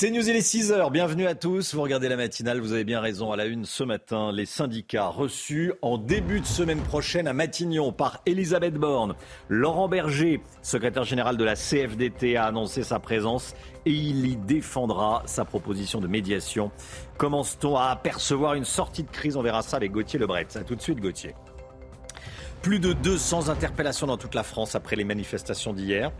C'est News, il est 6h. Bienvenue à tous. Vous regardez la matinale. Vous avez bien raison. À la une ce matin, les syndicats reçus en début de semaine prochaine à Matignon par Elisabeth Borne. Laurent Berger, secrétaire général de la CFDT, a annoncé sa présence et il y défendra sa proposition de médiation. Commence-t-on à apercevoir une sortie de crise? On verra ça avec Gauthier Lebret. A tout de suite, Gauthier. Plus de 200 interpellations dans toute la France après les manifestations d'hier.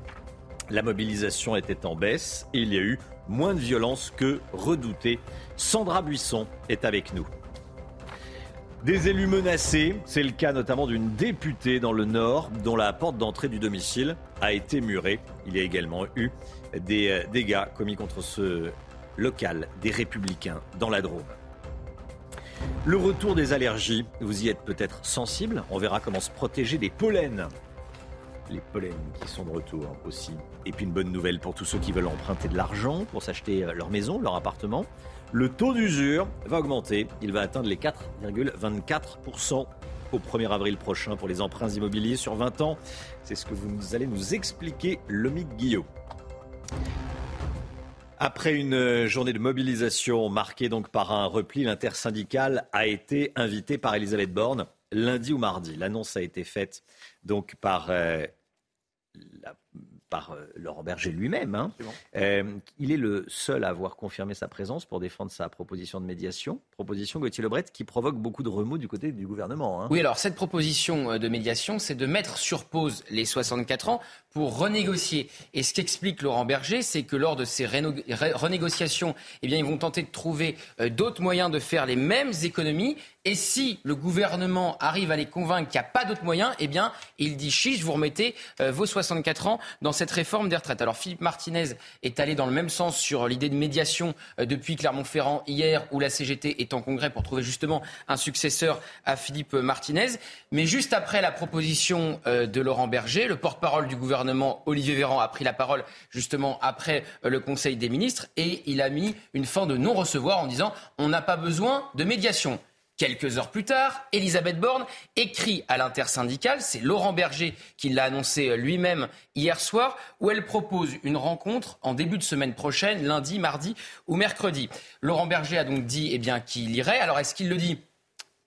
La mobilisation était en baisse et il y a eu moins de violence que redouté. Sandra Buisson est avec nous. Des élus menacés, c'est le cas notamment d'une députée dans le Nord dont la porte d'entrée du domicile a été murée. Il y a également eu des euh, dégâts commis contre ce local des Républicains dans la Drôme. Le retour des allergies, vous y êtes peut-être sensible. On verra comment se protéger des pollens les pollens qui sont de retour aussi. Et puis une bonne nouvelle pour tous ceux qui veulent emprunter de l'argent pour s'acheter euh, leur maison, leur appartement. Le taux d'usure va augmenter. Il va atteindre les 4,24% au 1er avril prochain pour les emprunts immobiliers sur 20 ans. C'est ce que vous allez nous expliquer, Lomic Guillot. Après une euh, journée de mobilisation marquée donc par un repli, l'intersyndical a été invité par Elisabeth Borne lundi ou mardi. L'annonce a été faite donc par euh, par euh, Laurent Berger lui-même. hein. Euh, il est le seul à avoir confirmé sa présence pour défendre sa proposition de médiation. Proposition Gauthier Lebret qui provoque beaucoup de remous du côté du gouvernement. hein. Oui, alors cette proposition euh, de médiation, c'est de mettre sur pause les 64 ans pour renégocier. Et ce qu'explique Laurent Berger, c'est que lors de ces renégociations, eh bien, ils vont tenter de trouver euh, d'autres moyens de faire les mêmes économies. Et si le gouvernement arrive à les convaincre qu'il n'y a pas d'autres moyens, eh bien, il dit chiche, vous remettez euh, vos 64 ans dans cette réforme des retraites. Alors Philippe Martinez est allé dans le même sens sur l'idée de médiation euh, depuis Clermont-Ferrand hier, où la CGT est en congrès pour trouver justement un successeur à Philippe Martinez. Mais juste après la proposition euh, de Laurent Berger, le porte-parole du gouvernement, Olivier Véran, a pris la parole justement après euh, le Conseil des ministres et il a mis une fin de non-recevoir en disant on n'a pas besoin de médiation. Quelques heures plus tard, Elisabeth Borne écrit à l'intersyndicale, c'est Laurent Berger qui l'a annoncé lui-même hier soir, où elle propose une rencontre en début de semaine prochaine, lundi, mardi ou mercredi. Laurent Berger a donc dit eh bien, qu'il irait. Alors est-ce qu'il le dit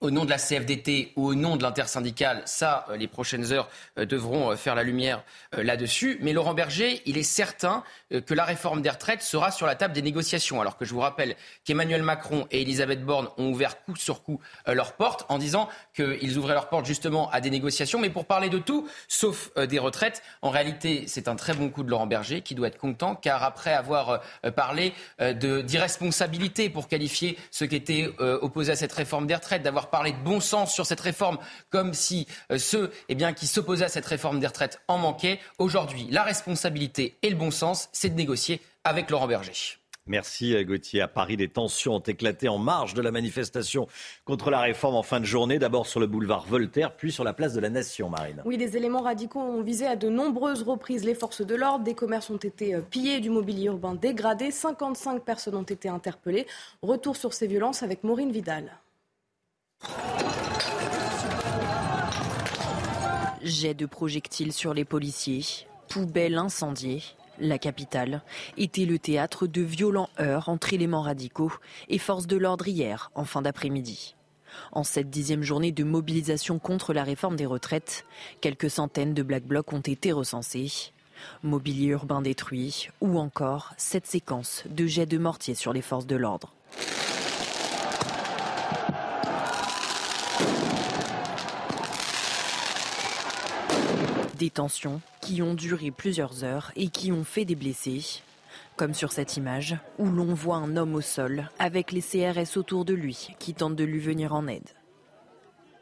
au nom de la CFDT ou au nom de l'intersyndicale, ça, euh, les prochaines heures euh, devront euh, faire la lumière euh, là-dessus. Mais Laurent Berger, il est certain euh, que la réforme des retraites sera sur la table des négociations. Alors que je vous rappelle qu'Emmanuel Macron et Elisabeth Borne ont ouvert coup sur coup euh, leurs portes en disant qu'ils ouvraient leurs portes justement à des négociations, mais pour parler de tout, sauf euh, des retraites. En réalité, c'est un très bon coup de Laurent Berger qui doit être content, car après avoir euh, parlé euh, d'irresponsabilité pour qualifier ceux qui étaient euh, opposés à cette réforme des retraites, d'avoir parlé de bon sens sur cette réforme, comme si euh, ceux eh qui s'opposaient à cette réforme des retraites en manquaient. Aujourd'hui, la responsabilité et le bon sens, c'est de négocier avec Laurent Berger. Merci euh, Gauthier. À Paris, des tensions ont éclaté en marge de la manifestation contre la réforme en fin de journée. D'abord sur le boulevard Voltaire, puis sur la place de la Nation, Marine. Oui, des éléments radicaux ont visé à de nombreuses reprises les forces de l'ordre. Des commerces ont été euh, pillés, du mobilier urbain dégradé. 55 personnes ont été interpellées. Retour sur ces violences avec Maureen Vidal. Jet de projectiles sur les policiers, poubelles incendiées. La capitale était le théâtre de violents heurts entre éléments radicaux et forces de l'ordre hier, en fin d'après-midi. En cette dixième journée de mobilisation contre la réforme des retraites, quelques centaines de black blocs ont été recensés. Mobilier urbain détruit ou encore cette séquence de jets de mortier sur les forces de l'ordre. Des qui ont duré plusieurs heures et qui ont fait des blessés. Comme sur cette image où l'on voit un homme au sol avec les CRS autour de lui qui tentent de lui venir en aide.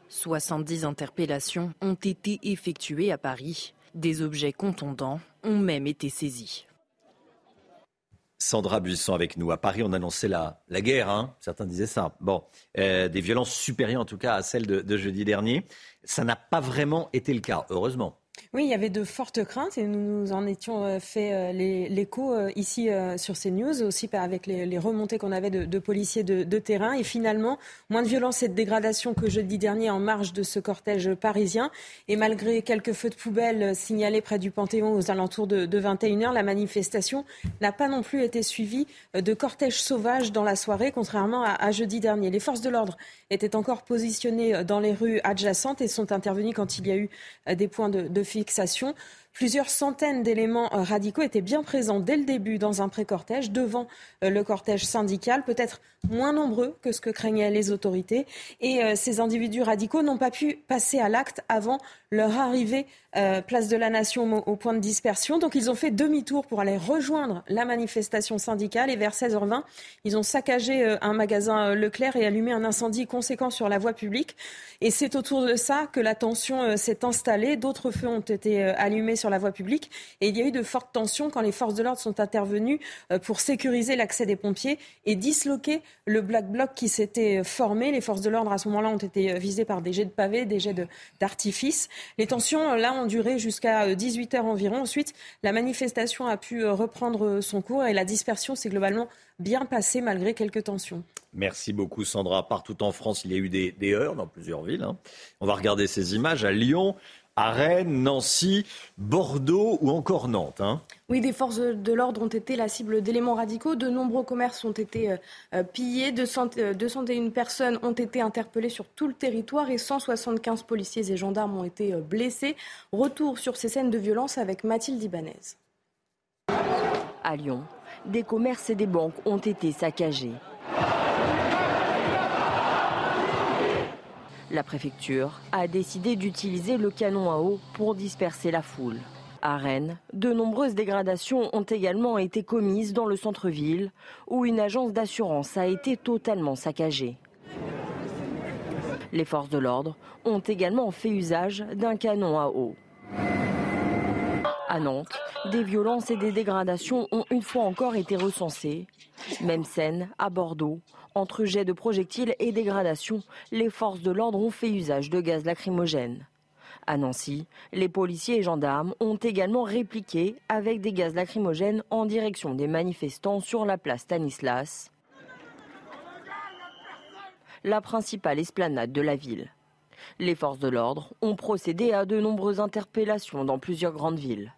70 interpellations ont été effectuées à Paris Des objets contondants ont même été saisis. Sandra Buisson avec nous. À Paris, on annonçait la, la guerre, hein. certains disaient ça. Bon, euh, des violences supérieures en tout cas à celles de jeudi dernier. Ça n'a pas vraiment été le cas, heureusement. Oui, il y avait de fortes craintes et nous nous en étions euh, fait euh, l'écho euh, ici sur CNews, aussi avec les, remontées qu'on avait de, policiers de, terrain. Et finalement, moins de violence et de dégradation que jeudi dernier en marge de ce cortège parisien. Et malgré quelques feux de poubelle signalés près du Panthéon aux alentours de, 21h, la manifestation n'a pas non plus été suivie de cortège sauvage dans la soirée, contrairement à, à jeudi dernier. Les forces de l'ordre étaient encore positionnées dans les rues adjacentes et sont intervenues quand il y a eu des points de, fixation. Plusieurs centaines d'éléments euh, radicaux étaient bien présents dès le début dans un pré-cortège, devant euh, le cortège syndical, peut-être moins nombreux que ce que craignaient les autorités. Et euh, ces individus radicaux n'ont pas pu passer à l'acte avant leur arrivée place de la Nation au, point de dispersion. Donc ils ont fait demi-tour pour aller rejoindre la manifestation syndicale. Et vers 16h20, ils ont saccagé un magasin Leclerc et allumé un incendie conséquent sur la voie publique. Et c'est autour de ça que la tension s'est installée. D'autres feux ont été allumés sur la voie publique. Et il y a eu de fortes tensions quand les forces de l'ordre sont intervenues euh, pour sécuriser l'accès des pompiers et disloquer le black bloc qui s'était euh, formé. Les forces de l'ordre, à ce moment-là, ont été euh, visées par des jets de pavés, des jets d'artifice. Les tensions, là, ont duré jusqu'à 18 heures environ. Ensuite, la manifestation a pu reprendre son cours et la dispersion s'est globalement bien passée malgré quelques tensions. Merci beaucoup Sandra. Partout en France, il y a eu des, heures dans plusieurs villes. Hein. On va regarder ces images à Lyon à Rennes, Nancy, Bordeaux ou encore Nantes. Hein. Oui, des forces de l'ordre ont été la cible d'éléments radicaux. De nombreux commerces ont été euh, euh, pillés. 201 euh, personnes ont été interpellées sur tout le territoire et 175 policiers et gendarmes ont été blessés. Retour sur ces scènes de violence avec Mathilde Ibanez. À Lyon, des commerces et des banques ont été saccagés. La préfecture a décidé d'utiliser le canon à eau pour disperser la foule. À Rennes, de nombreuses dégradations ont également été commises dans le centre-ville, où une agence d'assurance a été totalement saccagée. Les forces de l'ordre ont également fait usage d'un canon à eau. À Nantes, des violences et des dégradations ont une fois encore été recensées. Même scène à Bordeaux, entre jets de projectiles et dégradations, les forces de l'ordre ont fait usage de gaz lacrymogène. À Nancy, les policiers et gendarmes ont également répliqué avec des gaz lacrymogènes en direction des manifestants sur la place Stanislas, la principale esplanade de la ville. Les forces de l'ordre ont procédé à de nombreuses interpellations dans plusieurs grandes villes.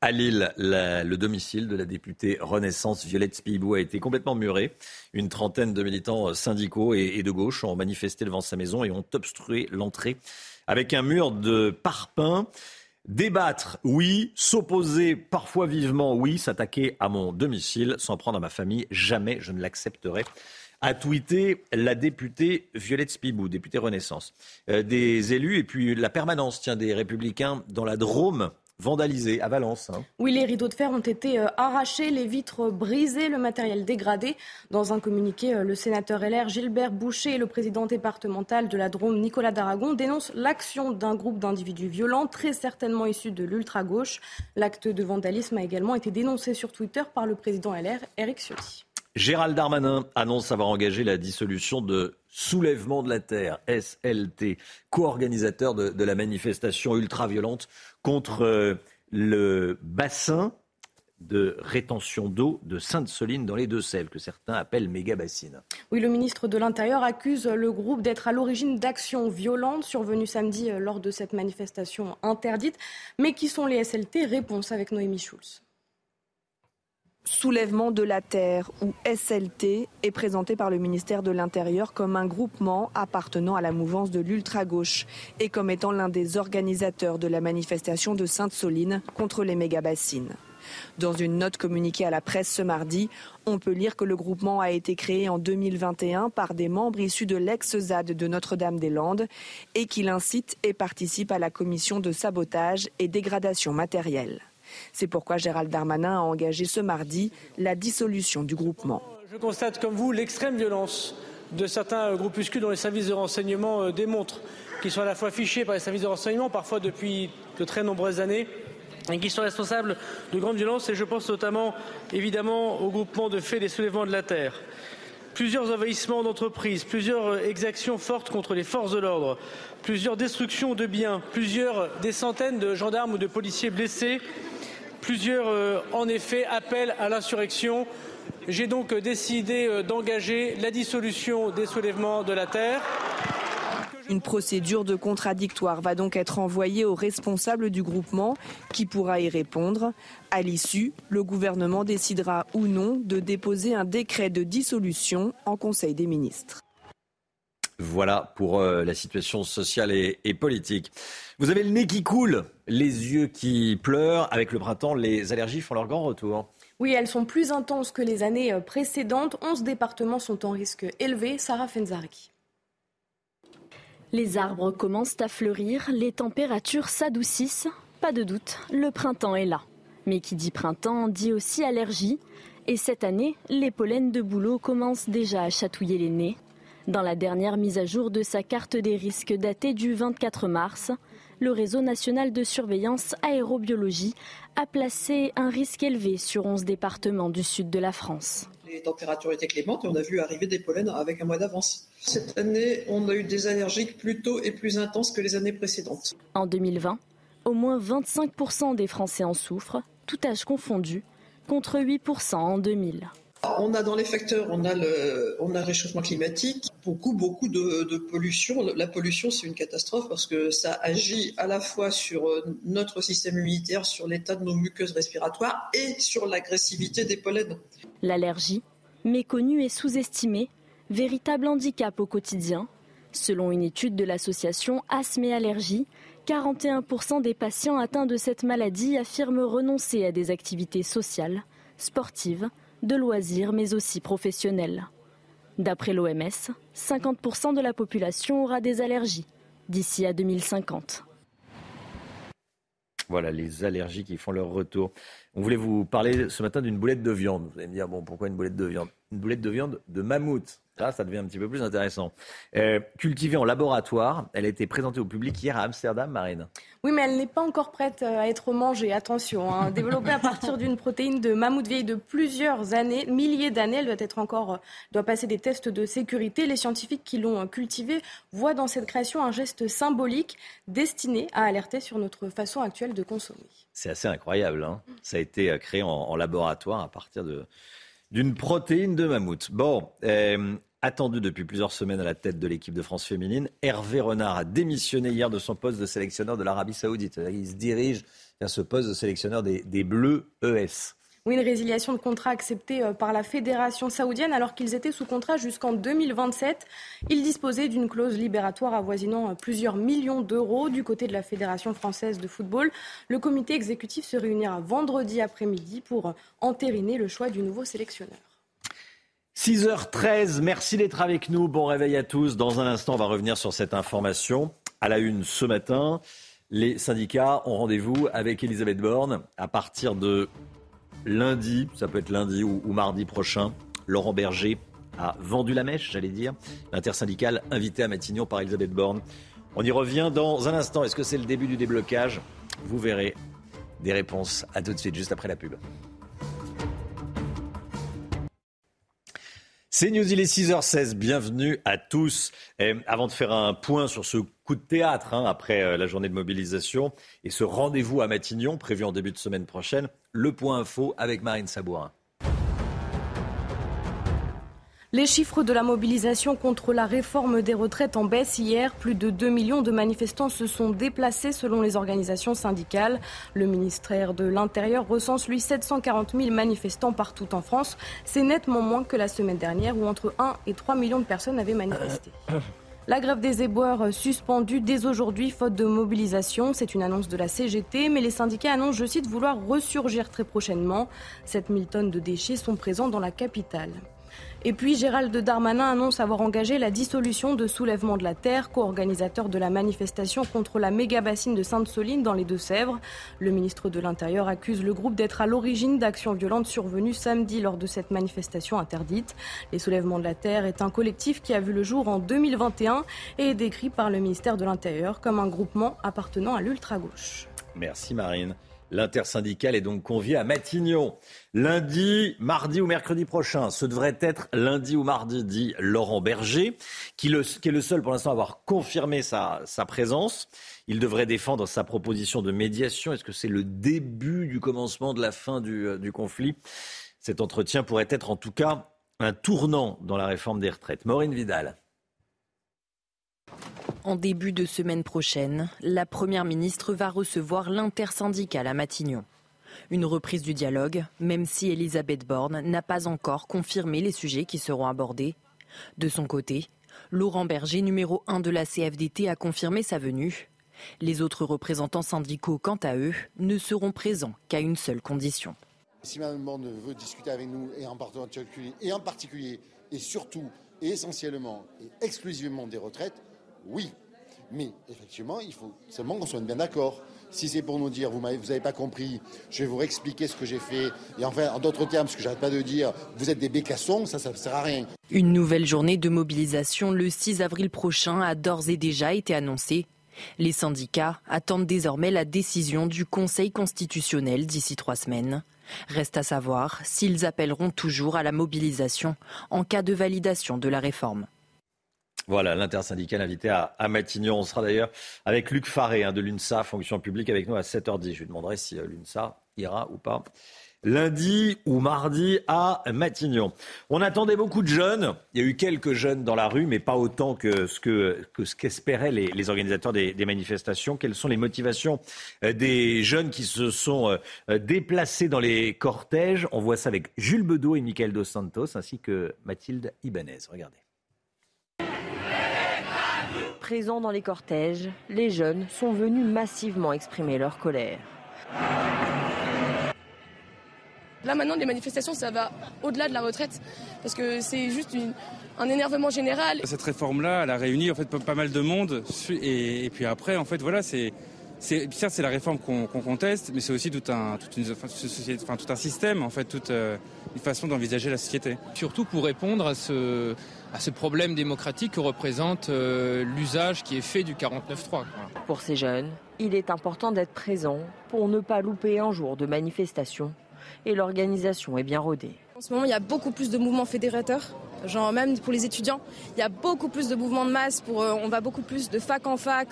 À Lille, le domicile de la députée Renaissance Violette Spibou a été complètement muré. Une trentaine de militants syndicaux et, de gauche ont manifesté devant sa maison et ont obstrué l'entrée avec un mur de parpaing. Débattre, oui. S'opposer, parfois vivement, oui. S'attaquer à mon domicile, sans prendre à ma famille, jamais je ne l'accepterai a tweeté la députée Violette Spibou, députée Renaissance. Euh, des élus et puis la permanence tiens, des républicains dans la Drôme vandalisé à Valence. Hein. Oui, les rideaux de fer ont été euh, arrachés, les vitres brisées, le matériel dégradé. Dans un communiqué, euh, le sénateur LR Gilbert Boucher et le président départemental de la Drôme Nicolas Daragon dénoncent l'action d'un groupe d'individus violents, très certainement issus de l'ultra-gauche. L'acte de vandalisme a également été dénoncé sur Twitter par le président LR Eric Ciotti. Gérald Darmanin annonce avoir engagé la dissolution de Soulèvement de la Terre, SLT, co-organisateur de, la manifestation ultra-violente contre euh, le bassin de rétention d'eau de Sainte-Soline dans les Deux-Sèvres, que certains appellent méga bassine. Oui, le ministre de l'Intérieur accuse le groupe d'être à l'origine d'actions violentes survenues samedi euh, lors de cette manifestation interdite. Mais qui sont les SLT Réponse avec Noémie Schulz. Soulèvement de la Terre, ou SLT, est présenté par le ministère de l'Intérieur comme un groupement appartenant à la mouvance de l'ultra-gauche et comme étant l'un des organisateurs de la manifestation de Sainte-Soline contre les méga-bassines. Dans une note communiquée à la presse ce mardi, on peut lire que le groupement a été créé en 2021 par des membres issus de l'ex-ZAD de Notre-Dame-des-Landes et qu'il incite et participe à la commission de sabotage et dégradation matérielle. C'est pourquoi Gérald Darmanin a engagé ce mardi la dissolution du groupement. Je constate comme vous l'extrême violence de certains groupuscules dont les services de renseignement démontrent qu'ils sont à la fois fichés par les services de renseignement, parfois depuis de très nombreuses années, et qui sont responsables de grandes violences. Et je pense notamment, évidemment, au groupement de faits des soulèvements de la terre. Plusieurs envahissements d'entreprises, plusieurs exactions fortes contre les forces de l'ordre, plusieurs destructions de biens, plusieurs des centaines de gendarmes ou de policiers blessés, plusieurs, euh, en effet, appels à l'insurrection. J'ai donc décidé euh, d'engager la dissolution des soulèvements de la terre. Une procédure de contradictoire va donc être envoyée au responsable du groupement qui pourra y répondre? À l'issue, le gouvernement décidera ou non de déposer un décret de dissolution en Conseil des ministres. Voilà pour euh, la situation sociale et, et, politique. Vous avez le nez qui coule, les yeux qui pleurent. Avec le printemps, les allergies font leur grand retour. Oui, elles sont plus intenses que les années euh, précédentes. 11 départements sont en risque élevé. Sarah Fenzari. Les arbres commencent à fleurir, les températures s'adoucissent. Pas de doute, le printemps est là. Mais qui dit printemps dit aussi allergie. Et cette année, les pollens de bouleau commencent déjà à chatouiller les nez. Dans la dernière mise à jour de sa carte des risques datée du 24 mars, le réseau national de surveillance aérobiologie a placé un risque élevé sur 11 départements du sud de la France. Les températures étaient clémentes et on a vu arriver des pollens avec un mois d'avance. Cette année, on a eu des allergiques plus tôt et plus intenses que les années précédentes. En 2020, au moins 25% des Français en souffrent, tout âge confondu, contre 8% en 2000. On a dans les facteurs, on a le, on a réchauffement climatique, beaucoup, beaucoup de, pollution. La pollution, c'est une catastrophe parce que ça agit à la fois sur euh, notre système immunitaire, sur l'état de nos muqueuses respiratoires et sur l'agressivité des pollens. L'allergie, méconnue et sous-estimée, véritable handicap au quotidien. Selon une étude de l'association Asthme et Allergie, 41% des patients atteints de cette maladie affirment renoncer à des activités sociales, sportives, de loisirs mais aussi professionnels. D'après l'OMS, 50% de la population aura des allergies d'ici à 2050. Voilà, les allergies qui font leur retour. On voulait vous parler ce matin d'une boulette de viande. Vous allez me dire, bon, pourquoi une boulette de viande? Une boulette de viande de mammouth. Là, ça devient un petit peu plus intéressant. Euh, cultivée en laboratoire, elle a été présentée au public hier à Amsterdam, Marine. Oui, mais elle n'est pas encore prête euh, à être mangée. Attention, hein. développée à partir d'une protéine de mammouth vieille de plusieurs années, milliers d'années, elle doit être encore, euh, doit passer des tests de sécurité. Les scientifiques qui l'ont cultivée voient dans cette création un geste symbolique destiné à alerter sur notre façon actuelle de consommer. C'est assez incroyable. Hein. ça a été créé en, laboratoire à partir de d'une protéine de mammouth. Bon, Attendu depuis plusieurs semaines à la tête de l'équipe de France féminine, Hervé Renard a démissionné hier de son poste de sélectionneur de l'Arabie Saoudite. Il se dirige vers ce poste de sélectionneur des, Bleus ES. Oui, une résiliation de contrat acceptée euh, par la Fédération saoudienne alors qu'ils étaient sous contrat jusqu'en 2027. Ils disposaient d'une clause libératoire avoisinant euh, plusieurs millions d'euros du côté de la Fédération française de football. Le comité exécutif se réunira vendredi après-midi pour entériner le choix du nouveau sélectionneur. 6h13, merci d'être avec nous. Bon réveil à tous. Dans un instant, on va revenir sur cette information. À la une ce matin, les syndicats ont rendez-vous avec Elisabeth Borne à partir de lundi, ça peut être lundi ou, mardi prochain. Laurent Berger a vendu la mèche, j'allais dire. L'intersyndicale invité à Matignon par Elisabeth Borne. On y revient dans un instant. Est-ce que c'est le début du déblocage? Vous verrez des réponses. À tout de suite, juste après la pub. C'est News, il est 6h16. Bienvenue à tous. avant de faire un point sur ce coup de théâtre hein, après euh, la journée de mobilisation et ce rendez-vous à Matignon prévu en début de semaine prochaine, le point info avec Marine Sabourin. Les chiffres de la mobilisation contre la réforme des retraites en baisse hier. Plus de 2 millions de manifestants se sont déplacés selon les organisations syndicales. Le ministère de l'Intérieur recense, lui, 740 000 manifestants partout en France. C'est nettement moins que la semaine dernière où entre 1 et 3 millions de personnes avaient manifesté. La grève des éboueurs suspendue dès aujourd'hui, faute de mobilisation. C'est une annonce de la CGT, mais les syndicats annoncent, je cite, vouloir ressurgir très prochainement. 7000 tonnes de déchets sont présents dans la capitale. Et puis Gérald Darmanin annonce avoir engagé la dissolution de Soulèvement de la Terre, co-organisateur de la manifestation contre la méga bassine de Sainte-Soline dans les Deux-Sèvres. Le ministre de l'Intérieur accuse le groupe d'être à l'origine d'actions violentes survenues samedi lors de cette manifestation interdite. Les Soulèvements de la Terre est un collectif qui a vu le jour en 2021 et est décrit par le ministère de l'Intérieur comme un groupement appartenant à l'ultra-gauche. Merci Marine. L'intersyndicale est donc conviée à Matignon. Lundi, mardi ou mercredi prochain. Ce devrait être lundi ou mardi, dit Laurent Berger, qui, est le seul pour l'instant à avoir confirmé sa, présence. Il devrait défendre sa proposition de médiation. Est-ce que c'est le début du commencement de la fin du, euh, du conflit? Cet entretien pourrait être en tout cas un tournant dans la réforme des retraites. Maureen Vidal. En début de semaine prochaine, la Première ministre va recevoir l'intersyndicale à Matignon. Une reprise du dialogue, même si Elisabeth Borne n'a pas encore confirmé les sujets qui seront abordés. De son côté, Laurent Berger, numéro 1 de la CFDT, a confirmé sa venue. Les autres représentants syndicaux, quant à eux, ne seront présents qu'à une seule condition. Si Mme Borne veut discuter avec nous, et en particulier, et, en particulier, et surtout, et essentiellement, et exclusivement des retraites, oui. Mais effectivement, il faut seulement qu'on soit bien d'accord. Si c'est pour nous dire, vous n'avez pas compris, je vais vous expliquer ce que j'ai fait, et enfin, en d'autres termes, ce que j'arrête pas de dire, vous êtes des bécassons, ça, ça ne sert à rien. Une nouvelle journée de mobilisation le 6 avril prochain a d'ores et déjà été annoncée. Les syndicats attendent désormais la décision du Conseil constitutionnel d'ici trois semaines. Reste à savoir s'ils appelleront toujours à la mobilisation en cas de validation de la réforme. Voilà, l'intersyndicale invité à, Matignon. On sera d'ailleurs avec Luc Faré hein, de l'UNSA, fonction publique, avec nous à 7h10. Je lui demanderai si euh, l'UNSA ira ou pas lundi ou mardi à Matignon. On attendait beaucoup de jeunes. Il y a eu quelques jeunes dans la rue, mais pas autant que ce que, ce qu'espéraient les, organisateurs des, manifestations. Quelles sont les motivations euh, des jeunes qui se sont euh, déplacés dans les cortèges? On voit ça avec Jules Bedeau et Michael Dos Santos, ainsi que Mathilde Ibanez. Regardez. Présents dans les cortèges, les jeunes sont venus massivement exprimer leur colère. Là maintenant, les manifestations, ça va au-delà de la retraite, parce que c'est juste un énervement général. Cette réforme-là, elle a réuni en fait pas mal de monde, et, puis après, en fait, voilà, c'est c'est c'est la réforme qu'on conteste, mais c'est aussi tout un, toute une, enfin, tout un système, en fait, toute euh, une façon d'envisager la société. Surtout pour répondre à ce, à ce problème démocratique que représente euh, l'usage qui est fait du 49-3. Pour ces jeunes, il est important d'être présent pour ne pas louper un jour de manifestation. Et l'organisation est bien rodée. En ce moment, il y a beaucoup plus de mouvements fédérateurs, genre même pour les étudiants. Il y a beaucoup plus de mouvements de masse, pour, euh, on va beaucoup plus de fac en fac.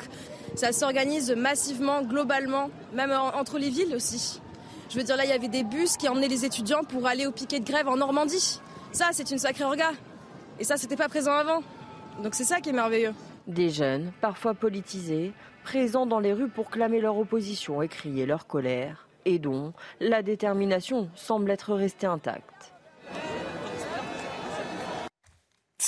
Ça s'organise massivement, globalement, même entre les villes aussi. Je veux dire, là, il y avait des bus qui emmenaient les étudiants pour aller au piquet de grève en Normandie. Ça, c'est une sacrée orga. Et ça, c'était pas présent avant. Donc c'est ça qui est merveilleux. Des jeunes, parfois politisés, présents dans les rues pour clamer leur opposition et crier leur colère, et dont la détermination semble être restée intacte.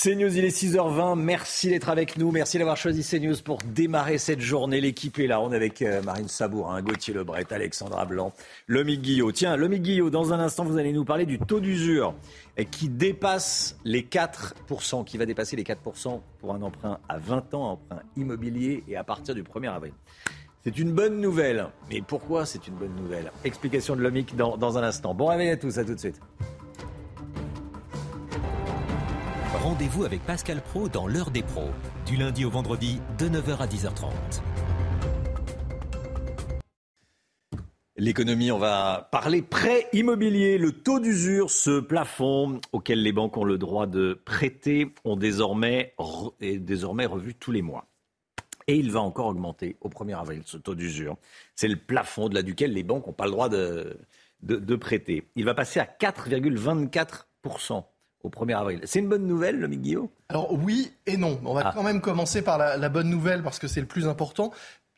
CNews, il est 6h20. Merci d'être avec nous. Merci d'avoir choisi CNews pour démarrer cette journée. L'équipe est là. On est avec euh, Marine Sabourin, Gauthier Lebret, Alexandra Blanc, Lomique Guillot. Tiens, Lomique Guillot, dans un instant, vous allez nous parler du taux d'usure qui dépasse les 4%, qui va dépasser les 4% pour un emprunt à 20 ans, un emprunt immobilier et à partir du 1er avril. C'est une bonne nouvelle. Mais pourquoi c'est une bonne nouvelle? Explication de Lomique dans, dans un instant. Bon réveil à tous, à tout de suite. Rendez-vous avec Pascal Pro dans l'heure des pros, du lundi au vendredi de 9h à 10h30. L'économie, on va parler prêt immobilier. Le taux d'usure, ce plafond auquel les banques ont le droit de prêter, ont désormais, est désormais revu tous les mois. Et il va encore augmenter au 1er avril, ce taux d'usure. C'est le plafond au-delà duquel les banques n'ont pas le droit de, de, prêter. Il va passer à 4,24% au 1er avril. C'est une bonne nouvelle, le Guillaume Alors oui et non. On va ah. quand même commencer par la, bonne nouvelle parce que c'est le plus important.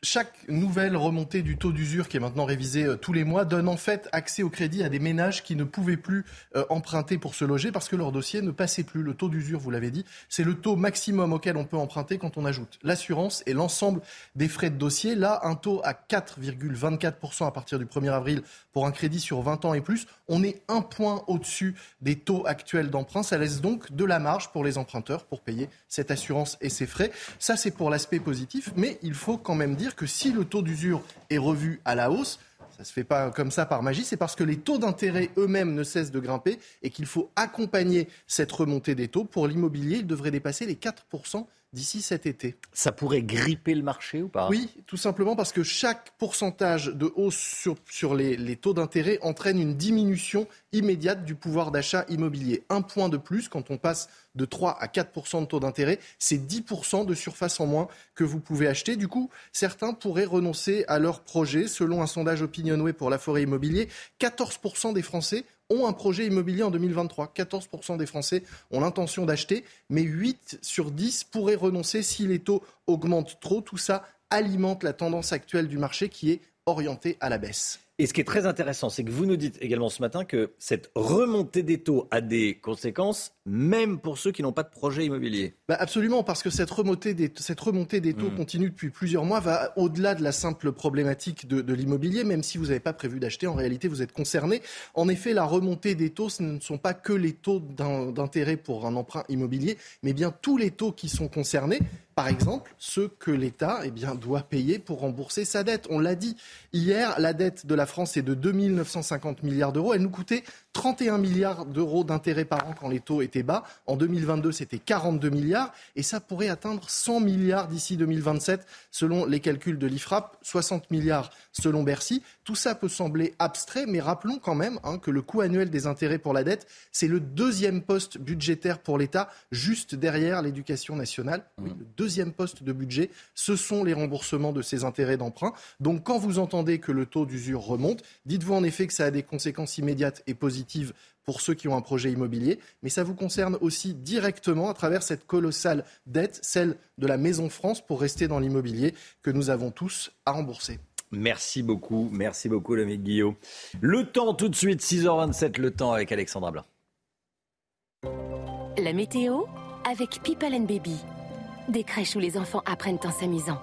Chaque nouvelle remontée du taux d'usure qui est maintenant révisée euh, tous les mois donne en fait accès au crédit à des ménages qui ne pouvaient plus euh, emprunter pour se loger parce que leur dossier ne passait plus. Le taux d'usure, vous l'avez dit, c'est le taux maximum auquel on peut emprunter quand on ajoute l'assurance et l'ensemble des frais de dossier. Là, un taux à 4,24% à partir du 1er avril pour un crédit sur 20 ans et plus. On est un point au-dessus des taux actuels d'emprunt. Ça laisse donc de la marge pour les emprunteurs pour payer cette assurance et ses frais. Ça, c'est pour l'aspect positif, mais il faut quand même dire que si le taux d'usure est revu à la hausse, ça ne se fait pas comme ça par magie, c'est parce que les taux d'intérêt eux-mêmes ne cessent de grimper et qu'il faut accompagner cette remontée des taux. Pour l'immobilier, il devrait dépasser les 4% d'ici cet été. Ça pourrait gripper le marché ou pas? Oui, tout simplement parce que chaque pourcentage de hausse sur, sur les, les taux d'intérêt entraîne une diminution immédiate du pouvoir d'achat immobilier. Un point de plus, quand on passe de 3 à 4 de taux d'intérêt, c'est 10 de surface en moins que vous pouvez acheter. Du coup, certains pourraient renoncer à leur projet. Selon un sondage Opinionway pour la forêt immobilier, 14 des Français ont un projet immobilier en 2023. 14% des Français ont l'intention d'acheter, mais 8 sur 10 pourraient renoncer si les taux augmentent trop. Tout ça alimente la tendance actuelle du marché qui est orientée à la baisse. Et ce qui est très intéressant, c'est que vous nous dites également ce matin que cette remontée des taux a des conséquences, même pour ceux qui n'ont pas de projet immobilier. Bah absolument, parce que cette remontée des, cette remontée des taux Mm. continue depuis plusieurs mois va au-delà de la simple problématique de, de l'immobilier, même si vous n'avez pas prévu d'acheter, en réalité vous êtes concerné. En effet, la remontée des taux, ce ne sont pas que les taux d'in- d'intérêt pour un emprunt immobilier, mais bien tous les taux qui sont concernés. Par exemple, ceux que l'État eh bien, doit payer pour rembourser sa dette. On l'a dit hier, la dette de la France est de 2 950 milliards d'euros. Elle nous coûtait 31 milliards d'euros d'intérêt par an quand les taux étaient bas. En 2022, c'était 42 milliards et ça pourrait atteindre 100 milliards d'ici 2027 selon les calculs de l'IFRAP, 60 milliards selon Bercy. Tout ça peut sembler abstrait, mais rappelons quand même hein, que le coût annuel des intérêts pour la dette, c'est le deuxième poste budgétaire pour l'État, juste derrière l'éducation nationale. Oui, le deuxième poste de budget, ce sont les remboursements de ces intérêts d'emprunt. Donc quand vous entendez que le taux d'usure remonte, dites-vous en effet que ça a des conséquences immédiates et positives pour ceux qui ont un projet immobilier, mais ça vous concerne aussi directement à travers cette colossale dette, celle de la Maison France pour rester dans l'immobilier que nous avons tous à rembourser. Merci beaucoup, merci beaucoup, l'ami Guillaume. Le temps tout de suite, 6h27, le temps avec Alexandra Blanc. La météo avec People and Baby. Des crèches où les enfants apprennent en s'amusant.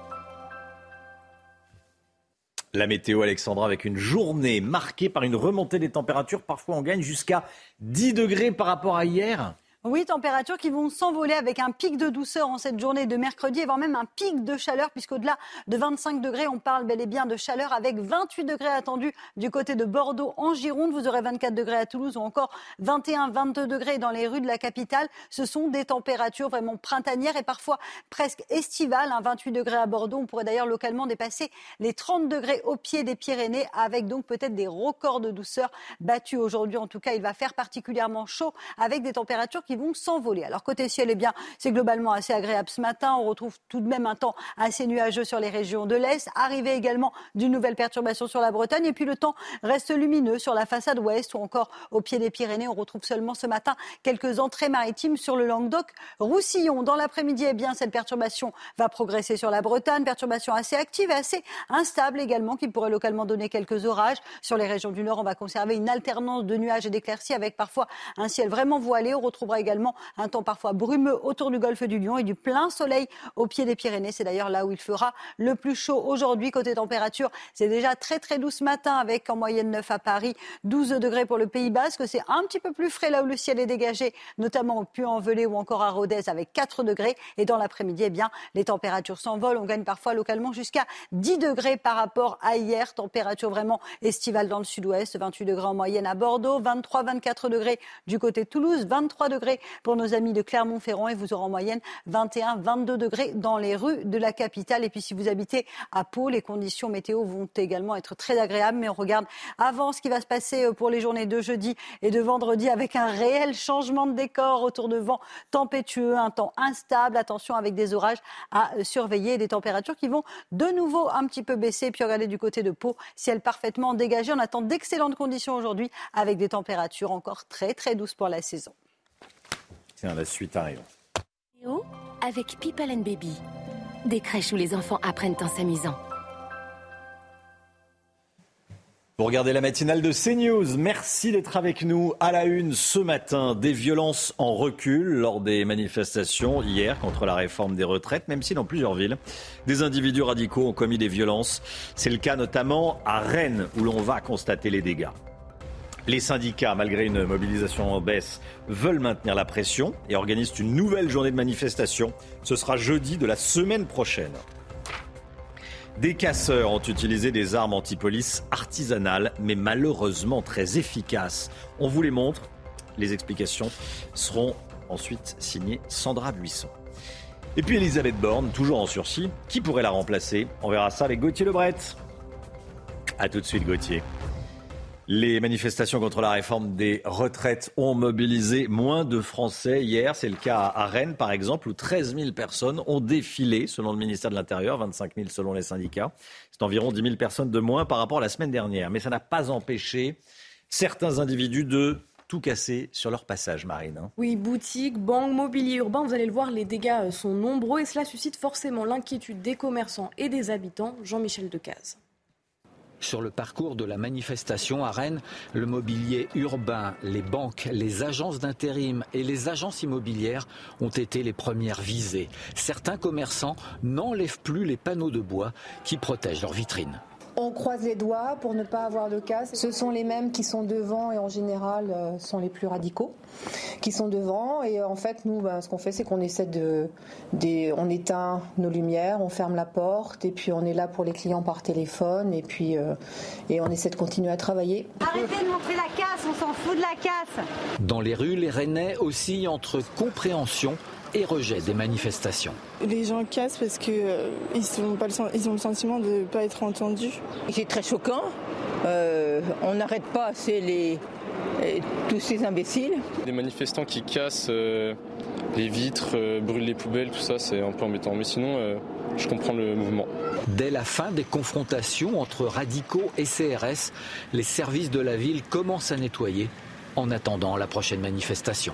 La météo, Alexandra, avec une journée marquée par une remontée des températures. Parfois, on gagne jusqu'à 10 degrés par rapport à hier. Oui, températures qui vont s'envoler avec un pic de douceur en cette journée de mercredi voire même un pic de chaleur puisqu'au-delà de 25 degrés, on parle bel et bien de chaleur avec 28 degrés attendus du côté de Bordeaux en Gironde. Vous aurez 24 degrés à Toulouse ou encore 21, 22 degrés dans les rues de la capitale. Ce sont des températures vraiment printanières et parfois presque estivales. hein. 28 degrés à Bordeaux. On pourrait d'ailleurs localement dépasser les 30 degrés au pied des Pyrénées avec donc peut-être des records de douceur battus aujourd'hui. En tout cas, il va faire particulièrement chaud avec des températures qui vont s'envoler. Alors côté ciel, eh bien, c'est globalement assez agréable ce matin. On retrouve tout de même un temps assez nuageux sur les régions de l'Est. Arrivée également d'une nouvelle perturbation sur la Bretagne. Et puis le temps reste lumineux sur la façade ouest ou encore au pied des Pyrénées. On retrouve seulement ce matin quelques entrées maritimes sur le Languedoc-Roussillon. Dans l'après-midi, eh bien, cette perturbation va progresser sur la Bretagne. Perturbation assez active et assez instable également qui pourrait localement donner quelques orages. Sur les régions du Nord, on va conserver une alternance de nuages et d'éclaircies avec parfois un ciel vraiment voilé. On retrouvera également un temps parfois brumeux autour du golfe du Lion et du plein soleil au pied des Pyrénées. C'est d'ailleurs là où il fera le plus chaud aujourd'hui. Côté température, c'est déjà très très doux ce matin avec en moyenne 9 à Paris, 12 degrés pour le Pays Basque. C'est un petit peu plus frais là où le ciel est dégagé, notamment au Puy-en-Velay ou encore à Rodez avec 4 degrés. Et dans l'après-midi, eh bien, les températures s'envolent. On gagne parfois localement jusqu'à 10 degrés par rapport à hier. Température vraiment estivale dans le sud-ouest, 28 degrés en moyenne à Bordeaux, 23, 24 degrés du côté de Toulouse, 23 degrés pour nos amis de Clermont-Ferrand et vous aurez en moyenne 21, 22 degrés dans les rues de la capitale. Et puis si vous habitez à Pau, les conditions météo vont également être très agréables. Mais on regarde avant ce qui va se passer euh, pour les journées de jeudi et de vendredi avec un réel changement de décor autour de vent tempétueux, un temps instable. Attention avec des orages à surveiller des températures qui vont de nouveau un petit peu baisser. Puis regardez du côté de Pau, ciel parfaitement dégagé. On attend d'excellentes conditions aujourd'hui avec des températures encore très très douces pour la saison. La suite arrive. Avec People and Baby, des crèches où les enfants apprennent en s'amusant. Vous regardez la matinale de CNews. Merci d'être avec nous à la une ce matin. Des violences en recul lors des manifestations hier contre la réforme des retraites, même si dans plusieurs villes, des individus radicaux ont commis des violences. C'est le cas notamment à Rennes où l'on va constater les dégâts. Les syndicats, malgré une mobilisation en baisse, veulent maintenir la pression et organisent une nouvelle journée de manifestation. Ce sera jeudi de la semaine prochaine. Des casseurs ont utilisé des armes antipolice artisanales, mais malheureusement très efficaces. On vous les montre. Les explications seront ensuite signées Sandra Buisson. Et puis Elisabeth Borne, toujours en sursis. Qui pourrait la remplacer? On verra ça avec Gauthier Lebret. A tout de suite, Gauthier. Les manifestations contre la réforme des retraites ont mobilisé moins de Français hier. C'est le cas à Rennes, par exemple, où 13 000 personnes ont défilé, selon le ministère de l'Intérieur, 25 000 selon les syndicats. C'est environ 10 000 personnes de moins par rapport à la semaine dernière. Mais ça n'a pas empêché certains individus de tout casser sur leur passage, Marine. Hein. Oui, boutiques, banques, mobilier urbain, vous allez le voir, les dégâts sont nombreux et cela suscite forcément l'inquiétude des commerçants et des habitants. Jean-Michel Decaze. Sur le parcours de la manifestation à Rennes, le mobilier urbain, les banques, les agences d'intérim et les agences immobilières ont été les premières visées. Certains commerçants n'enlèvent plus les panneaux de bois qui protègent leurs vitrines. On croise les doigts pour ne pas avoir de casse. Ce sont les mêmes qui sont devant et en général euh, sont les plus radicaux qui sont devant. Et euh, en fait, nous, ben, ce qu'on fait, c'est qu'on essaie de, on éteint nos lumières, on ferme la porte et puis on est là pour les clients par téléphone et puis euh, et on essaie de continuer à travailler. Arrêtez de montrer la casse, on s'en fout de la casse. Dans les rues, les Rennais oscillent entre compréhension et rejet des manifestations. Les gens cassent parce qu'ils euh, ils ont le sentiment de ne pas être entendus. C'est très choquant. Euh, on n'arrête pas assez les, euh, tous ces imbéciles. Des manifestants qui cassent les vitres, brûlent les poubelles, tout ça, c'est un peu embêtant. Mais sinon, je comprends le mouvement. Dès la fin des confrontations entre radicaux et CRS, les services de la ville commencent à nettoyer en attendant la prochaine manifestation.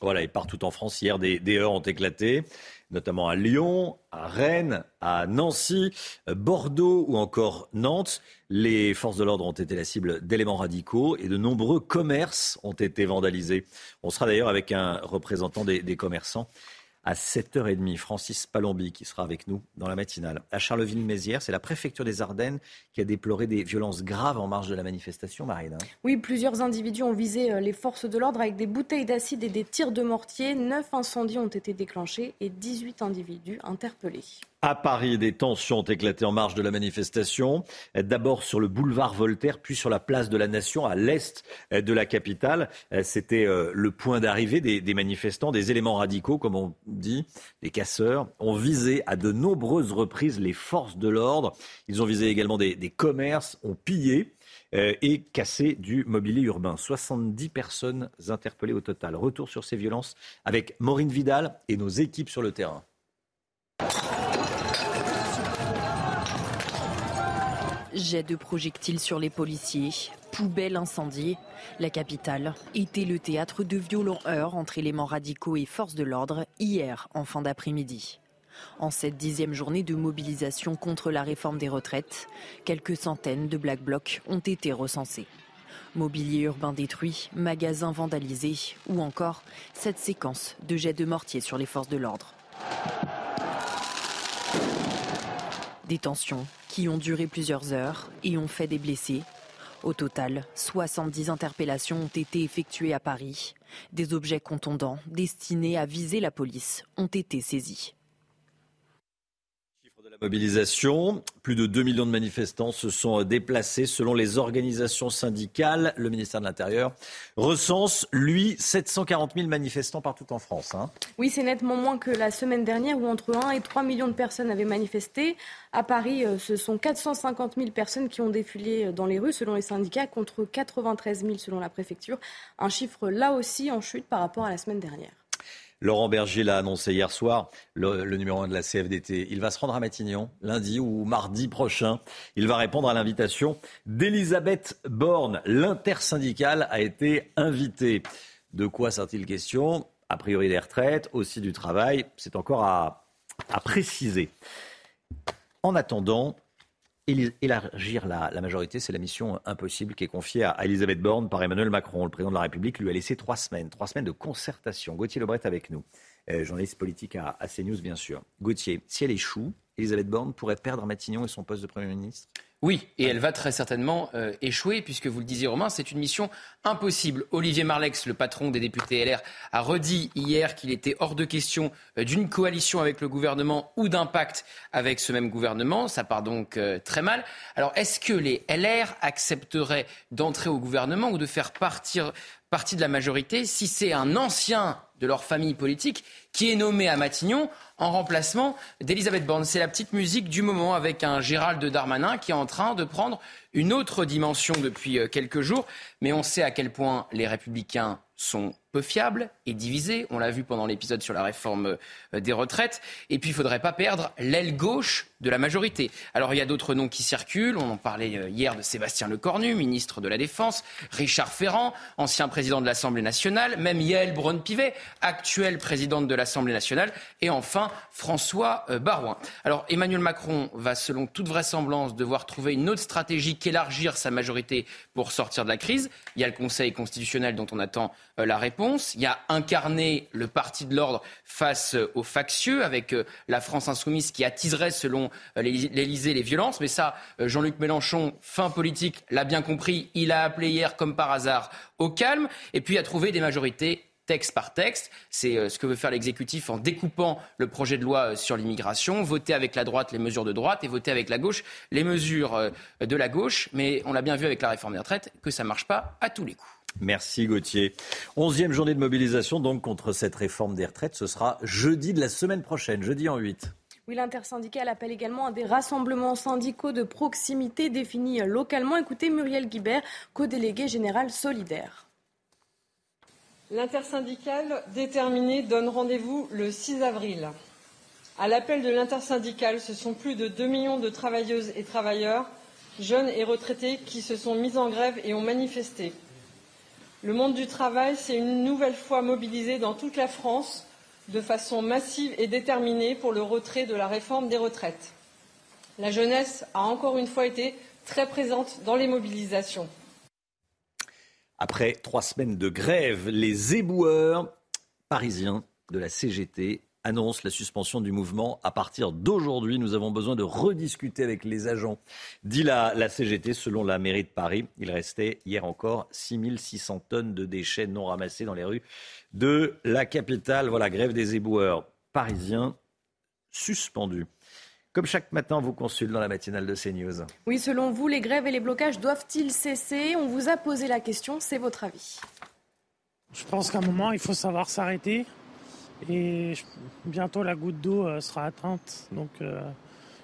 Voilà, et partout en France, hier, des, heures ont éclaté, notamment à Lyon, à Rennes, à Nancy, Bordeaux ou encore Nantes. Les forces de l'ordre ont été la cible d'éléments radicaux et de nombreux commerces ont été vandalisés. On sera d'ailleurs avec un représentant des commerçants à 7h30. Francis Palombi qui sera avec nous dans la matinale. À Charleville-Mézières, c'est la préfecture des Ardennes qui a déploré des violences graves en marge de la manifestation, Marine. Hein. Oui, plusieurs individus ont visé euh, les forces de l'ordre avec des bouteilles d'acide et des tirs de mortier. Neuf incendies ont été déclenchés et 18 individus interpellés. À Paris, des tensions ont éclaté en marge de la manifestation. D'abord sur le boulevard Voltaire, puis sur la place de la Nation, à l'est de la capitale. C'était euh, le point d'arrivée des, manifestants. Des éléments radicaux, comme on dit, des casseurs, ont visé à de nombreuses reprises les forces de l'ordre. Ils ont visé également des, commerces, ont pillé euh, et cassé du mobilier urbain. 70 personnes interpellées au total. Retour sur ces violences avec Maureen Vidal et nos équipes sur le terrain. Jet de projectiles sur les policiers, poubelle incendiée. La capitale était le théâtre de violents heurts entre éléments radicaux et forces de l'ordre hier en fin d'après-midi. En cette dixième journée de mobilisation contre la réforme des retraites, quelques centaines de black blocs ont été recensés. Mobilier urbain détruit, magasins vandalisés ou encore cette séquence de jets de mortier sur les forces de l'ordre. Des qui ont duré plusieurs heures et ont fait des blessés. Au total, 70 interpellations ont été effectuées à Paris. Des objets contondants destinés à viser la police ont été saisis mobilisation. Plus de 2 millions de manifestants se sont déplacés selon les organisations syndicales. Le ministère de l'Intérieur recense, lui, 740 000 manifestants partout en France. Hein. Oui, c'est nettement moins que la semaine dernière où entre 1 et 3 millions de personnes avaient manifesté. À Paris, euh, ce sont 450 000 personnes qui ont défilé dans les rues selon les syndicats contre 93 000 selon la préfecture. Un chiffre là aussi en chute par rapport à la semaine dernière. Laurent Berger l'a annoncé hier soir, le, numéro 1 de la CFDT. Il va se rendre à Matignon lundi ou mardi prochain. Il va répondre à l'invitation d'Elisabeth Borne. L'intersyndicale a été invitée. De quoi sert-il question? A priori des retraites, aussi du travail. C'est encore à préciser. En attendant, élargir la, majorité, c'est la mission impossible qui est confiée à Elisabeth Borne par Emmanuel Macron. Le président de la République lui a laissé trois semaines, trois semaines de concertation. Gauthier Lebret avec nous, euh, journaliste politique à, à CNews bien sûr. Gauthier, si elle échoue, Elisabeth Borne pourrait perdre Matignon et son poste de Premier ministre? Oui, et elle va très certainement euh, échouer, puisque vous le disiez Romain, c'est une mission impossible. Olivier Marlex, le patron des députés LR, a redit hier qu'il était hors de question euh, d'une coalition avec le gouvernement ou d'un pacte avec ce même gouvernement. Ça part donc euh, très mal. Alors, est-ce que les LR accepteraient d'entrer au gouvernement ou de faire partie de la majorité si c'est un ancien de leur famille politique qui est nommé à Matignon en remplacement d'Elisabeth Borne? C'est la petite musique du moment avec un Gérald Darmanin qui est en train de prendre une autre dimension depuis euh, quelques jours. Mais on sait à quel point les républicains sont peu fiables et divisés. On l'a vu pendant l'épisode sur la réforme euh, des retraites. Et puis, il ne faudrait pas perdre l'aile gauche de la majorité. Alors, il y a d'autres noms qui circulent. On en parlait euh, hier de Sébastien Lecornu, ministre de la Défense, Richard Ferrand, ancien président de l'Assemblée nationale, même Yael Braun-Pivet, actuelle présidente de l'Assemblée nationale, et enfin François Barouin. Alors, Emmanuel Macron va, selon toute vraisemblance, devoir trouver une autre stratégie qu'élargir sa majorité pour sortir de la crise. Il y a le Conseil constitutionnel dont on attend euh, la réponse. Il y a incarné le parti de l'ordre face euh, aux factieux, avec euh, la France insoumise qui attiserait, selon l'Élysée, les violences. Mais ça, Jean-Luc Mélenchon, fin politique, l'a bien compris. Il a appelé hier, comme par hasard, au calme. Et puis, a trouvé des majorités texte par texte. C'est ce que veut faire l'exécutif en découpant le projet de loi sur l'immigration, voter avec la droite les mesures de droite et voter avec la gauche les mesures de la gauche. Mais on l'a bien vu avec la réforme des retraites que ça ne marche pas à tous les coups. Merci Gauthier. Onzième journée de mobilisation donc contre cette réforme des retraites. Ce sera jeudi de la semaine prochaine, jeudi en 8. Oui, l'intersyndicale appelle également à des rassemblements syndicaux de proximité définis localement. Écoutez Muriel Guibert, co-déléguée générale solidaire. L'intersyndicale déterminée donne rendez-vous le 6 avril. À l'appel de l'intersyndicale, ce sont plus de 2 millions de travailleuses et travailleurs, jeunes et retraités, qui se sont mis en grève et ont manifesté. Le monde du travail s'est une nouvelle fois mobilisé dans toute la France de façon massive et déterminée pour le retrait de la réforme des retraites. La jeunesse a encore une fois été très présente dans les mobilisations. Après trois semaines de grève, les éboueurs parisiens de la CGT annonce la suspension du mouvement à partir d'aujourd'hui. Nous avons besoin de rediscuter avec les agents, dit la, la, CGT. Selon la mairie de Paris, il restait hier encore 6600 tonnes de déchets non ramassés dans les rues de la capitale. Voilà, grève des éboueurs parisiens suspendus. Comme chaque matin, on vous consulte dans la matinale de CNews. Oui, selon vous, les grèves et les blocages doivent-ils cesser? On vous a posé la question, c'est votre avis Je pense qu'à un moment, il faut savoir s'arrêter et bientôt la goutte d'eau euh, sera atteinte. Donc euh,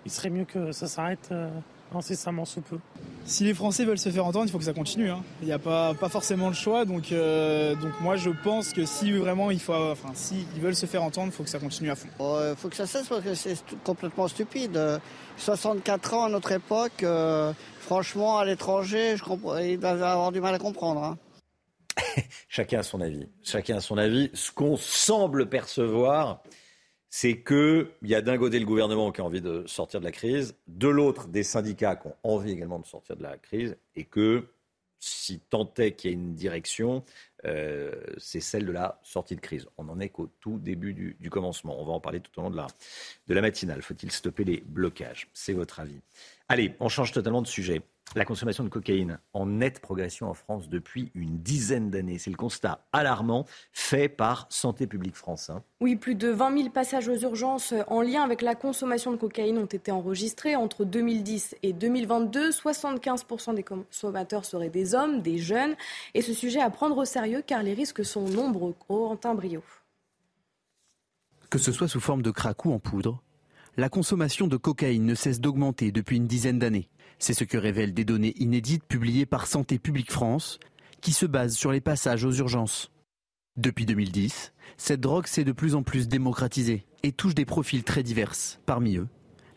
il serait mieux que ça s'arrête euh, incessamment sous peu. Si les Français veulent se faire entendre, il faut que ça continue. Hein. Il n'y a pas, pas forcément le choix. Donc, donc moi je pense que si vraiment il faut, enfin si ils veulent se faire entendre, il faut que ça continue à fond. Il faut que ça cesse parce que c'est complètement stupide. 64 ans à notre époque, franchement à l'étranger, ils doivent avoir du mal à comprendre. Hein. Chacun a son avis. Chacun a son avis. Ce qu'on semble percevoir, c'est qu'il y a d'un côté le gouvernement qui a envie de sortir de la crise, de l'autre des syndicats qui ont envie également de sortir de la crise, et que si tant est qu'il y a une direction, euh, c'est celle de la sortie de crise. On n'en est qu'au tout début du, commencement. On va en parler tout au long de la matinale. Faut-il stopper les blocages? C'est votre avis. Allez, on change totalement de sujet la consommation de cocaïne en nette progression en France depuis une dizaine d'années. C'est le constat alarmant fait par Santé publique France. Hein. Oui, plus de 20 000 passages aux urgences en lien avec la consommation de cocaïne ont été enregistrés entre 2010 et 2022. 75% des consommateurs seraient des hommes, des jeunes. Et ce sujet à prendre au sérieux car les risques sont nombreux. Corentin Brio. Que ce soit sous forme de crack ou en poudre, la consommation de cocaïne ne cesse d'augmenter depuis une dizaine d'années. C'est ce que révèlent des données inédites publiées par Santé publique France, qui se basent sur les passages aux urgences. Depuis 2010, cette drogue s'est de plus en plus démocratisée et touche des profils très divers, parmi eux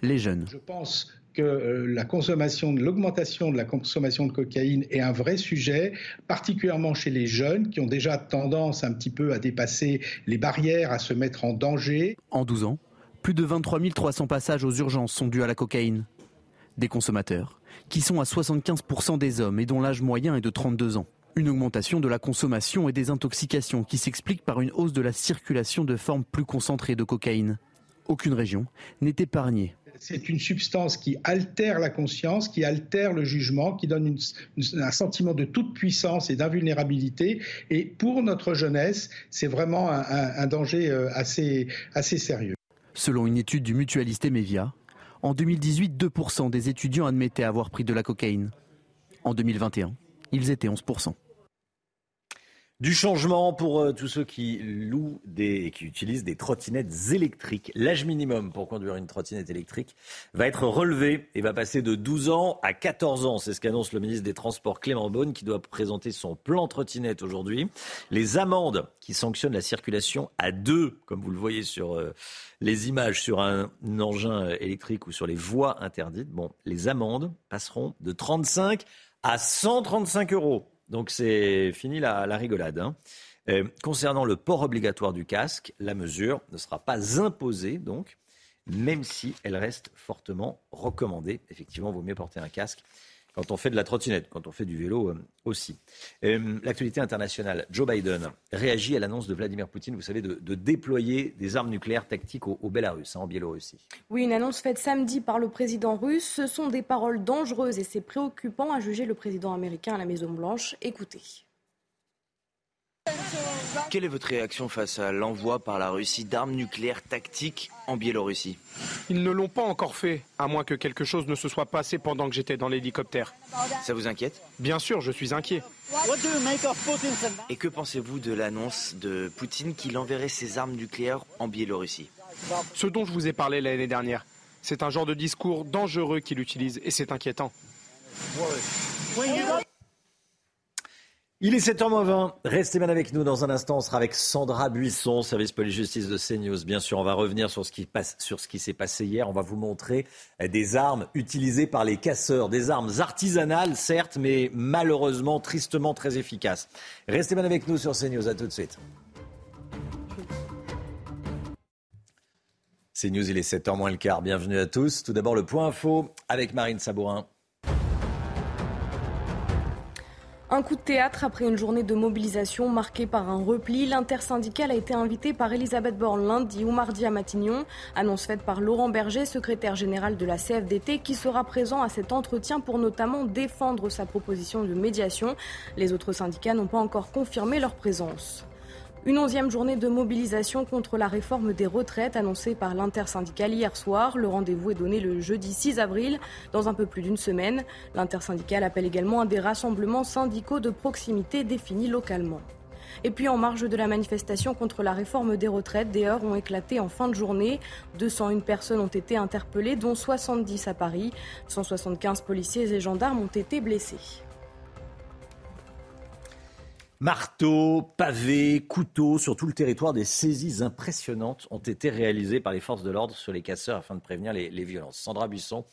les jeunes. Je pense que euh, la consommation, l'augmentation de la consommation de cocaïne est un vrai sujet, particulièrement chez les jeunes qui ont déjà tendance un petit peu à dépasser les barrières, à se mettre en danger. En 12 ans, plus de 23 300 passages aux urgences sont dus à la cocaïne. Des consommateurs qui sont à 75% des hommes et dont l'âge moyen est de 32 ans. Une augmentation de la consommation et des intoxications qui s'explique par une hausse de la circulation de formes plus concentrées de cocaïne. Aucune région n'est épargnée c'est une substance qui altère la conscience, qui altère le jugement, qui donne un sentiment de toute puissance et d'invulnérabilité. Et pour notre jeunesse, c'est vraiment un, danger euh, assez, assez sérieux. Selon une étude du mutualiste Emevia, en 2018, 2% des étudiants admettaient avoir pris de la cocaïne. En 2021, ils étaient 11%. Du changement pour euh, tous ceux qui louent des, qui utilisent des trottinettes électriques. L'âge minimum pour conduire une trottinette électrique va être relevé et va passer de 12 ans à 14 ans. C'est ce qu'annonce le ministre des Transports Clément Beaune qui doit présenter son plan trottinette aujourd'hui. Les amendes qui sanctionnent la circulation à deux, comme vous le voyez sur euh, les images, sur un, un engin électrique ou sur les voies interdites, bon, les amendes passeront de 35 à 135 euros. Donc c'est fini la, rigolade. Hein. Euh, concernant le port obligatoire du casque, la mesure ne sera pas imposée, donc, même si elle reste fortement recommandée. Effectivement, il vaut mieux porter un casque quand on fait de la trottinette, quand on fait du vélo euh, aussi. Euh, l'actualité internationale, Joe Biden réagit à l'annonce de Vladimir Poutine, vous savez, de, déployer des armes nucléaires tactiques au, Bélarus, hein, en Biélorussie. Oui, une annonce faite samedi par le président russe. Ce sont des paroles dangereuses et c'est préoccupant à juger le président américain à la Maison-Blanche. Écoutez. Quelle est votre réaction face à l'envoi par la Russie d'armes nucléaires tactiques en Biélorussie? Ils ne l'ont pas encore fait, à moins que quelque chose ne se soit passé pendant que j'étais dans l'hélicoptère. Ça vous inquiète? Bien sûr, je suis inquiet. Et que pensez-vous de l'annonce de Poutine qu'il enverrait ses armes nucléaires en Biélorussie? Ce dont je vous ai parlé l'année dernière. C'est un genre de discours dangereux qu'il utilise et c'est inquiétant. Il est 7h20. Restez bien avec nous dans un instant. On sera avec Sandra Buisson, service police-justice de CNews. Bien sûr, on va revenir sur ce qui s'est passé hier. On va vous montrer euh, des armes utilisées par les casseurs, des armes artisanales, certes, mais malheureusement, tristement très efficaces. Restez bien avec nous sur CNews. À tout de suite. CNews, il est 7h moins le quart. Bienvenue à tous. Tout d'abord, le point info avec Marine Sabourin. Un coup de théâtre après une journée de mobilisation marquée par un repli. L'intersyndicale a été invité par Elisabeth Borne lundi ou mardi à Matignon. Annonce faite par Laurent Berger, secrétaire général de la CFDT, qui sera présent à cet entretien pour notamment défendre sa proposition de médiation. Les autres syndicats n'ont pas encore confirmé leur présence. Une onzième journée de mobilisation contre la réforme des retraites annoncée par l'intersyndicale hier soir. Le rendez-vous est donné le jeudi 6 avril, dans un peu plus d'une semaine. L'intersyndicale appelle également à des rassemblements syndicaux de proximité définis localement. Et puis en marge de la manifestation contre la réforme des retraites, des heures ont éclaté en fin de journée. 201 personnes ont été interpellées, dont 70 à Paris. 175 policiers et gendarmes ont été blessés. Marteaux, pavés, couteaux, sur tout le territoire, des saisies impressionnantes ont été réalisées par les forces de l'ordre sur les casseurs afin de prévenir les, violences. Sandra Buisson,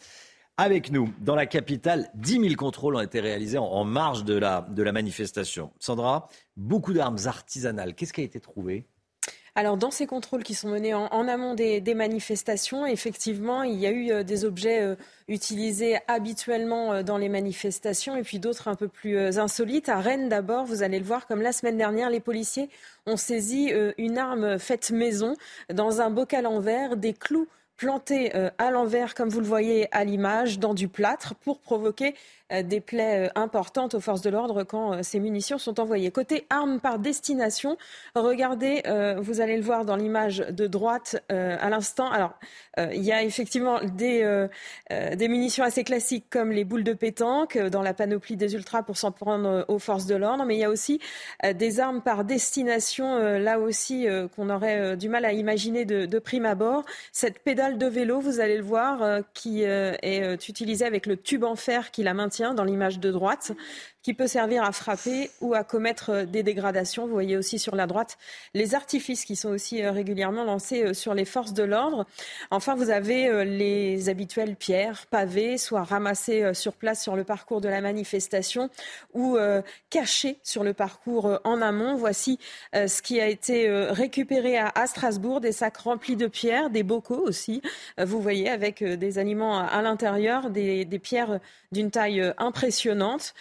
avec nous, dans la capitale, 10 000 contrôles ont été réalisés en, marge de la, de la manifestation. Sandra, beaucoup d'armes artisanales. Qu'est-ce qui a été trouvé? Alors, dans ces contrôles qui sont menés en, amont des, manifestations, effectivement, il y a eu euh, des objets euh, utilisés habituellement euh, dans les manifestations et puis d'autres un peu plus insolites. À Rennes, d'abord, vous allez le voir, comme la semaine dernière, les policiers ont saisi une arme faite maison dans un bocal en verre, des clous plantés à l'envers, comme vous le voyez à l'image, dans du plâtre pour provoquer des plaies euh, importantes aux forces de l'ordre quand euh, ces munitions sont envoyées. Côté armes par destination, regardez, vous allez le voir dans l'image de droite à l'instant. Alors, il y a effectivement des, munitions assez classiques comme les boules de pétanque dans la panoplie des ultras pour s'en prendre aux forces de l'ordre, mais il y a aussi des armes par destination, là aussi, qu'on aurait du mal à imaginer de, prime abord. Cette pédale de vélo, vous allez le voir, qui est utilisée avec le tube en fer qui la maintient dans l'image de droite qui peut servir à frapper ou à commettre euh, des dégradations. Vous voyez aussi sur la droite les artifices qui sont aussi euh, régulièrement lancés euh, sur les forces de l'ordre. Enfin, vous avez les habituelles pierres, pavées, soit ramassées sur place sur le parcours de la manifestation ou cachées sur le parcours en amont. Voici ce qui a été récupéré à Strasbourg, des sacs remplis de pierres, des bocaux aussi. Vous voyez avec des aliments à l'intérieur, des, pierres d'une taille impressionnante.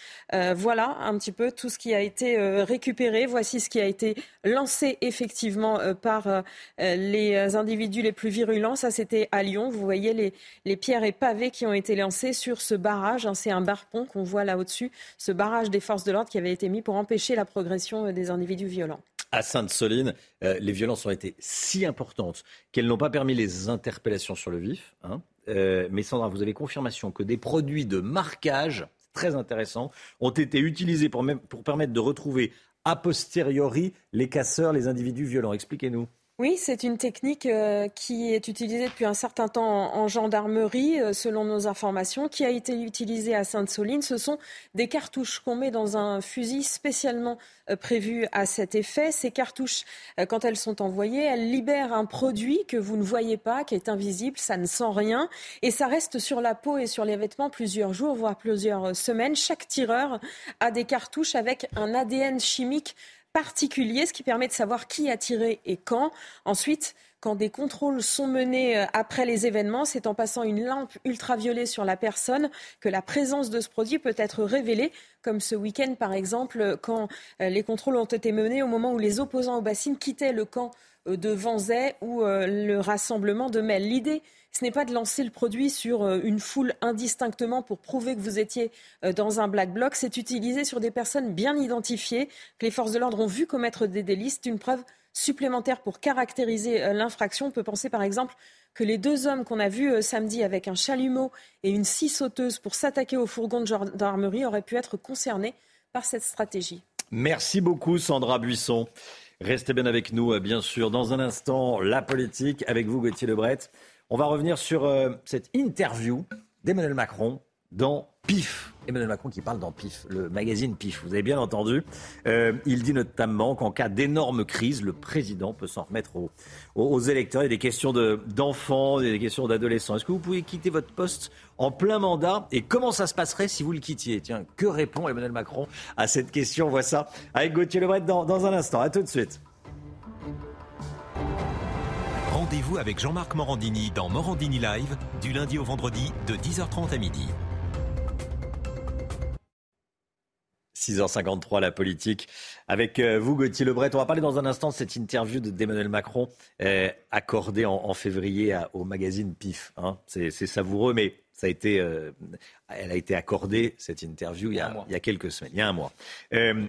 Voilà un petit peu tout ce qui a été euh, récupéré. Voici ce qui a été lancé effectivement euh, par les individus les plus virulents. Ça, c'était à Lyon. Vous voyez les, pierres et pavés qui ont été lancés sur ce barrage. Hein. C'est un barpont qu'on voit là au-dessus, ce barrage des forces de l'ordre qui avait été mis pour empêcher la progression des individus violents. À Sainte-Soline, les violences ont été si importantes qu'elles n'ont pas permis les interpellations sur le vif. Hein. mais Sandra, vous avez confirmation que des produits de marquage très intéressant, ont été utilisés pour, pour permettre de retrouver a posteriori les casseurs, les individus violents. Expliquez-nous. Oui, c'est une technique euh, qui est utilisée depuis un certain temps en, gendarmerie, euh, selon nos informations, qui a été utilisée à Sainte-Soline. Ce sont des cartouches qu'on met dans un fusil spécialement euh, prévu à cet effet. Ces cartouches, quand elles sont envoyées, elles libèrent un produit que vous ne voyez pas, qui est invisible, ça ne sent rien, et ça reste sur la peau et sur les vêtements plusieurs jours, voire plusieurs semaines. Chaque tireur a des cartouches avec un ADN chimique particulier, ce qui permet de savoir qui a tiré et quand. Ensuite, quand des contrôles sont menés euh, après les événements, c'est en passant une lampe ultraviolet sur la personne que la présence de ce produit peut être révélée, comme ce week-end par exemple, quand euh, les contrôles ont été menés au moment où les opposants aux bassines quittaient le camp euh, de Vanzay ou le rassemblement de Mel. L'idée, ce n'est pas de lancer le produit sur euh, une foule indistinctement pour prouver que vous étiez euh, dans un black bloc, c'est utilisé sur des personnes bien identifiées que les forces de l'ordre ont vu commettre des délits. C'est une preuve supplémentaire pour caractériser euh, l'infraction. On peut penser par exemple que les deux hommes qu'on a vus samedi avec un chalumeau et une scie sauteuse pour s'attaquer au fourgon de gendarmerie auraient pu être concernés par cette stratégie. Merci beaucoup Sandra Buisson. Restez bien avec nous, bien sûr. Dans un instant, la politique avec vous, Gauthier Lebret. On va revenir sur euh, cette interview d'Emmanuel Macron dans PIF. Emmanuel Macron qui parle dans PIF, le magazine PIF, vous avez bien entendu. Euh, il dit notamment qu'en cas d'énorme crise, le président peut s'en remettre aux, électeurs. Il y a des questions d'enfants, des questions d'adolescents. Est-ce que vous pouvez quitter votre poste en plein mandat? Et comment ça se passerait si vous le quittiez? Tiens, que répond Emmanuel Macron à cette question? On voit ça avec Gauthier Lebret dans, dans un instant. À tout de suite. Rendez-vous avec Jean-Marc Morandini dans Morandini Live du lundi au vendredi de 10h30 à midi. 6h53, la politique. Avec euh, vous, Gauthier Lebret, on va parler dans un instant de cette interview d'Emmanuel Macron euh, accordée en, février au magazine PIF. Hein. C'est savoureux, mais ça a été, euh, elle a été accordée, cette interview, il y a, il y a quelques semaines, il y a un mois.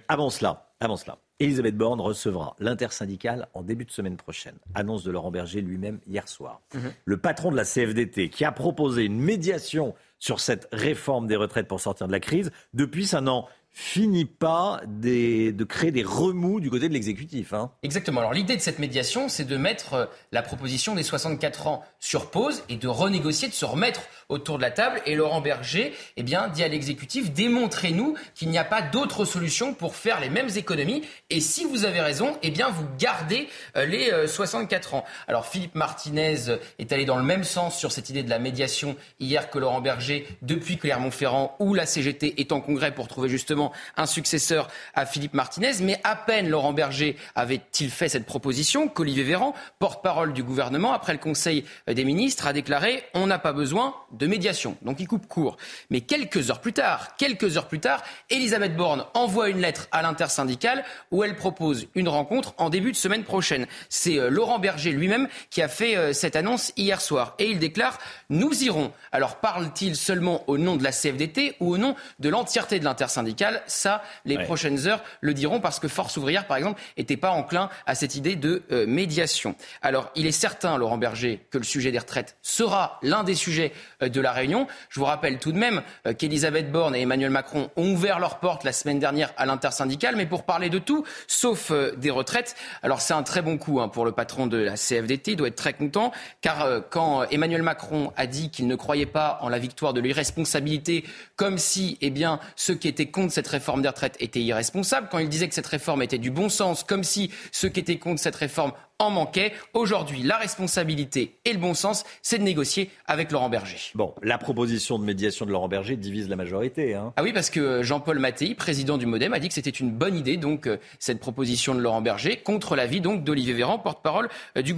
avant cela, avant cela, Elisabeth Borne recevra l'intersyndicale en début de semaine prochaine. Annonce de Laurent Berger lui-même hier soir. Mhm. Le patron de la CFDT qui a proposé une médiation sur cette réforme des retraites pour sortir de la crise, depuis ça n'en finit pas de créer des remous du côté de l'exécutif. Hein. Exactement. Alors l'idée de cette médiation, c'est de mettre euh, la proposition des 64 ans sur pause et de renégocier, de se remettre autour de la table. Et Laurent Berger eh bien, dit à l'exécutif, démontrez-nous qu'il n'y a pas d'autre solution pour faire les mêmes économies. Et si vous avez raison, eh bien, vous gardez euh, les 64 euh, ans. Alors Philippe Martinez est allé dans le même sens sur cette idée de la médiation hier que Laurent Berger depuis Clermont-Ferrand où la CGT est en congrès pour trouver justement un successeur à Philippe Martinez. Mais à peine Laurent Berger avait-il fait cette proposition qu'Olivier Véran, porte-parole du gouvernement, après le Conseil des ministres, a déclaré on n'a pas besoin de médiation. Donc il coupe court. Mais quelques heures plus tard, quelques heures plus tard, Elisabeth Borne envoie une lettre à l'intersyndicale où elle propose une rencontre en début de semaine prochaine. C'est euh, Laurent Berger lui-même qui a fait euh, cette annonce hier soir. Et il déclare Nous irons. Alors parle-t-il seulement au nom de la CFDT ou au nom de l'entièreté de l'intersyndicale? Ça, les prochaines heures le diront parce que Force ouvrière, par exemple, n'était pas enclin à cette idée de euh, médiation. Alors, il est certain, Laurent Berger, que le sujet des retraites sera l'un des sujets euh, de la réunion. Je vous rappelle tout de même euh, qu'Elisabeth Borne et Emmanuel Macron ont ouvert leurs portes la semaine dernière à l'intersyndicale, mais pour parler de tout, sauf des retraites. Alors, c'est un très bon coup hein, pour le patron de la CFDT, il doit être très content, car quand Emmanuel Macron a dit qu'il ne croyait pas en la victoire de l'irresponsabilité, comme si eh bien, ceux qui étaient contre cette réforme des retraites étaient irresponsables, quand il disait que cette réforme était du bon sens, comme si ceux qui étaient contre cette réforme en manquaient. Aujourd'hui, la responsabilité et le bon sens, c'est de négocier avec Laurent Berger. Bon, la proposition de médiation de Laurent Berger divise la majorité. Hein. Ah oui, parce que Jean-Paul Mattei, président du Modem, a dit que c'était une bonne idée, donc, euh, cette proposition de Laurent Berger, contre l'avis donc d'Olivier Véran, porte-parole euh, du,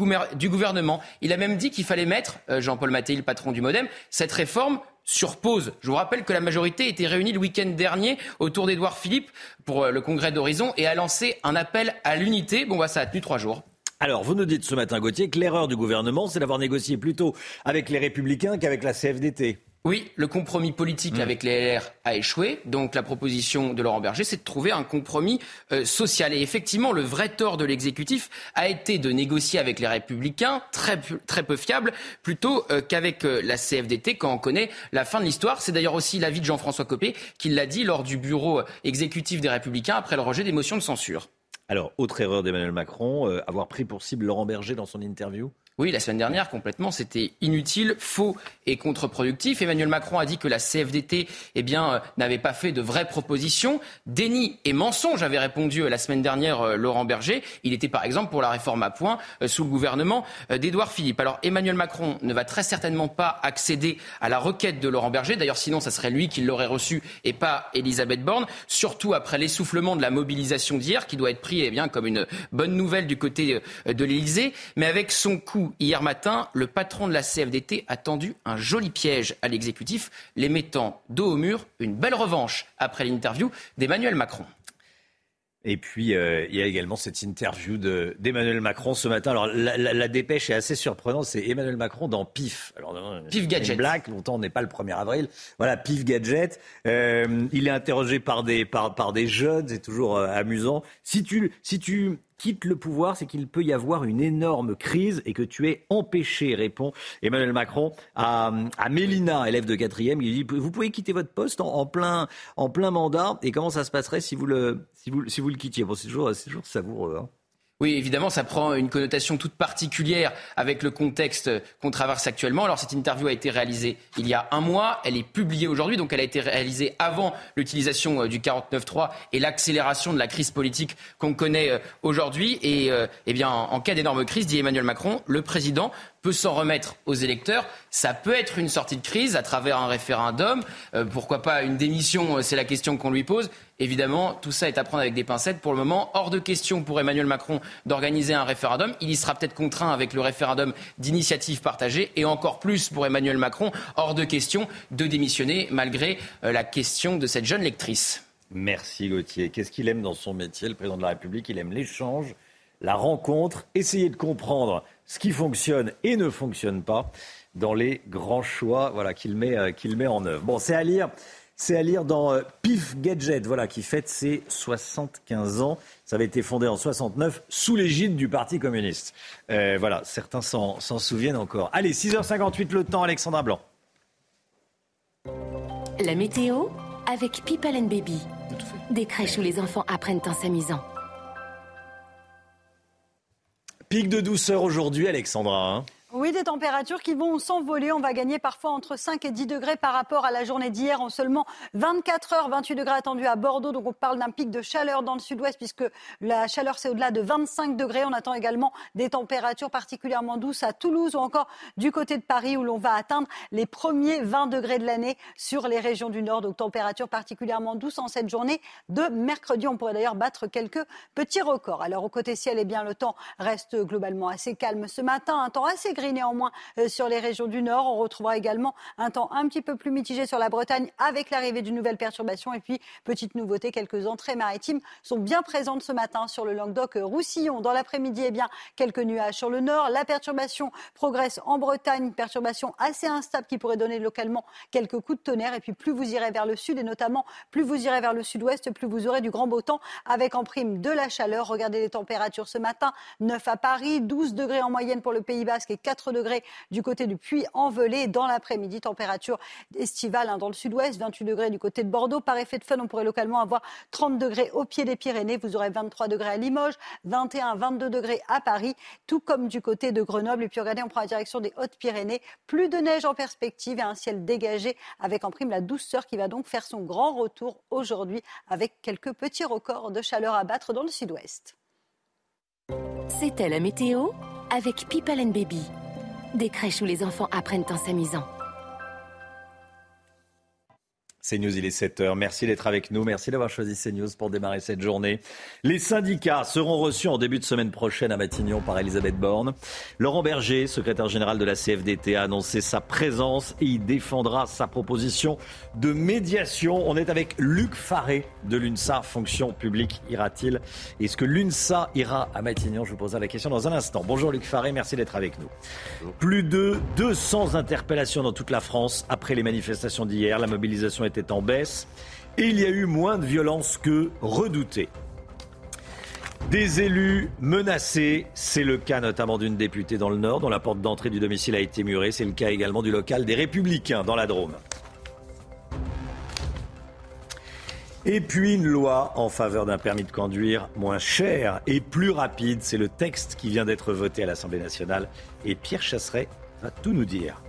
gouvernement. Il a même dit qu'il fallait mettre, euh, Jean-Paul Mattei, le patron du Modem, cette réforme sur pause. Je vous rappelle que la majorité était réunie le week-end dernier autour d'Édouard Philippe pour le congrès d'Horizon et a lancé un appel à l'unité. Bon, bah, ça a tenu trois jours. Alors, vous nous dites ce matin, Gauthier, que l'erreur du gouvernement, c'est d'avoir négocié plutôt avec les Républicains qu'avec la CFDT. Oui, le compromis politique mm. avec les LR a échoué. Donc la proposition de Laurent Berger, c'est de trouver un compromis euh, social. Et effectivement, le vrai tort de l'exécutif a été de négocier avec les Républicains, très, très peu fiable, plutôt euh, qu'avec euh, la CFDT quand on connaît la fin de l'histoire. C'est d'ailleurs aussi l'avis de Jean-François Copé qui l'a dit lors du bureau exécutif des Républicains après le rejet des motions de censure. Alors, autre erreur d'Emmanuel Macron, euh, avoir pris pour cible Laurent Berger dans son interview? Oui, la semaine dernière, complètement, c'était inutile, faux et contre-productif. Emmanuel Macron a dit que la CFDT eh bien, euh, n'avait pas fait de vraies propositions. Déni et mensonge avait répondu euh, la semaine dernière euh, Laurent Berger. Il était par exemple pour la réforme à point sous le gouvernement d'Édouard Philippe. Alors Emmanuel Macron ne va très certainement pas accéder à la requête de Laurent Berger. D'ailleurs, sinon, ça serait lui qui l'aurait reçu et pas Elisabeth Borne. Surtout après l'essoufflement de la mobilisation d'hier, qui doit être pris eh bien, comme une bonne nouvelle du côté de l'Élysée. Mais avec son coup hier matin, le patron de la CFDT a tendu un joli piège à l'exécutif, les mettant dos au mur, une belle revanche après l'interview d'Emmanuel Macron. Et puis, euh, il y a également cette interview d'Emmanuel Macron ce matin. Alors, la, dépêche est assez surprenante. C'est Emmanuel Macron dans PIF. Alors, PIF Gadget. Black, longtemps, on n'est pas le 1er avril. Voilà, PIF Gadget. Euh, il est interrogé par des, par, par des jeunes. C'est toujours euh, amusant. Si tu, si tu quitte le pouvoir, c'est qu'il peut y avoir une énorme crise et que tu es empêché, répond Emmanuel Macron à, à Mélina, élève de quatrième. Il dit, vous pouvez quitter votre poste en, plein, en plein mandat et comment ça se passerait si vous le, si vous, si vous le quittiez? Bon, c'est toujours, toujours savoureux. Hein. Oui, évidemment, ça prend une connotation toute particulière avec le contexte qu'on traverse actuellement. Alors, cette interview a été réalisée il y a un mois. Elle est publiée aujourd'hui, donc elle a été réalisée avant l'utilisation euh, du 49.3 et l'accélération de la crise politique qu'on connaît euh, aujourd'hui. Et euh, eh bien, en cas d'énorme crise, dit Emmanuel Macron, le président peut s'en remettre aux électeurs. Ça peut être une sortie de crise à travers un référendum. Euh, pourquoi pas une démission euh, C'est la question qu'on lui pose. Évidemment, tout ça est à prendre avec des pincettes. Pour le moment, hors de question pour Emmanuel Macron d'organiser un référendum. Il y sera peut-être contraint avec le référendum d'initiative partagée. Et encore plus pour Emmanuel Macron, hors de question de démissionner malgré euh, la question de cette jeune lectrice. Merci Gauthier. Qu'est-ce qu'il aime dans son métier, le président de la République? Il aime l'échange, la rencontre, essayer de comprendre ce qui fonctionne et ne fonctionne pas dans les grands choix voilà, qu'il met, euh, qu'il met en œuvre. Bon, c'est à lire. C'est à lire dans euh, PIF Gadget, voilà, qui fête ses 75 ans. Ça avait été fondé en 69 sous l'égide du Parti communiste. Euh, voilà, certains s'en, souviennent encore. Allez, 6h58 le temps, Alexandra Blanc. La météo avec People and Baby. Des crèches où les enfants apprennent en s'amusant. Pic de douceur aujourd'hui, Alexandra. Hein. Oui, des températures qui vont s'envoler. On va gagner parfois entre 5 et 10 degrés par rapport à la journée d'hier en seulement 24 heures. 28 degrés attendus à Bordeaux. Donc on parle d'un pic de chaleur dans le sud-ouest puisque la chaleur c'est au-delà de 25 degrés. On attend également des températures particulièrement douces à Toulouse ou encore du côté de Paris où l'on va atteindre les premiers 20 degrés de l'année sur les régions du nord. Donc température particulièrement douce en cette journée de mercredi. On pourrait d'ailleurs battre quelques petits records. Alors au côté ciel, eh bien, le temps reste globalement assez calme ce matin. Un temps assez gris néanmoins euh, sur les régions du nord. On retrouvera également un temps un petit peu plus mitigé sur la Bretagne avec l'arrivée d'une nouvelle perturbation. Et puis, petite nouveauté, quelques entrées maritimes sont bien présentes ce matin sur le Languedoc-Roussillon. Dans l'après-midi, eh bien, quelques nuages sur le nord. La perturbation progresse en Bretagne, perturbation assez instable qui pourrait donner localement quelques coups de tonnerre. Et puis, plus vous irez vers le sud et notamment plus vous irez vers le sud-ouest, plus vous aurez du grand beau temps avec en prime de la chaleur. Regardez les températures ce matin 9 à Paris, 12 degrés en moyenne pour le Pays Basque et 4 degrés du côté du Puy-en-Velay. Dans l'après-midi, température estivale hein, dans le sud-ouest, 28 degrés du côté de Bordeaux. Par effet de fun, on pourrait localement avoir 30 degrés au pied des Pyrénées. Vous aurez 23 degrés à Limoges, 21, 22 degrés à Paris, tout comme du côté de Grenoble. Et puis regardez, on prend la direction des Hautes-Pyrénées. Plus de neige en perspective et un ciel dégagé avec en prime la douceur qui va donc faire son grand retour aujourd'hui avec quelques petits records de chaleur à battre dans le sud-ouest. C'était la météo avec People and Baby. Des crèches où les enfants apprennent en s'amusant. CNews, il est 7h. Merci d'être avec nous. Merci d'avoir choisi CNews pour démarrer cette journée. Les syndicats seront reçus en début de semaine prochaine à Matignon par Elisabeth Borne. Laurent Berger, secrétaire général de la CFDT, a annoncé sa présence et il défendra sa proposition de médiation. On est avec Luc Faré de l'UNSA. Fonction publique ira-t-il? Est-ce que l'UNSA ira à Matignon Je vous poserai la question dans un instant. Bonjour Luc Faré, merci d'être avec nous. Plus de 200 interpellations dans toute la France après les manifestations d'hier. La mobilisation est en baisse et il y a eu moins de violence que redouté. Des élus menacés, c'est le cas notamment d'une députée dans le Nord dont la porte d'entrée du domicile a été murée, c'est le cas également du local des Républicains dans la Drôme. Et puis une loi en faveur d'un permis de conduire moins cher et plus rapide, c'est le texte qui vient d'être voté à l'Assemblée nationale et Pierre Chasseret va tout nous dire.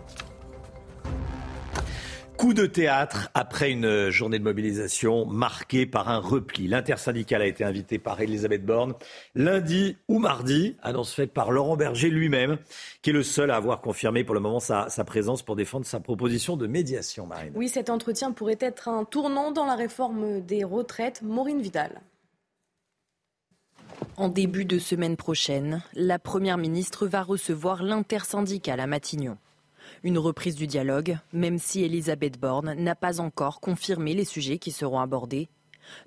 Coup de théâtre après une journée de mobilisation marquée par un repli. L'intersyndicale a été invité par Elisabeth Borne lundi ou mardi, annonce faite par Laurent Berger lui-même, qui est le seul à avoir confirmé pour le moment sa, sa présence pour défendre sa proposition de médiation, Marine. Oui, cet entretien pourrait être un tournant dans la réforme des retraites. Maureen Vidal. En début de semaine prochaine, la Première ministre va recevoir l'intersyndicale à Matignon. Une reprise du dialogue, même si Elisabeth Borne n'a pas encore confirmé les sujets qui seront abordés.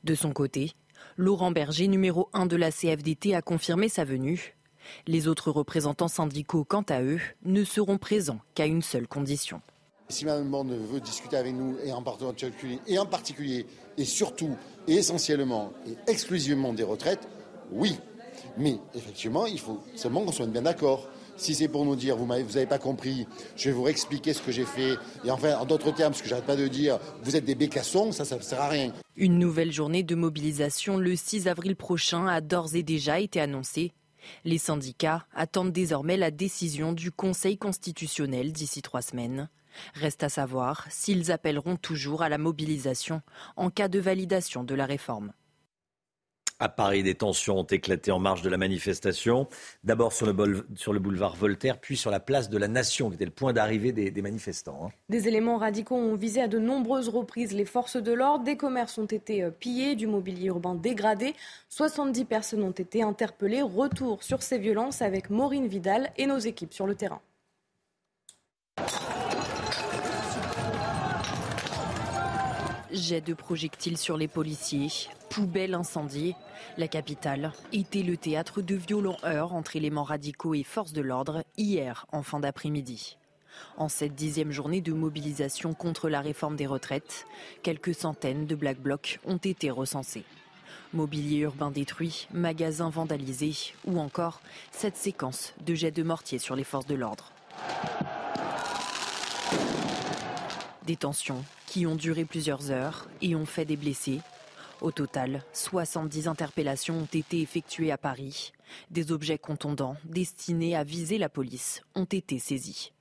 De son côté, Laurent Berger, numéro 1 de la CFDT, a confirmé sa venue. Les autres représentants syndicaux, quant à eux, ne seront présents qu'à une seule condition. Si Mme Borne veut discuter avec nous, et en particulier, et, en particulier, et surtout, et essentiellement, et exclusivement des retraites, oui. Mais effectivement, il faut seulement qu'on soit bien d'accord. Si c'est pour nous dire, vous n'avez pas compris, je vais vous réexpliquer ce que j'ai fait. Et enfin, en d'autres termes, ce que j'arrête pas de dire, vous êtes des bécassons, ça, ça ne sert à rien. Une nouvelle journée de mobilisation le 6 avril prochain a d'ores et déjà été annoncée. Les syndicats attendent désormais la décision du Conseil constitutionnel d'ici trois semaines. Reste à savoir s'ils appelleront toujours à la mobilisation en cas de validation de la réforme. À Paris, des tensions ont éclaté en marge de la manifestation. D'abord sur, le boulevard Voltaire, puis sur la place de la Nation, qui était le point d'arrivée des, manifestants. Hein. Des éléments radicaux ont visé à de nombreuses reprises les forces de l'ordre. Des commerces ont été euh, pillés, du mobilier urbain dégradé. 70 personnes ont été interpellées. Retour sur ces violences avec Maureen Vidal et nos équipes sur le terrain. Jet de projectiles sur les policiers, poubelle incendiée. La capitale était le théâtre de violents heurts entre éléments radicaux et forces de l'ordre hier en fin d'après-midi. En cette dixième journée de mobilisation contre la réforme des retraites, quelques centaines de black blocs ont été recensés. Mobilier urbain détruit, magasins vandalisés ou encore cette séquence de jets de mortier sur les forces de l'ordre. Des tensions qui ont duré plusieurs heures et ont fait des blessés. Au total, 70 interpellations ont été effectuées à Paris. Des objets contondants destinés à viser la police ont été saisis.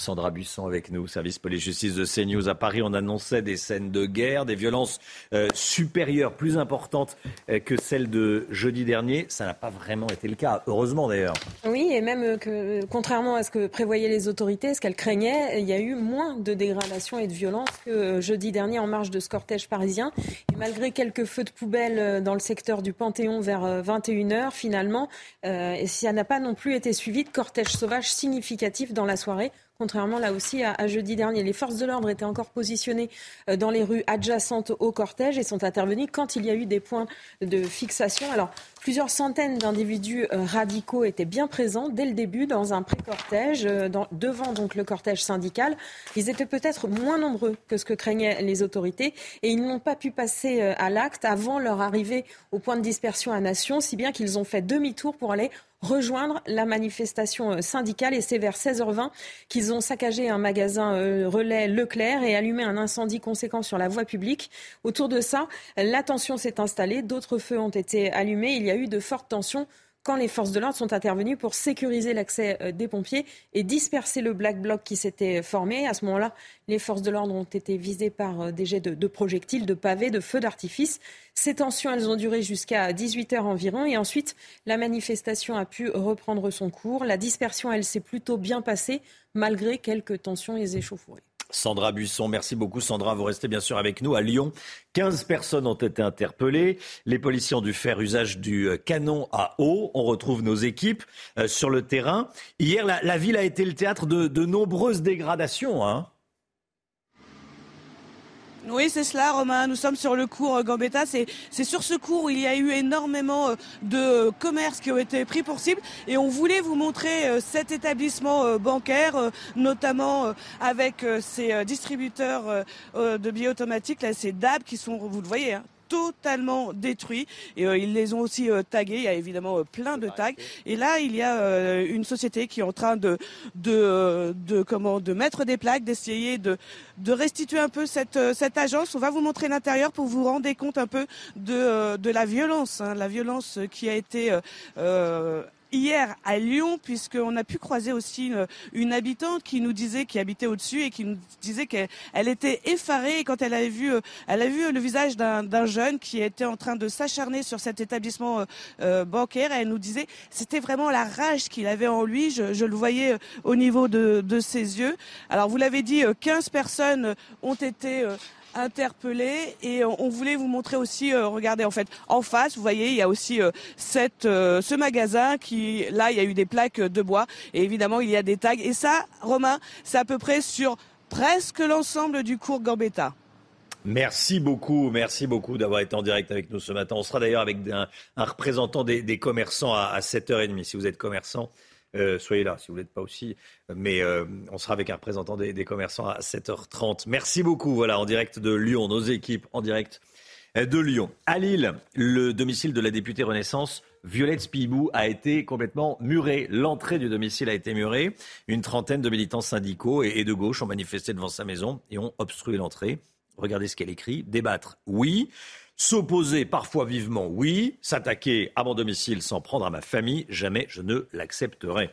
Sandra Buisson avec nous, service police-justice de CNews à Paris. On annonçait des scènes de guerre, des violences euh, supérieures, plus importantes euh, que celles de jeudi dernier. Ça n'a pas vraiment été le cas, heureusement d'ailleurs. Oui, et même que, contrairement à ce que prévoyaient les autorités, ce qu'elles craignaient, il y a eu moins de dégradation et de violence que euh, jeudi dernier en marge de ce cortège parisien. Et malgré quelques feux de poubelle dans le secteur du Panthéon vers 21h, finalement, et ça n'a pas non plus été suivi de cortège sauvage significatif dans la soirée contrairement là aussi à, jeudi dernier. Les forces de l'ordre étaient encore positionnées euh, dans les rues adjacentes au cortège et sont intervenues quand il y a eu des points de fixation. Alors, plusieurs centaines d'individus euh, radicaux étaient bien présents dès le début dans un pré-cortège, euh, devant donc le cortège syndical. Ils étaient peut-être moins nombreux que ce que craignaient les autorités et ils n'ont pas pu passer à l'acte avant leur arrivée au point de dispersion à Nation, si bien qu'ils ont fait demi-tour pour aller rejoindre la manifestation euh, syndicale et c'est vers 16h20 qu'ils ont saccagé un magasin euh, relais Leclerc et allumé un incendie conséquent sur la voie publique. Autour de ça, la tension s'est installée, d'autres feux ont été allumés, a eu de fortes tensions quand les forces de l'ordre sont intervenues pour sécuriser l'accès euh, des pompiers et disperser le black bloc qui s'était formé. À ce moment-là, les forces de l'ordre ont été visées par euh, des jets de, projectiles, de pavés, de feux d'artifice. Ces tensions, elles ont duré jusqu'à 18 heures environ et ensuite, la manifestation a pu reprendre son cours. La dispersion, elle s'est plutôt bien passée malgré quelques tensions et échauffourées. Sandra Buisson, merci beaucoup. Sandra, vous restez bien sûr avec nous. À Lyon, 15 personnes ont été interpellées. Les policiers ont dû faire usage du euh, canon à eau. On retrouve nos équipes euh, sur le terrain. Hier, la, ville a été le théâtre de, de nombreuses dégradations. Hein. Oui, c'est cela, Romain. Nous sommes sur le cours euh, Gambetta. C'est sur ce cours où il y a eu énormément euh, de commerces qui ont été pris pour cible. Et on voulait vous montrer euh, cet établissement bancaire, notamment avec ces distributeurs de billets automatiques, ces DAB qui sont, vous le voyez, hein, totalement détruits. Et euh, ils les ont aussi euh, tagués. Il y a évidemment euh, plein de tags. Et là, il y a une société qui est en train de, de, de, comment, de mettre des plaques, d'essayer de, de restituer un peu cette, cette agence. On va vous montrer l'intérieur pour vous rendre compte un peu de, de la violence, hein, la violence qui a été hier à Lyon, puisqu'on a pu croiser aussi une, habitante qui nous disait, qui habitait au-dessus et qui nous disait qu'elle était effarée quand elle avait vu, euh, elle a vu le visage d'un jeune qui était en train de s'acharner sur cet établissement euh, euh, bancaire. Elle nous disait, c'était vraiment la rage qu'il avait en lui. Je, le voyais au niveau de, de, ses yeux. Alors vous l'avez dit, 15 personnes ont été interpellés et on voulait vous montrer aussi, euh, regardez en fait, en face, vous voyez, il y a aussi euh, cette, euh, ce magasin qui, là, il y a eu des plaques de bois et évidemment il y a des tags. Et ça, Romain, c'est à peu près sur presque l'ensemble du cours Gambetta. Merci beaucoup, merci beaucoup d'avoir été en direct avec nous ce matin. On sera d'ailleurs avec un, représentant des, commerçants à, à 7h30. Si vous êtes commerçant, euh, soyez là si vous n'êtes pas aussi. Mais euh, on sera avec un représentant des, commerçants à 7h30. Merci beaucoup. Voilà, en direct de Lyon, nos équipes en direct de Lyon. À Lille, le domicile de la députée Renaissance, Violette Spibou, a été complètement muré. L'entrée du domicile a été murée. Une trentaine de militants syndicaux et de gauche ont manifesté devant sa maison et ont obstrué l'entrée. Regardez ce qu'elle écrit. Débattre, oui. S'opposer parfois vivement, oui. S'attaquer à mon domicile sans prendre à ma famille, jamais je ne l'accepterai.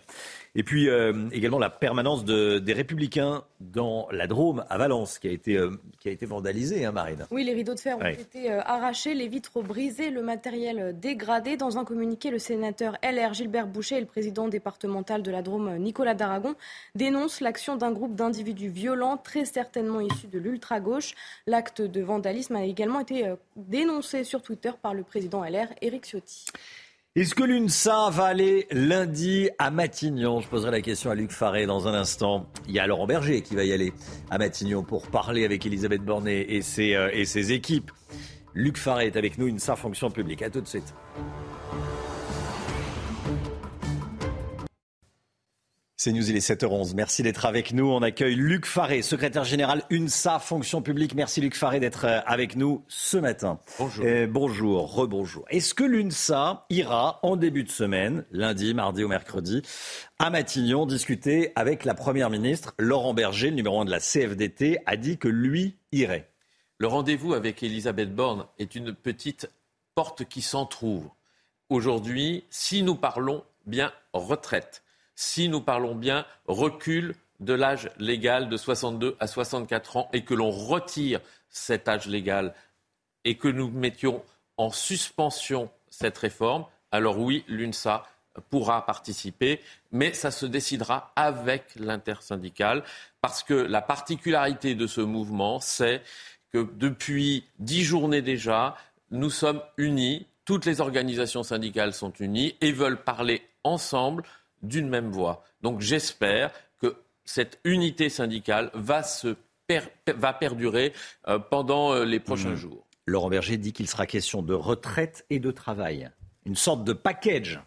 Et puis euh, également la permanence des Républicains dans la Drôme à Valence, qui a été, euh, qui a été vandalisée, hein, Marine. Oui, les rideaux de fer ont été euh, arrachés, les vitres brisées, le matériel dégradé. Dans un communiqué, le sénateur LR Gilbert Boucher et le président départemental de la Drôme Nicolas Daragon dénoncent l'action d'un groupe d'individus violents, très certainement issus de l'ultra-gauche. L'acte de vandalisme a également été dénoncé sur Twitter par le président LR, Éric Ciotti. Est-ce que l'UNSA va aller lundi à Matignon? Je poserai la question à Luc Faré dans un instant. Il y a Laurent Berger qui va y aller à Matignon pour parler avec Elisabeth Bornet et ses, euh, et ses équipes. Luc Faré est avec nous, UNSA Fonction publique. À tout de suite. C'est News, il est 7h11. Merci d'être avec nous. On accueille Luc Faré, secrétaire général UNSA, fonction publique. Merci Luc Faré d'être euh, avec nous ce matin. Bonjour. Euh, bonjour, rebonjour. Est-ce que l'UNSA ira en début de semaine, lundi, mardi ou mercredi, à Matignon, discuter avec la Première ministre? Laurent Berger, le numéro 1 de la CFDT, a dit que lui irait. Le rendez-vous avec Elisabeth Borne est une petite porte qui s'entrouvre. Aujourd'hui, si nous parlons bien retraite, si nous parlons bien recul de l'âge légal de 62 à 64 ans et que l'on retire cet âge légal et que nous mettions en suspension cette réforme, alors oui, l'UNSA pourra participer, mais ça se décidera avec l'intersyndicale, parce que la particularité de ce mouvement, c'est que depuis dix journées déjà, nous sommes unis, toutes les organisations syndicales sont unies et veulent parler ensemble d'une même voix. Donc j'espère que cette unité syndicale va, se va perdurer euh, pendant euh, les prochains mmh. jours. Laurent Berger dit qu'il sera question de retraite et de travail. Une sorte de package.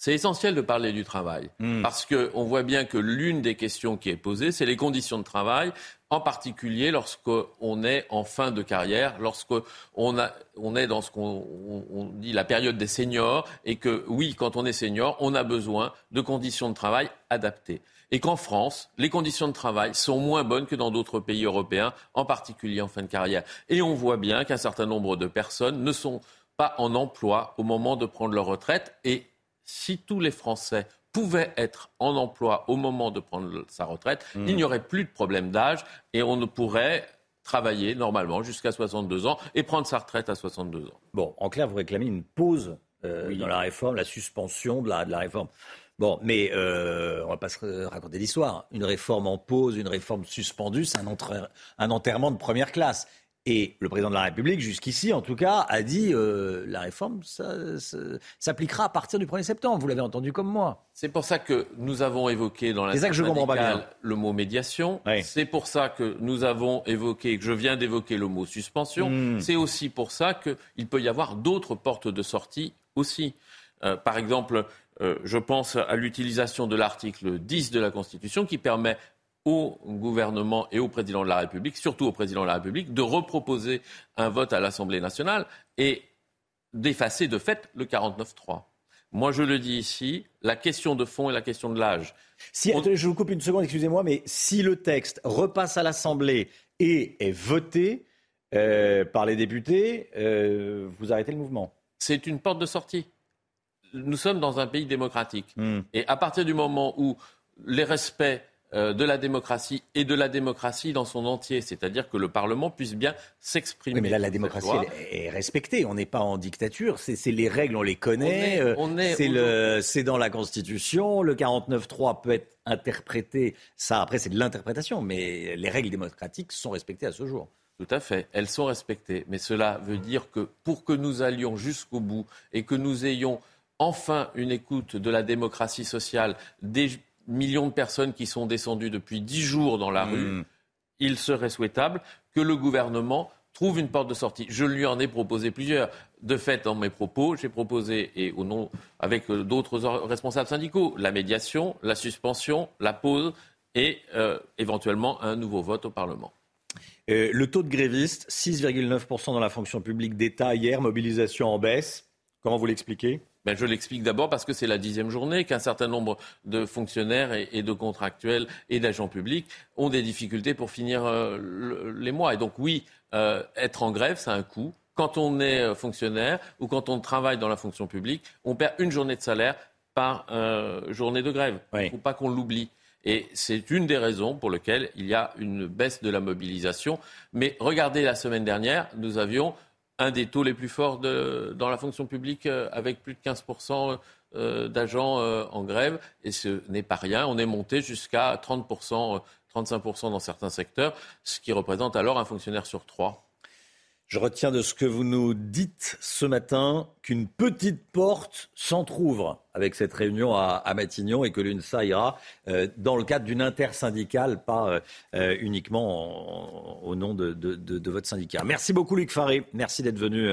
C'est essentiel de parler du travail, mmh. parce qu'on voit bien que l'une des questions qui est posée, c'est les conditions de travail, en particulier lorsqu'on est en fin de carrière, lorsqu'on on est dans ce qu'on dit la période des seniors, et que oui, quand on est senior, on a besoin de conditions de travail adaptées. Et qu'en France, les conditions de travail sont moins bonnes que dans d'autres pays européens, en particulier en fin de carrière. Et on voit bien qu'un certain nombre de personnes ne sont pas en emploi au moment de prendre leur retraite et si tous les Français pouvaient être en emploi au moment de prendre sa retraite, mmh. il n'y aurait plus de problème d'âge et on ne pourrait travailler normalement jusqu'à 62 ans et prendre sa retraite à 62 ans. Bon, en clair, vous réclamez une pause euh, dans la réforme, la suspension de la, de la réforme. Bon, mais euh, on ne va pas se raconter l'histoire. Une réforme en pause, une réforme suspendue, c'est un, un, enterrement de première classe. Et le président de la République, jusqu'ici en tout cas, a dit euh, la réforme s'appliquera à partir du 1er septembre. Vous l'avez entendu comme moi. C'est pour ça que nous avons évoqué dans la le mot médiation. C'est pour ça que nous avons évoqué, que je viens d'évoquer le mot suspension. Hmm. C'est aussi pour ça qu'il peut y avoir d'autres portes de sortie aussi. Euh, par exemple, euh, je pense à l'utilisation de l'article 10 de la Constitution qui permet au gouvernement et au président de la République, surtout au président de la République, de reproposer un vote à l'Assemblée nationale et d'effacer de fait le 49-3. Moi, je le dis ici, la question de fond est la question de l'âge. Si, Je vous coupe une seconde, excusez-moi, mais si le texte repasse à l'Assemblée et est voté euh, par les députés, euh, vous arrêtez le mouvement. C'est une porte de sortie. Nous sommes dans un pays démocratique. Hmm. Et à partir du moment où les respects de la démocratie et de la démocratie dans son entier, c'est-à-dire que le Parlement puisse bien s'exprimer. Oui, mais là, la démocratie est respectée. On n'est pas en dictature. C'est les règles, on les connaît. Euh, c'est dans la Constitution. Le 49.3 peut être interprété. Ça, après, c'est de l'interprétation. Mais les règles démocratiques sont respectées à ce jour. Tout à fait, elles sont respectées. Mais cela veut dire que pour que nous allions jusqu'au bout et que nous ayons enfin une écoute de la démocratie sociale, des millions de personnes qui sont descendues depuis dix jours dans la rue, hmm. il serait souhaitable que le gouvernement trouve une porte de sortie. Je lui en ai proposé plusieurs. De fait, dans mes propos, j'ai proposé, et au nom, avec euh, d'autres responsables syndicaux, la médiation, la suspension, la pause et euh, éventuellement un nouveau vote au Parlement. Euh, le taux de grévistes, 6,9% dans la fonction publique d'État hier, mobilisation en baisse. Comment vous l'expliquez? Ben, je l'explique d'abord parce que c'est la dixième journée qu'un certain nombre de fonctionnaires et, de contractuels et d'agents publics ont des difficultés pour finir euh, les mois. Et donc oui, euh, être en grève, c'est un coût. Quand on est euh, fonctionnaire ou quand on travaille dans la fonction publique, on perd une journée de salaire par journée de grève. Il ne faut pas qu'on l'oublie. Et c'est une des raisons pour lesquelles il y a une baisse de la mobilisation. Mais regardez la semaine dernière, nous avions un des taux les plus forts dans la fonction publique, euh, avec plus de 15% euh, d'agents euh, en grève. Et ce n'est pas rien. On est monté jusqu'à 30%, 35% dans certains secteurs, ce qui représente alors un fonctionnaire sur trois. Je retiens de ce que vous nous dites ce matin qu'une petite porte s'entr'ouvre avec cette réunion à, Matignon et que l'UNSA ira euh, dans le cadre d'une intersyndicale, pas euh, euh, uniquement au nom de, votre syndicat. Merci beaucoup Luc Faré. Merci d'être venu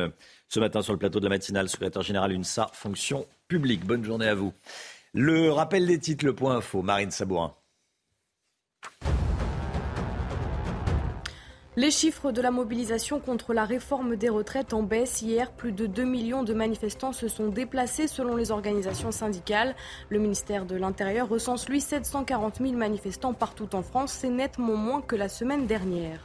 ce matin sur le plateau de la matinale, secrétaire général UNSA, fonction publique. Bonne journée à vous. Le rappel des titres, le point info, Marine Sabourin. Les chiffres de la mobilisation contre la réforme des retraites en baisse. Hier, plus de 2 millions de manifestants se sont déplacés selon les organisations syndicales. Le ministère de l'Intérieur recense, lui, 740 000 manifestants partout en France. C'est nettement moins que la semaine dernière.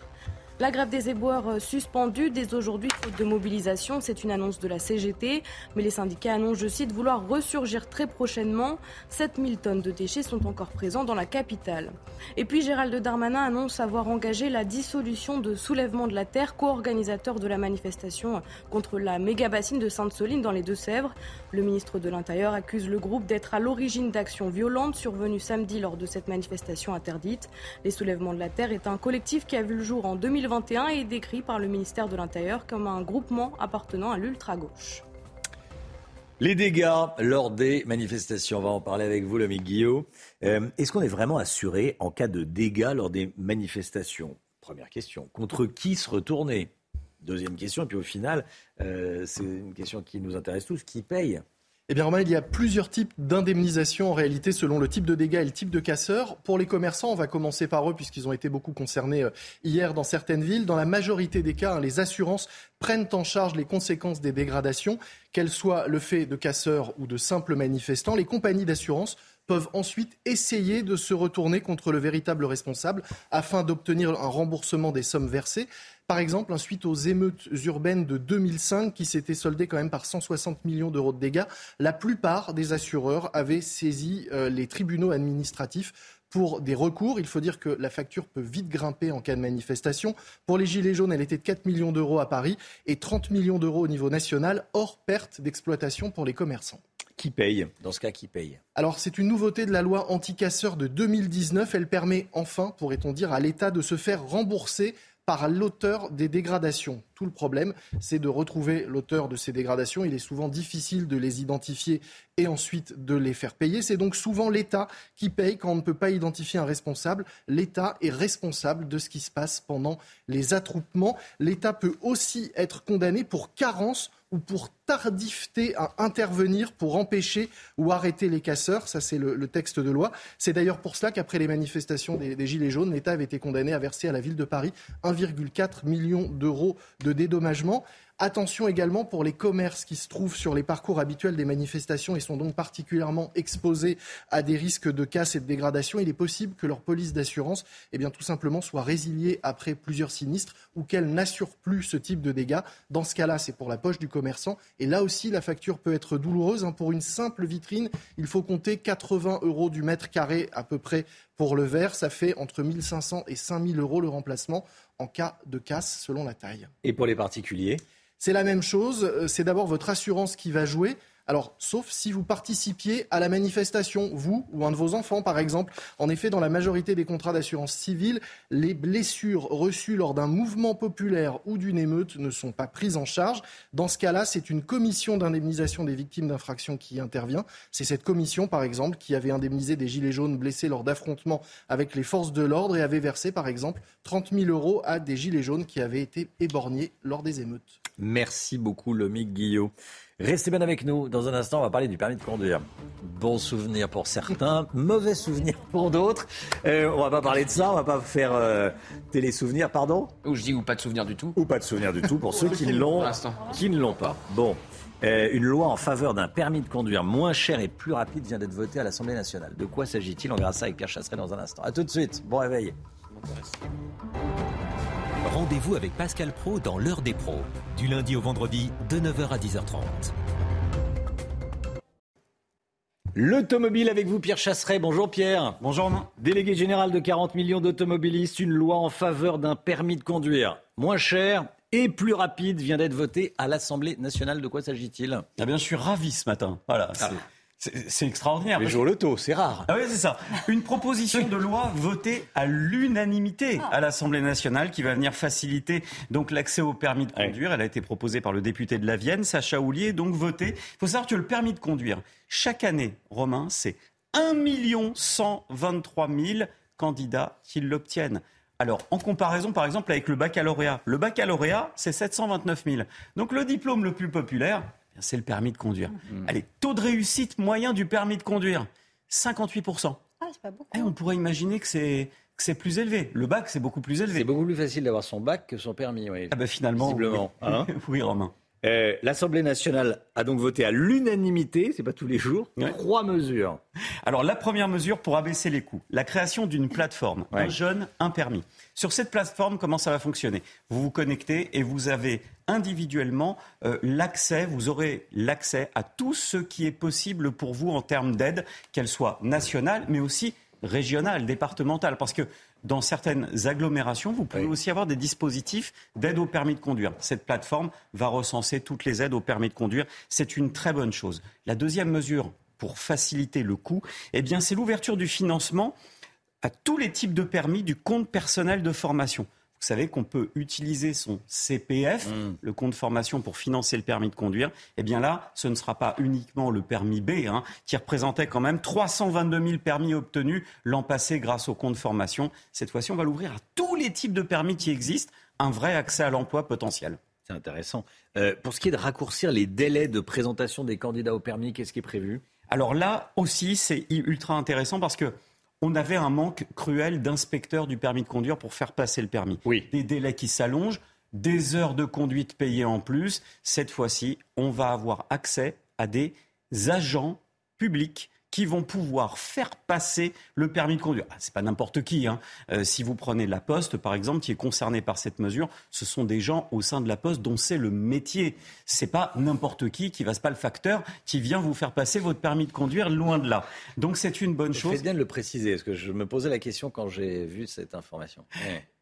La grève des éboueurs euh, suspendue dès aujourd'hui, faute de mobilisation. C'est une annonce de la CGT. Mais les syndicats annoncent, je cite, vouloir ressurgir très prochainement. 7000 tonnes de déchets sont encore présents dans la capitale. Et puis Gérald Darmanin annonce avoir engagé la dissolution de Soulèvement de la Terre, co-organisateur de la manifestation contre la méga-bassine de Sainte-Soline dans les Deux-Sèvres. Le ministre de l'Intérieur accuse le groupe d'être à l'origine d'actions violentes survenues samedi lors de cette manifestation interdite. Les Soulèvements de la Terre est un collectif qui a vu le jour en 2021 et est décrit par le ministère de l'Intérieur comme un groupement appartenant à l'ultra-gauche. Les dégâts lors des manifestations, on va en parler avec vous, l'ami Guillaume. Euh, est-ce qu'on est vraiment assuré en cas de dégâts lors des manifestations? Première question. Contre qui se retourner? Deuxième question. Et puis au final, euh, c'est une question qui nous intéresse tous. Qui paye? Eh bien, Romain, il y a plusieurs types d'indemnisation en réalité selon le type de dégâts et le type de casseur. Pour les commerçants, on va commencer par eux puisqu'ils ont été beaucoup concernés euh, hier dans certaines villes. Dans la majorité des cas, hein, les assurances prennent en charge les conséquences des dégradations, qu'elles soient le fait de casseurs ou de simples manifestants. Les compagnies d'assurance peuvent ensuite essayer de se retourner contre le véritable responsable afin d'obtenir un remboursement des sommes versées. Par exemple, suite aux émeutes urbaines de 2005 qui s'étaient soldées quand même par 160 millions d'euros de dégâts, la plupart des assureurs avaient saisi euh, les tribunaux administratifs pour des recours. Il faut dire que la facture peut vite grimper en cas de manifestation. Pour les Gilets jaunes, elle était de 4 millions d'euros à Paris et 30 millions d'euros au niveau national, hors perte d'exploitation pour les commerçants. Qui paye? Dans ce cas, qui paye? Alors, c'est une nouveauté de la loi anti-casseurs de 2019. Elle permet enfin, pourrait-on dire, à l'État de se faire rembourser par l'auteur des dégradations. Tout le problème, c'est de retrouver l'auteur de ces dégradations. Il est souvent difficile de les identifier et ensuite de les faire payer. C'est donc souvent l'État qui paye quand on ne peut pas identifier un responsable. L'État est responsable de ce qui se passe pendant les attroupements. L'État peut aussi être condamné pour carence ou pour tardifter à intervenir pour empêcher ou arrêter les casseurs. Ça, c'est le, texte de loi. C'est d'ailleurs pour cela qu'après les manifestations des, des Gilets jaunes, l'État avait été condamné à verser à la ville de Paris 1,4 million d'euros de dédommagement. Attention également pour les commerces qui se trouvent sur les parcours habituels des manifestations et sont donc particulièrement exposés à des risques de casse et de dégradation. Il est possible que leur police d'assurance, eh soit résiliée après plusieurs sinistres ou qu'elle n'assure plus ce type de dégâts. Dans ce cas-là, c'est pour la poche du commerçant. Et là aussi, la facture peut être douloureuse. Hein. Pour une simple vitrine, il faut compter 80 euros du mètre carré à peu près pour le verre. Ça fait entre 1500 et 5000 euros le remplacement en cas de casse selon la taille. Et pour les particuliers? C'est la même chose. Euh, c'est d'abord votre assurance qui va jouer. Alors, sauf si vous participiez à la manifestation, vous ou un de vos enfants, par exemple. En effet, dans la majorité des contrats d'assurance civile, les blessures reçues lors d'un mouvement populaire ou d'une émeute ne sont pas prises en charge. Dans ce cas-là, c'est une commission d'indemnisation des victimes d'infractions qui intervient. C'est cette commission, par exemple, qui avait indemnisé des gilets jaunes blessés lors d'affrontements avec les forces de l'ordre et avait versé, par exemple, 30 000 euros à des gilets jaunes qui avaient été éborgnés lors des émeutes. Merci beaucoup, Lomique Guillot. Restez bien avec nous. Dans un instant, on va parler du permis de conduire. Bon souvenir pour certains, mauvais souvenir pour d'autres. Euh, on va pas parler de ça, on va pas faire euh, télé-souvenir, pardon Ou je dis ou pas de souvenir du tout. Ou pas de souvenir du tout pour ceux qui l'ont, qui ne l'ont pas. Bon. Euh, une loi en faveur d'un permis de conduire moins cher et plus rapide vient d'être votée à l'Assemblée nationale. De quoi s'agit-il? On verra ça avec Pierre Chasseret dans un instant. A tout de suite. Bon réveil. Rendez-vous avec Pascal Pro dans l'heure des pros, du lundi au vendredi de 9h à 10h30. L'automobile avec vous, Pierre Chasseret. Bonjour Pierre. Bonjour. Délégué général de 40 millions d'automobilistes, une loi en faveur d'un permis de conduire moins cher et plus rapide vient d'être votée à l'Assemblée nationale. De quoi s'agit-il? Eh bien, je suis ravi ce matin. Voilà. Ah. C'est extraordinaire. Les jours loto, c'est rare. Ah oui, c'est ça. Une proposition de loi votée à l'unanimité à l'Assemblée nationale qui va venir faciliter donc l'accès au permis de conduire. Elle a été proposée par le député de la Vienne, Sacha Houlier, donc votée. Il faut savoir que le permis de conduire, chaque année, Romain, c'est 1 123 000 candidats qui l'obtiennent. Alors, en comparaison, par exemple, avec le baccalauréat. Le baccalauréat, c'est 729 000. Donc, le diplôme le plus populaire, c'est le permis de conduire. Mmh. Allez, taux de réussite moyen du permis de conduire, 58%. Ah, c'est pas beaucoup. Et eh, on pourrait imaginer que c'est c'est plus élevé. Le bac, c'est beaucoup plus élevé. C'est beaucoup plus facile d'avoir son bac que son permis, oui. Ah bah finalement, Visiblement. Oui, hein oui Romain. Euh, L'Assemblée nationale a donc voté à l'unanimité, c'est pas tous les jours, trois mesures. Alors la première mesure pour abaisser les coûts, la création d'une plateforme, un jeune, un permis. Sur cette plateforme, comment ça va fonctionner? Vous vous connectez et vous avez individuellement euh, l'accès, vous aurez l'accès à tout ce qui est possible pour vous en termes d'aide, qu'elle soit nationale, mais aussi régionale, départementale. Parce que dans certaines agglomérations, vous pouvez aussi avoir des dispositifs d'aide au permis de conduire. Cette plateforme va recenser toutes les aides au permis de conduire. C'est une très bonne chose. La deuxième mesure pour faciliter le coût, eh bien, c'est l'ouverture du financement à tous les types de permis du compte personnel de formation. Vous savez qu'on peut utiliser son CPF, mm. le compte formation, pour financer le permis de conduire. Eh bien là, ce ne sera pas uniquement le permis B, hein, qui représentait quand même 322 000 permis obtenus l'an passé grâce au compte formation. Cette fois-ci, on va l'ouvrir à tous les types de permis qui existent, un vrai accès à l'emploi potentiel. C'est intéressant. Euh, pour ce qui est de raccourcir les délais de présentation des candidats au permis, qu'est-ce qui est prévu? Alors là aussi, c'est ultra intéressant parce que on avait un manque cruel d'inspecteurs du permis de conduire pour faire passer le permis. Oui. Des délais qui s'allongent, des heures de conduite payées en plus. Cette fois-ci, on va avoir accès à des agents publics qui vont pouvoir faire passer le permis de conduire. Ah, c'est pas n'importe qui. Hein. Euh, si vous prenez la Poste, par exemple, qui est concernée par cette mesure, ce sont des gens au sein de la Poste dont c'est le métier. C'est pas n'importe qui qui va, pas le facteur qui vient vous faire passer votre permis de conduire loin de là. Donc c'est une bonne chose. C'est bien de le préciser, parce que je me posais la question quand j'ai vu cette information.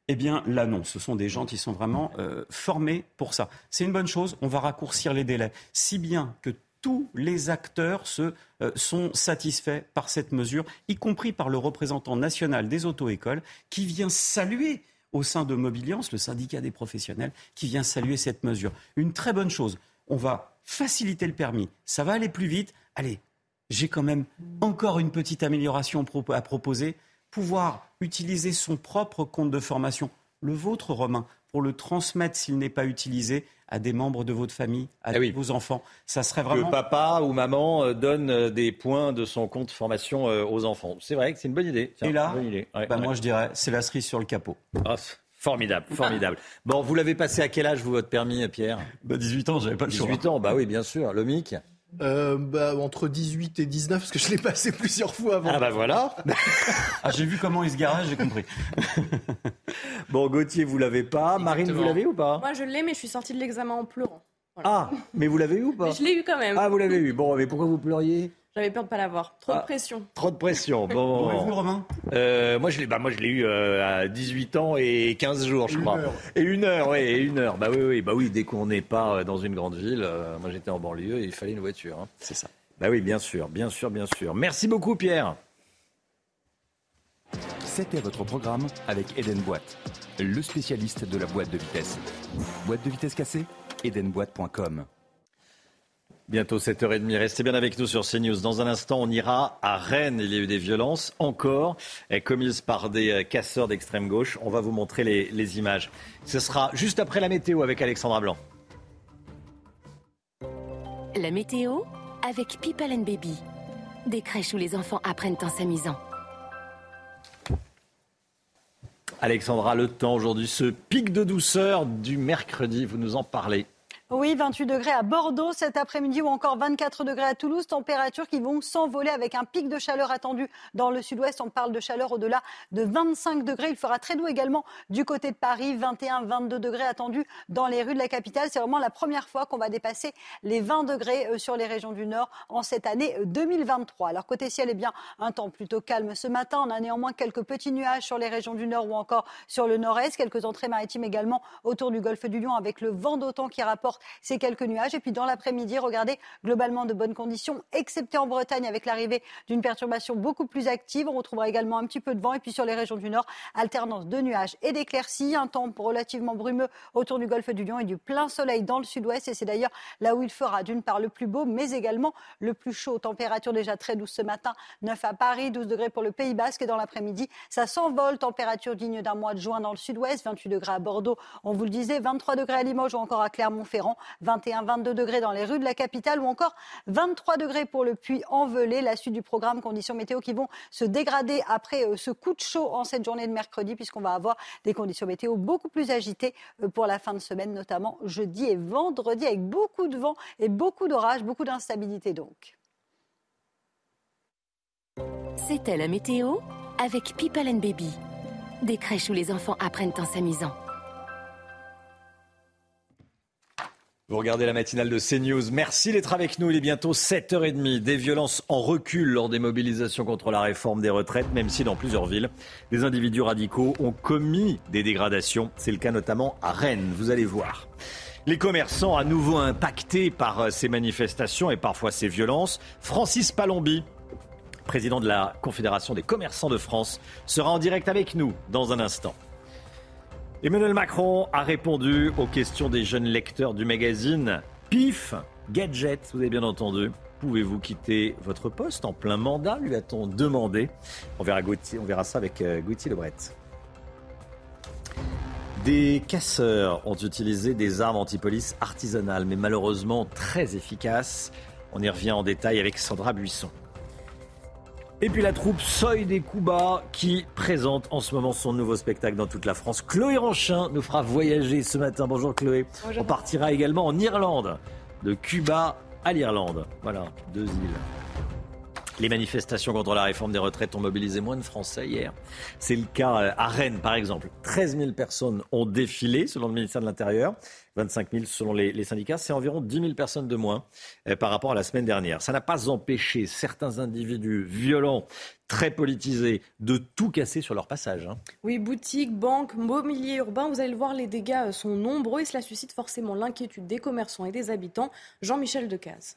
Eh bien, là, non. Ce sont des gens qui sont vraiment euh, formés pour ça. C'est une bonne chose. On va raccourcir les délais. Si bien que tous les acteurs euh, sont satisfaits par cette mesure, y compris par le représentant national des auto-écoles qui vient saluer au sein de Mobiliance, le syndicat des professionnels, qui vient saluer cette mesure. Une très bonne chose. On va faciliter le permis. Ça va aller plus vite. Allez, j'ai quand même encore une petite amélioration à proposer. Pouvoir utiliser son propre compte de formation, le vôtre, Romain, pour le transmettre s'il n'est pas utilisé à des membres de votre famille, à eh vos enfants. Ça serait vraiment. Que papa ou maman euh, donne euh, des points de son compte formation euh, aux enfants. C'est vrai que c'est une bonne idée. Et là, bah, moi je dirais, c'est la cerise sur le capot. Ah, formidable, formidable. bon, vous l'avez passé à quel âge, vous, votre permis, Pierre? Bah, 18 ans, j'avais pas le 18 ans, bah oui, bien sûr. Le MIC euh, bah, entre 18 et 19, parce que je l'ai passé plusieurs fois avant. Ah bah voilà ah, J'ai vu comment il se garait, j'ai compris. bon, Gauthier, vous l'avez pas. Marine, vous l'avez ou pas? Moi, je l'ai, mais je suis sortie de l'examen en pleurant. Ah, mais vous l'avez eu ou pas? Je l'ai eu quand même. Ah, vous l'avez eu. Bon, mais pourquoi vous pleuriez? J'avais peur de ne pas l'avoir. Trop de ah, pression. Trop de pression. Bon. Et vous, Romain? Euh, Moi, je l'ai, bah, moi, je l'ai eu euh, à 18 ans et 15 jours, je crois. Et une heure, oui, et une heure. Bah oui, oui, bah oui. Dès qu'on n'est pas euh, dans une grande ville, moi, j'étais en banlieue et il fallait une voiture. Hein. C'est ça. Bah oui, bien sûr, bien sûr, bien sûr. Merci beaucoup, Pierre. C'était votre programme avec Eden Boîte, le spécialiste de la boîte de vitesse. Boîte de vitesse cassée Edenboîte.com Bientôt 7h30. Restez bien avec nous sur CNews. Dans un instant, on ira à Rennes. Il y a eu des violences encore commises par des euh, casseurs d'extrême gauche. On va vous montrer les, les, images. Ce sera juste après la météo avec Alexandra Blanc. La météo avec People and Baby. Des crèches où les enfants apprennent en s'amusant. Alexandra, le temps aujourd'hui, ce pic de douceur du mercredi, vous nous en parlez. Oui, 28 degrés à Bordeaux cet après-midi ou encore 24 degrés à Toulouse, températures qui vont s'envoler avec un pic de chaleur attendu dans le sud-ouest. On parle de chaleur au-delà de 25 degrés. Il fera très doux également du côté de Paris, 21-22 degrés attendus dans les rues de la capitale. C'est vraiment la première fois qu'on va dépasser les 20 degrés euh, sur les régions du Nord en cette année 2023. Alors côté ciel, eh bien, un temps plutôt calme ce matin. On a néanmoins quelques petits nuages sur les régions du Nord ou encore sur le Nord-Est. Quelques entrées maritimes également autour du golfe du Lion avec le vent d'autant qui rapporte ces quelques nuages. Et puis dans l'après-midi, regardez, globalement de bonnes conditions, excepté en Bretagne avec l'arrivée d'une perturbation beaucoup plus active. On retrouvera également un petit peu de vent. Et puis sur les régions du Nord, alternance de nuages et d'éclaircies. Un temps relativement brumeux autour du golfe du Lion et du plein soleil dans le sud-ouest. Et c'est d'ailleurs là où il fera d'une part le plus beau, mais également le plus chaud. Température déjà très douce ce matin, 9 à Paris, 12 degrés pour le Pays Basque. Et dans l'après-midi, ça s'envole. Température digne d'un mois de juin dans le sud-ouest, 28 degrés à Bordeaux, on vous le disait, 23 degrés à Limoges ou encore à Clermont-Ferrand. Clermont-Ferrand, 21-22 degrés dans les rues de la capitale ou encore 23 degrés pour le puits envelé. La suite du programme conditions météo qui vont se dégrader après euh, ce coup de chaud en cette journée de mercredi puisqu'on va avoir des conditions météo beaucoup plus agitées euh, pour la fin de semaine, notamment jeudi et vendredi avec beaucoup de vent et beaucoup d'orage, beaucoup d'instabilité donc. C'était la météo avec People Baby. Des crèches où les enfants apprennent en s'amusant. Vous regardez la matinale de CNews. Merci d'être avec nous. Il est bientôt 7h30. Des violences en recul lors des mobilisations contre la réforme des retraites, même si dans plusieurs villes, des individus radicaux ont commis des dégradations. C'est le cas notamment à Rennes. Vous allez voir. Les commerçants à nouveau impactés par euh, ces manifestations et parfois ces violences. Francis Palombi, président de la Confédération des commerçants de France, sera en direct avec nous dans un instant. Emmanuel Macron a répondu aux questions des jeunes lecteurs du magazine PIF Gadget, vous avez bien entendu. Pouvez-vous quitter votre poste en plein mandat lui a-t-on demandé. On verra, on verra ça avec euh, Gauthier Lebret. Des casseurs ont utilisé des armes antipolice artisanales, mais malheureusement très efficaces. On y revient en détail avec Sandra Buisson. Et puis la troupe Soy des Cuba qui présente en ce moment son nouveau spectacle dans toute la France. Chloé Ranchin nous fera voyager ce matin. Bonjour Chloé. On partira également en Irlande, de Cuba à l'Irlande. Voilà, deux îles. Les manifestations contre la réforme des retraites ont mobilisé moins de Français hier. C'est le cas euh, à Rennes, par exemple. 13 000 personnes ont défilé, selon le ministère de l'Intérieur. 25 000 selon les, syndicats. C'est environ 10 000 personnes de moins euh, par rapport à la semaine dernière. Ça n'a pas empêché certains individus violents, très politisés, de tout casser sur leur passage. Hein. Oui, boutiques, banques, mobilier urbain, vous allez le voir, les dégâts sont nombreux et cela suscite forcément l'inquiétude des commerçants et des habitants. Jean-Michel Decaze.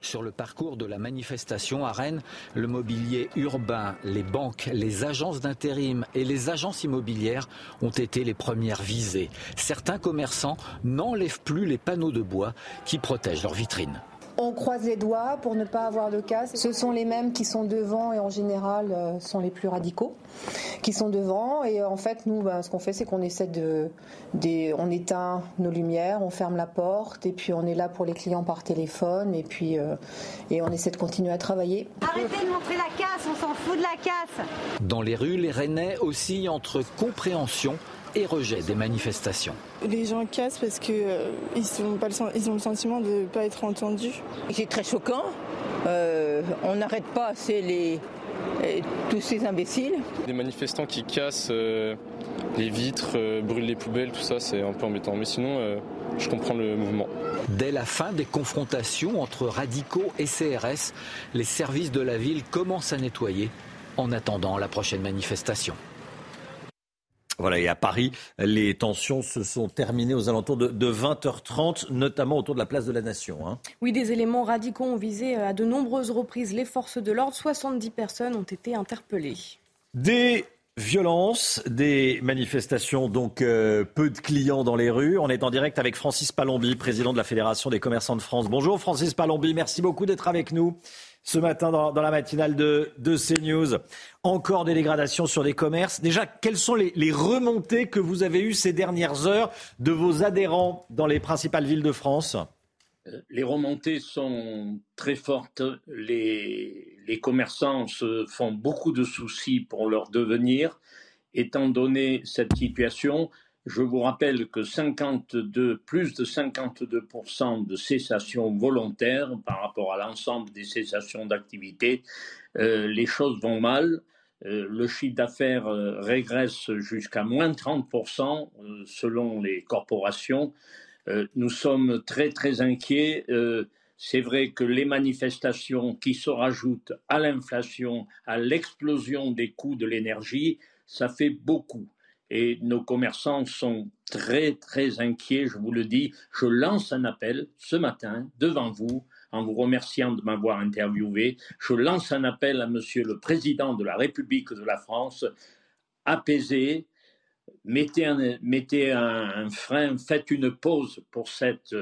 Sur le parcours de la manifestation à Rennes, le mobilier urbain, les banques, les agences d'intérim et les agences immobilières ont été les premières visées. Certains commerçants n'enlèvent plus les panneaux de bois qui protègent leurs vitrines. On croise les doigts pour ne pas avoir de casse. Ce sont les mêmes qui sont devant et en général euh, sont les plus radicaux qui sont devant. Et euh, en fait, nous, ben, ce qu'on fait, c'est qu'on essaie de, on éteint nos lumières, on ferme la porte et puis on est là pour les clients par téléphone et puis euh, et on essaie de continuer à travailler. Arrêtez de montrer la casse, on s'en fout de la casse. Dans les rues, les Rennais oscillent entre compréhension et rejet des manifestations. Les gens cassent parce qu'ils euh, ils ont le sentiment de ne pas être entendus. C'est très choquant. Euh, on n'arrête pas assez les, tous ces imbéciles. Des manifestants qui cassent euh, les vitres, brûlent les poubelles, tout ça, c'est un peu embêtant. Mais sinon, je comprends le mouvement. Dès la fin des confrontations entre radicaux et CRS, les services de la ville commencent à nettoyer en attendant la prochaine manifestation. Voilà, et à Paris, les tensions se sont terminées aux alentours de, 20h30, notamment autour de la place de la Nation. Hein. Oui, des éléments radicaux ont visé à de nombreuses reprises les forces de l'ordre. 70 personnes ont été interpellées. Des violences, des manifestations, donc euh, peu de clients dans les rues. On est en direct avec Francis Palombi, président de la Fédération des commerçants de France. Bonjour Francis Palombi, merci beaucoup d'être avec nous ce matin dans, la matinale de, de, CNews. Encore des dégradations sur des commerces. Déjà, quelles sont les, les, remontées que vous avez eues ces dernières heures de vos adhérents dans les principales villes de France? Euh, Les remontées sont très fortes. Les, les commerçants se font beaucoup de soucis pour leur devenir. Étant donné cette situation, je vous rappelle que 52, plus de 52% de cessation volontaire par rapport à l'ensemble des cessations d'activité, euh, les choses vont mal. Euh, le chiffre d'affaires euh, régresse jusqu'à moins 30% selon les corporations. nous sommes très très inquiets. C'est vrai que les manifestations qui se rajoutent à l'inflation, à l'explosion des coûts de l'énergie, ça fait beaucoup et nos commerçants sont très très inquiets, je vous le dis. Je lance un appel ce matin devant vous en vous remerciant de m'avoir interviewé. Je lance un appel à Monsieur le Président de la République de la France. Apaisez, mettez un, frein, faites une pause pour cette,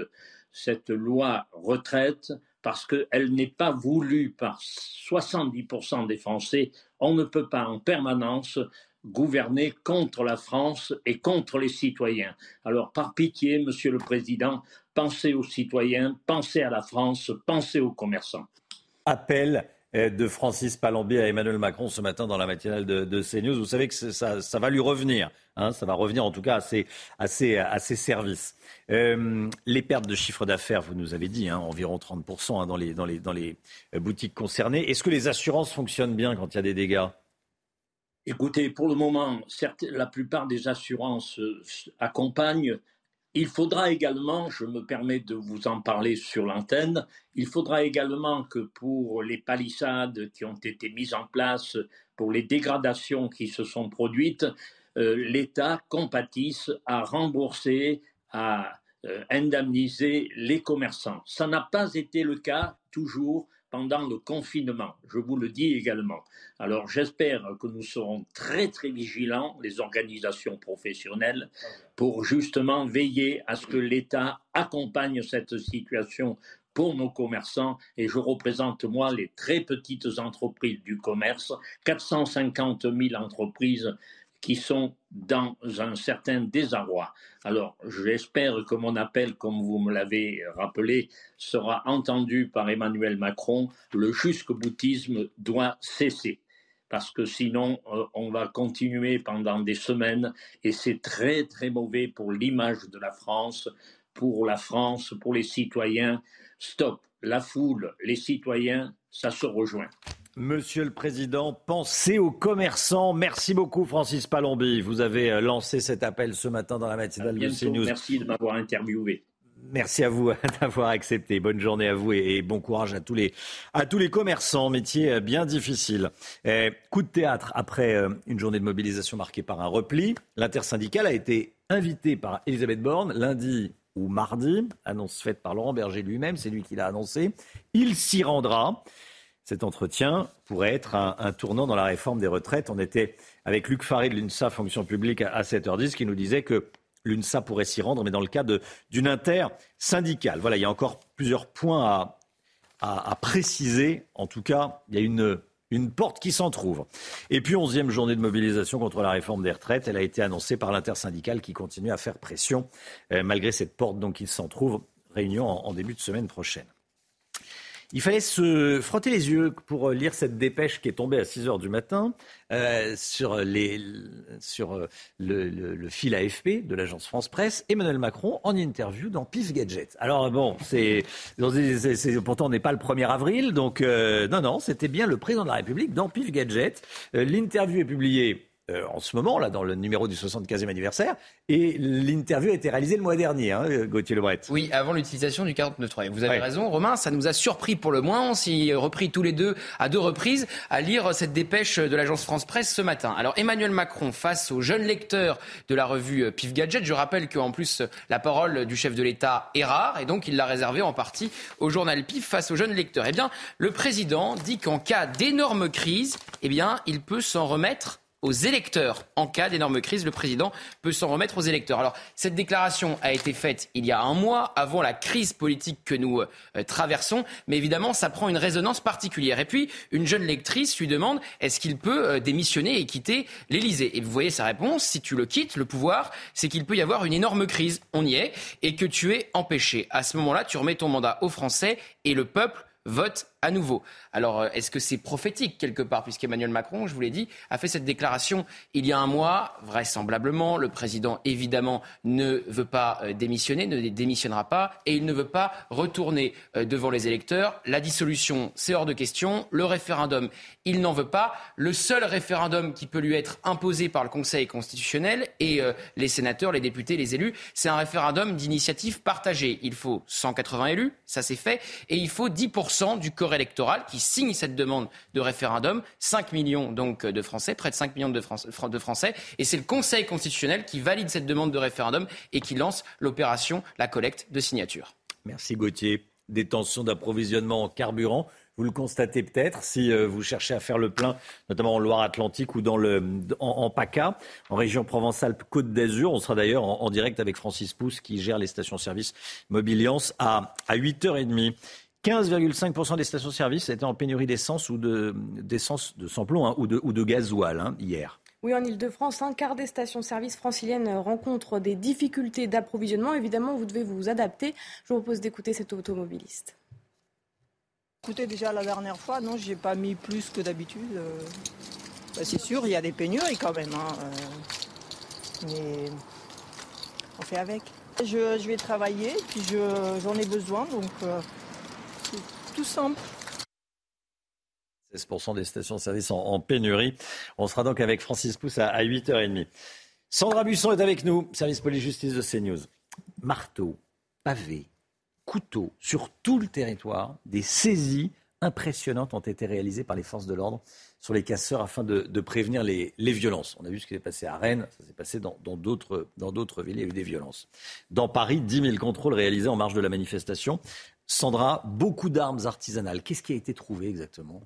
cette loi retraite parce qu'elle n'est pas voulue par 70% des Français. On ne peut pas en permanence gouverner contre la France et contre les citoyens. Alors, par pitié, Monsieur le Président, pensez aux citoyens, pensez à la France, pensez aux commerçants. Appel euh, de Francis Palambé à Emmanuel Macron ce matin dans la matinale de, CNews. Vous savez que ça, va lui revenir. Hein, ça va revenir en tout cas à ses, services. Euh, les pertes de chiffre d'affaires, vous nous avez dit, hein, environ 30% hein, dans, les, dans, les, dans les boutiques concernées. Est-ce que les assurances fonctionnent bien quand il y a des dégâts? Écoutez, pour le moment, la plupart des assurances accompagnent il faudra également, je me permets de vous en parler sur l'antenne, il faudra également que pour les palissades qui ont été mises en place, pour les dégradations qui se sont produites, euh, l'État compatisse à rembourser, à euh, indemniser les commerçants. Ça n'a pas été le cas toujours pendant le confinement, je vous le dis également. Alors j'espère que nous serons très très vigilants, les organisations professionnelles, pour justement veiller à ce que l'État accompagne cette situation pour nos commerçants. Et je représente moi les très petites entreprises du commerce, 450 000 entreprises qui sont dans un certain désarroi. Alors, j'espère que mon appel, comme vous me l'avez rappelé, sera entendu par Emmanuel Macron. Le jusque-boutisme doit cesser parce que sinon, euh, on va continuer pendant des semaines et c'est très, très mauvais pour l'image de la France, pour la France, pour les citoyens. Stop, la foule, les citoyens, ça se rejoint. Monsieur le Président, pensez aux commerçants. Merci beaucoup, Francis Palombi. Vous avez euh, lancé cet appel ce matin dans la matinale de CNews. Merci de m'avoir interviewé. Merci à vous d'avoir accepté. Bonne journée à vous et, bon courage à tous les, à tous les commerçants. Métier euh, bien difficile. Eh, coup de théâtre après euh, une journée de mobilisation marquée par un repli. L'intersyndicale a été invité par Elisabeth Borne lundi ou mardi. Annonce faite par Laurent Berger lui-même. C'est lui qui l'a annoncé. Il s'y rendra. Cet entretien pourrait être un, tournant dans la réforme des retraites. On était avec Luc Faré de l'UNSA Fonction publique à 7h10 qui nous disait que l'UNSA pourrait s'y rendre, mais dans le cadre d'une inter-syndicale. Voilà, il y a encore plusieurs points à, préciser. En tout cas, il y a une, porte qui s'en trouve. Et puis, onzième journée de mobilisation contre la réforme des retraites. Elle a été annoncée par l'intersyndicale qui continue à faire pression, euh, malgré cette porte donc qui s'en trouve. Réunion en début de semaine prochaine. Il fallait se frotter les yeux pour lire cette dépêche qui est tombée à 6 heures du matin euh, sur, les, sur euh, le, fil AFP de l'agence France Presse. Emmanuel Macron en interview dans Pif Gadget. Alors bon, c'est, pourtant on n'est pas le 1er avril, donc euh, non, non, c'était bien le président de la République dans Pif Gadget. L'interview est publiée euh, en ce moment, là, dans le numéro du 75e anniversaire. Et l'interview a été réalisée le mois dernier, hein, Gauthier Lebret. Oui, avant l'utilisation du 49.3. Vous avez raison, Romain, ça nous a surpris pour le moins. On s'y repris tous les deux à deux reprises à lire cette dépêche de l'agence France Presse ce matin. Alors, Emmanuel Macron face aux jeunes lecteurs de la revue Pif Gadget. Je rappelle qu'en plus, la parole du chef de l'État est rare et donc il l'a réservée en partie au journal Pif face aux jeunes lecteurs. Eh bien, le président dit qu'en cas d'énorme crise, eh bien, il peut s'en remettre aux électeurs. En cas d'énorme crise, le président peut s'en remettre aux électeurs. Alors, cette déclaration a été faite il y a un mois, avant la crise politique que nous euh, traversons, mais évidemment, ça prend une résonance particulière. Et puis, une jeune lectrice lui demande est-ce qu'il peut euh, démissionner et quitter l'Élysée? Et vous voyez sa réponse si tu le quittes, le pouvoir, c'est qu'il peut y avoir une énorme crise. On y est, et que tu es empêché. À ce moment-là, tu remets ton mandat aux Français et le peuple vote à nouveau. Alors, euh, est-ce que c'est prophétique quelque part, puisqu'Emmanuel Macron, je vous l'ai dit, a fait cette déclaration il y a un mois, vraisemblablement. Le président, évidemment, ne veut pas euh, démissionner, ne démissionnera pas, et il ne veut pas retourner euh, devant les électeurs. La dissolution, c'est hors de question. Le référendum, il n'en veut pas. Le seul référendum qui peut lui être imposé par le Conseil constitutionnel et les sénateurs, les députés, les élus, c'est un référendum d'initiative partagée. Il faut 180 élus, ça c'est fait, et il faut 10% du corps électoral qui signe cette demande de référendum. 5 millions donc de Français, près de 5 millions de, Français. Et c'est le Conseil constitutionnel qui valide cette demande de référendum et qui lance l'opération, la collecte de signatures. Merci Gauthier. Des tensions d'approvisionnement en carburant. Vous le constatez peut-être si euh, vous cherchez à faire le plein, notamment en Loire-Atlantique ou dans le, en, PACA, en région Provence-Alpes-Côte d'Azur. On sera d'ailleurs en, direct avec Francis Pousse qui gère les stations-service Mobiliance à, à 8h30. 15,5% des stations-service étaient en pénurie d'essence ou de, d'essence de samplon hein, ou, de, ou de gasoil hein, hier. Oui, en Ile-de-France, un quart des stations-service franciliennes rencontrent des difficultés d'approvisionnement. Évidemment, vous devez vous adapter. Je vous propose d'écouter cet automobiliste. Écoutez, déjà la dernière fois, non, j'ai pas mis plus que d'habitude. Euh, bah, c'est sûr, il y a des pénuries quand même. Hein, euh, mais on fait avec. Je, vais travailler, puis j'en ai besoin, donc euh, tout simple. 16% des stations-service en, en, pénurie. On sera donc avec Francis Pousse à, 8h30. Sandra Buisson est avec nous, service police-justice de CNews. Marteau, pavé, couteau, sur tout le territoire, des saisies impressionnantes ont été réalisées par les forces de l'ordre sur les casseurs afin de, prévenir les, violences. On a vu ce qui s'est passé à Rennes, ça s'est passé dans d'autres villes, il y a eu des violences. Dans Paris, 10 000 contrôles réalisés en marge de la manifestation. Sandra, beaucoup d'armes artisanales. Qu'est-ce qui a été trouvé exactement?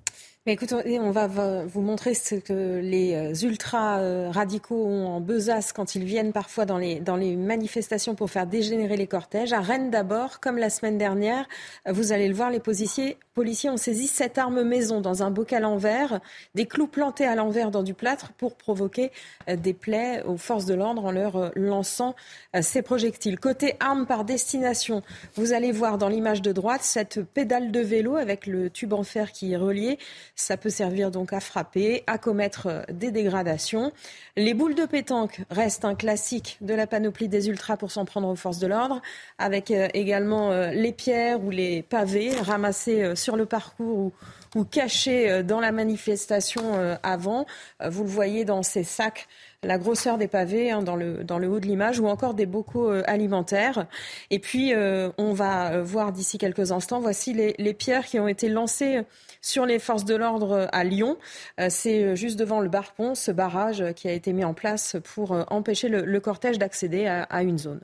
Écoutez, on va vous montrer ce que les euh, ultra-radicaux ont en besace quand ils viennent parfois dans les, dans les manifestations pour faire dégénérer les cortèges. À Rennes d'abord, comme la semaine dernière, vous allez le voir, les policiers, policiers ont saisi cette arme maison dans un bocal en verre, des clous plantés à l'envers dans du plâtre pour provoquer euh, des plaies aux forces de l'ordre en leur euh, lançant ces projectiles. Côté armes par destination, vous allez voir dans l'image de droite cette pédale de vélo avec le tube en fer qui est relié. Ça peut servir donc à frapper, à commettre euh, des dégradations. Les boules de pétanque restent un classique de la panoplie des ultras pour s'en prendre aux forces de l'ordre, avec euh, également euh, les pierres ou les pavés ramassés sur le parcours ou, ou cachés dans la manifestation avant. Vous le voyez dans ces sacs la grosseur des pavés hein, dans, le, haut de l'image ou encore des bocaux alimentaires. Et puis, on va voir d'ici quelques instants, voici les, pierres qui ont été lancées sur les forces de l'ordre à Lyon. Euh, c'est euh, juste devant le Barpont, ce barrage qui a été mis en place pour euh, empêcher le, cortège d'accéder à, une zone.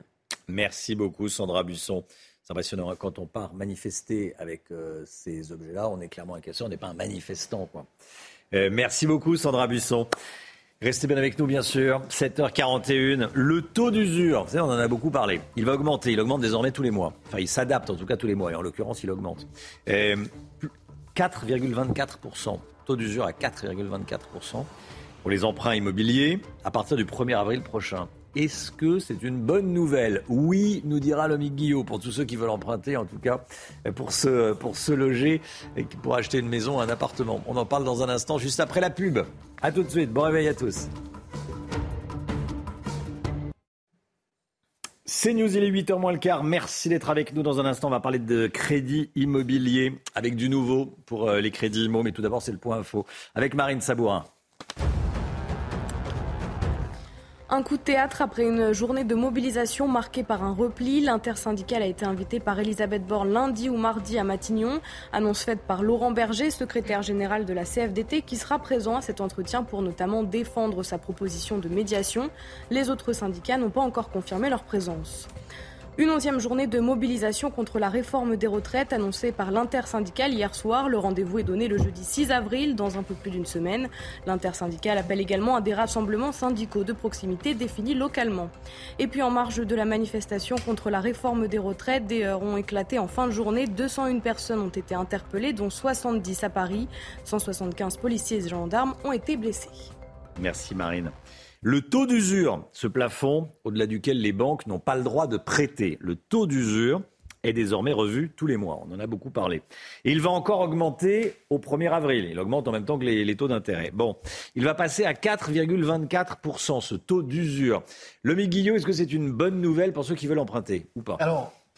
Merci beaucoup, Sandra Busson. C'est impressionnant hein, quand on part manifester avec ces objets-là. On est clairement un casseur, on n'est pas un manifestant. Merci beaucoup, Sandra Busson. Restez bien avec nous, bien sûr. 7h41. Le taux d'usure, vous savez, on en a beaucoup parlé. Il va augmenter. Il augmente désormais tous les mois. Enfin, il s'adapte en tout cas tous les mois. Et en l'occurrence, il augmente. 4,24%. Taux d'usure à 4,24% pour les emprunts immobiliers à partir du 1er avril prochain. Est-ce que c'est une bonne nouvelle? Oui, nous dira l'ami Guillaume, pour tous ceux qui veulent emprunter, en tout cas, pour se, pour se loger et pour acheter une maison, un appartement. On en parle dans un instant, juste après la pub. A tout de suite, bon réveil à tous. C'est News, il est 8h moins le quart. Merci d'être avec nous. Dans un instant, on va parler de crédit immobilier avec du nouveau pour euh, les crédits immo. Mais tout d'abord, c'est le point info avec Marine Sabourin. Un coup de théâtre après une journée de mobilisation marquée par un repli. L'intersyndicale a été invité par Elisabeth Borne lundi ou mardi à Matignon. Annonce faite par Laurent Berger, secrétaire général de la CFDT, qui sera présent à cet entretien pour notamment défendre sa proposition de médiation. Les autres syndicats n'ont pas encore confirmé leur présence. Une onzième journée de mobilisation contre la réforme des retraites annoncée par l'intersyndicale hier soir. Le rendez-vous est donné le jeudi 6 avril, dans un peu plus d'une semaine. L'intersyndicale appelle également à des rassemblements syndicaux de proximité définis localement. Et puis en marge de la manifestation contre la réforme des retraites, des heures ont éclaté en fin de journée. 201 personnes ont été interpellées, dont 70 à Paris. 175 policiers et gendarmes ont été blessés. Merci Marine. Le taux d'usure, ce plafond au-delà duquel les banques n'ont pas le droit de prêter, le taux d'usure est désormais revu tous les mois. On en a beaucoup parlé. Il va encore augmenter au 1er avril. Il augmente en même temps que les, taux d'intérêt. Bon, il va passer à 4,24%, ce taux d'usure. Le Guillot, est-ce que c'est une bonne nouvelle pour ceux qui veulent emprunter ou pas?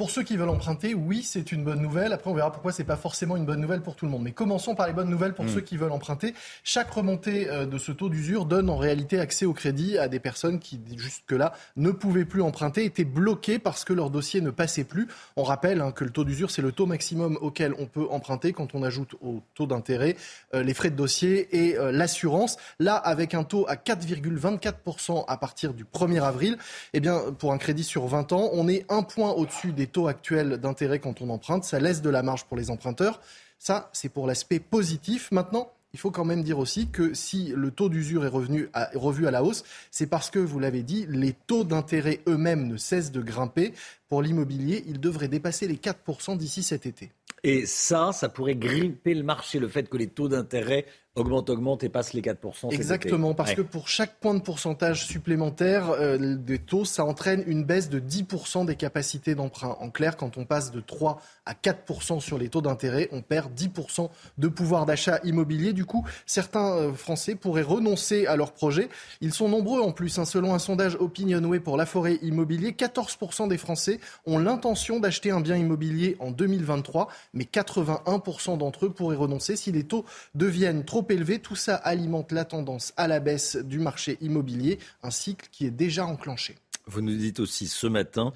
Pour ceux qui veulent emprunter, oui, c'est une bonne nouvelle. Après, on verra pourquoi c'est pas forcément une bonne nouvelle pour tout le monde. Mais commençons par les bonnes nouvelles pour mm. ceux qui veulent emprunter. Chaque remontée euh, de ce taux d'usure donne en réalité accès au crédit à des personnes qui jusque-là ne pouvaient plus emprunter, étaient bloquées parce que leur dossier ne passait plus. On rappelle hein, que le taux d'usure, c'est le taux maximum auquel on peut emprunter quand on ajoute au taux d'intérêt euh, les frais de dossier et euh, l'assurance. Là, avec un taux à 4,24% à partir du 1er avril, eh bien, pour un crédit sur 20 ans, on est un point au-dessus des taux actuels d'intérêt quand on emprunte. Ça laisse de la marge pour les emprunteurs. Ça, c'est pour l'aspect positif. Maintenant, il faut quand même dire aussi que si le taux d'usure est revenu revu à la hausse, c'est parce que, vous l'avez dit, les taux d'intérêt eux-mêmes ne cessent de grimper. Pour l'immobilier, ils devraient dépasser les 4% d'ici cet été. Et ça, ça pourrait gripper le marché, le fait que les taux d'intérêt augmente, augmente et passe les 4%. Exactement, parce que pour chaque point de pourcentage supplémentaire euh, des taux, ça entraîne une baisse de 10% des capacités d'emprunt. En clair, quand on passe de 3 à 4% sur les taux d'intérêt, on perd 10% de pouvoir d'achat immobilier. Du coup, certains euh, Français pourraient renoncer à leur projet. Ils sont nombreux en plus. Hein. Selon un sondage Opinionway pour la forêt immobilier, 14% des Français ont l'intention d'acheter un bien immobilier en 2023, mais 81% d'entre eux pourraient renoncer si les taux deviennent trop élevés. Tout ça alimente la tendance à la baisse du marché immobilier, un cycle qui est déjà enclenché. Vous nous dites aussi ce matin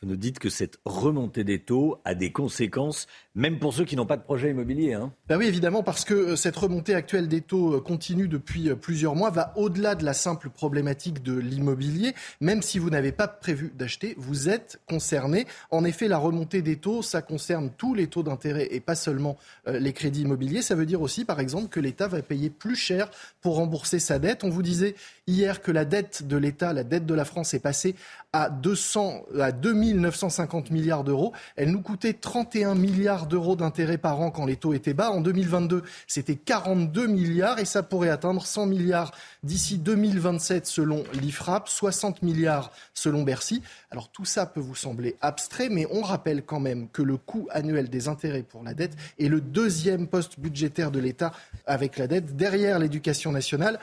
vous nous dites que cette remontée des taux a des conséquences, même pour ceux qui n'ont pas de projet immobilier. Hein. Ben oui, évidemment, parce que euh, cette remontée actuelle des taux euh, continue depuis euh, plusieurs mois va au-delà de la simple problématique de l'immobilier. Même si vous n'avez pas prévu d'acheter, vous êtes concerné. En effet, la remontée des taux, ça concerne tous les taux d'intérêt et pas seulement les crédits immobiliers. Ça veut dire aussi, par exemple, que l'État va payer plus cher pour rembourser sa dette. On vous disait hier que la dette de l'État, la dette de la France est passée à 200, à 2950 milliards d'euros. Elle nous coûtait 31 milliards d'euros d'intérêts par an quand les taux étaient bas. En 2022, c'était 42 milliards et ça pourrait atteindre 100 milliards d'ici 2027 selon l'IFRAP, 60 milliards selon Bercy. Alors tout ça peut vous sembler abstrait, mais on rappelle quand même que le coût annuel des intérêts pour la dette est le deuxième poste budgétaire de l'État avec la dette, derrière l'éducation nationale.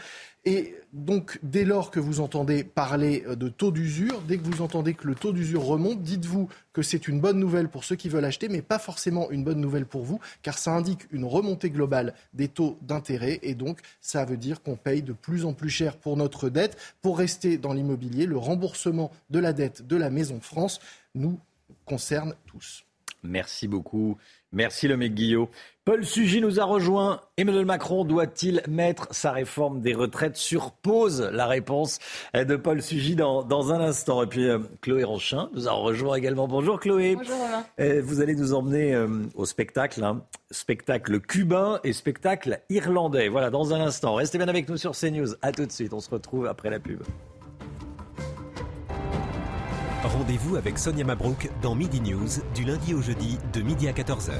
Et donc, dès lors que vous entendez parler euh, de taux d'usure, dès que vous entendez que le taux d'usure remonte, dites-vous que c'est une bonne nouvelle pour ceux qui veulent acheter, mais pas forcément une bonne nouvelle pour vous, car ça indique une remontée globale des taux d'intérêt, et donc ça veut dire qu'on paye de plus en plus cher pour notre dette. Pour rester dans l'immobilier, le remboursement de la dette de la Maison France nous concerne tous. Merci beaucoup. Merci le mec Guillot. Paul Sugy nous a rejoint. Emmanuel Macron doit-il mettre sa réforme des retraites sur pause? La réponse de Paul Sugy dans, dans un instant. Et puis euh, Chloé Ronchin nous a rejoint également. Bonjour Chloé. Bonjour Romain. Euh, vous allez nous emmener euh, au spectacle, hein. spectacle cubain et spectacle irlandais. Voilà, dans un instant. Restez bien avec nous sur CNews. A tout de suite. On se retrouve après la pub. Rendez-vous avec Sonia Mabrouk dans Midi News du lundi au jeudi de midi à 14h.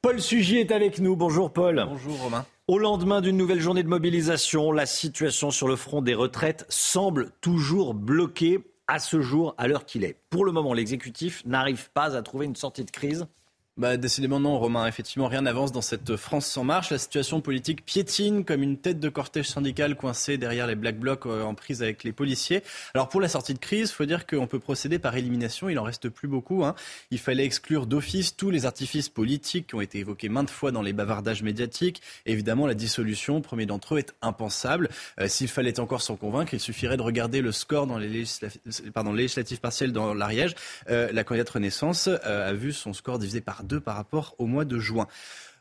Paul Sugy est avec nous. Bonjour Paul. Bonjour Romain. Au lendemain d'une nouvelle journée de mobilisation, la situation sur le front des retraites semble toujours bloquée à ce jour, à l'heure qu'il est. Pour le moment, l'exécutif n'arrive pas à trouver une sortie de crise. Bah, décidément non, Romain. Effectivement, rien n'avance dans cette France sans marche. La situation politique piétine comme une tête de cortège syndical coincée derrière les Black Blocs euh, en prise avec les policiers. Alors pour la sortie de crise, faut dire qu'on peut procéder par élimination. Il en reste plus beaucoup. Hein. Il fallait exclure d'office tous les artifices politiques qui ont été évoqués maintes fois dans les bavardages médiatiques. évidemment, la dissolution, premier d'entre eux, est impensable. Euh, s'il fallait encore s'en convaincre, il suffirait de regarder le score dans les législatives, pardon, législatives partielles dans l'Ariège. Euh, la candidate Renaissance a vu son score divisé par par rapport au mois de juin.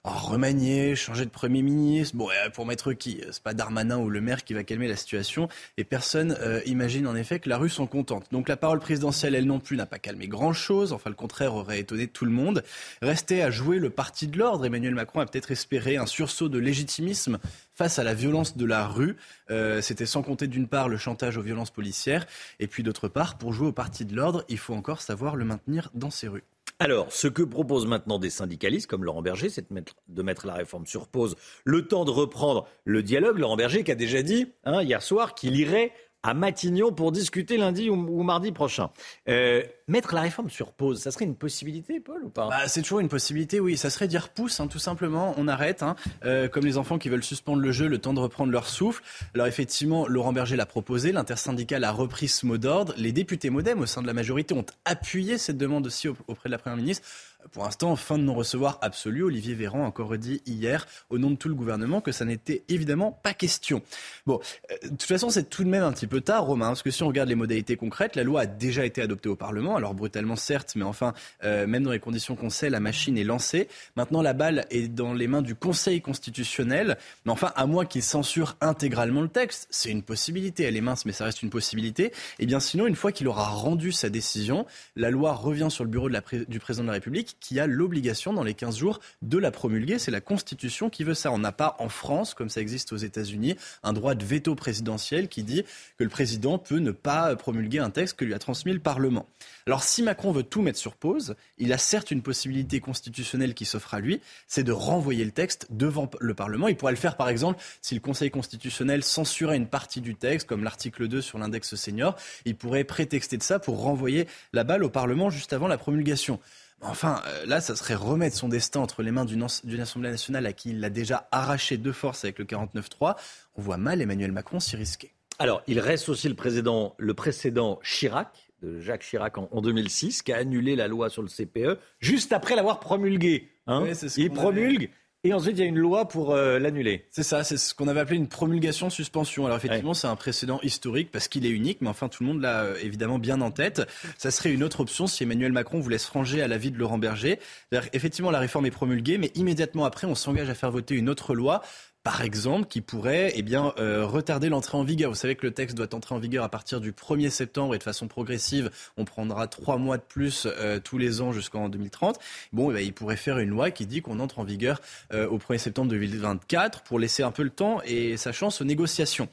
remanier, changer de Premier ministre, bon, pour mettre qui? C'est pas Darmanin ou le maire qui va calmer la situation. Et personne euh, imagine en effet que la rue s'en contente. Donc la parole présidentielle, elle non plus, n'a pas calmé grand-chose. Enfin, le contraire aurait étonné tout le monde. Restait à jouer le parti de l'ordre. Emmanuel Macron a peut-être espéré un sursaut de légitimisme face à la violence de la rue. Euh, c'était sans compter d'une part le chantage aux violences policières. Et puis d'autre part, pour jouer au parti de l'ordre, il faut encore savoir le maintenir dans ces rues. Alors, ce que proposent maintenant des syndicalistes comme Laurent Berger, c'est de mettre, la réforme sur pause, le temps de reprendre le dialogue. Laurent Berger qui a déjà dit hein, hier soir qu'il irait à Matignon pour discuter lundi ou, mardi prochain. Euh, mettre la réforme sur pause, ça serait une possibilité, Paul, ou pas? Bah, C'est toujours une possibilité, oui. Ça serait dire pousse, hein, tout simplement. On arrête, hein, euh, comme les enfants qui veulent suspendre le jeu, le temps de reprendre leur souffle. Alors effectivement, Laurent Berger l'a proposé, l'intersyndicale a repris ce mot d'ordre. Les députés modem au sein de la majorité ont appuyé cette demande aussi auprès de la Première ministre. Pour l'instant, fin de non-recevoir absolu. Olivier Véran a encore dit hier, au nom de tout le gouvernement, que ça n'était évidemment pas question. Bon, euh, de toute façon, c'est tout de même un petit peu tard, Romain, parce que si on regarde les modalités concrètes, la loi a déjà été adoptée au Parlement, alors brutalement certes, mais enfin, euh, même dans les conditions qu'on sait, la machine est lancée. Maintenant, la balle est dans les mains du Conseil constitutionnel, mais enfin, à moins qu'il censure intégralement le texte, c'est une possibilité, elle est mince, mais ça reste une possibilité. Et eh bien sinon, une fois qu'il aura rendu sa décision, la loi revient sur le bureau du président de la République Qui a l'obligation dans les 15 jours de la promulguer. C'est la Constitution qui veut ça. On n'a pas en France, comme ça existe aux États-Unis, un droit de veto présidentiel qui dit que le président peut ne pas promulguer un texte que lui a transmis le Parlement. Alors si Macron veut tout mettre sur pause, il a certes une possibilité constitutionnelle qui s'offre à lui, c'est de renvoyer le texte devant le Parlement. Il pourrait le faire par exemple si le Conseil constitutionnel censurait une partie du texte, comme l'article 2 sur l'index senior, il pourrait prétexter de ça pour renvoyer la balle au Parlement juste avant la promulgation. Enfin, euh, là, ça serait remettre son destin entre les mains d'une Assemblée nationale à qui il l'a déjà arraché de force avec le 49-3. On voit mal Emmanuel Macron s'y risquer. Alors, il reste aussi le, président, le précédent Chirac, de Jacques Chirac en, 2006, qui a annulé la loi sur le CPE juste après l'avoir promulguée. Hein. il promulgue. Et ensuite, il y a une loi pour euh, l'annuler. C'est ça, c'est ce qu'on avait appelé une promulgation-suspension. Alors effectivement, c'est un précédent historique parce qu'il est unique, mais enfin tout le monde l'a euh, évidemment bien en tête. Ça serait une autre option si Emmanuel Macron voulait se ranger à l'avis de Laurent Berger. Effectivement, la réforme est promulguée, mais immédiatement après, on s'engage à faire voter une autre loi par exemple, qui pourrait eh bien, euh, retarder l'entrée en vigueur. Vous savez que le texte doit entrer en vigueur à partir du 1er septembre et de façon progressive, on prendra trois mois de plus euh, tous les ans jusqu'en 2030. Bon, eh ben, il pourrait faire une loi qui dit qu'on entre en vigueur euh, au 1er septembre 2024 pour laisser un peu le temps et sa chance aux négociations.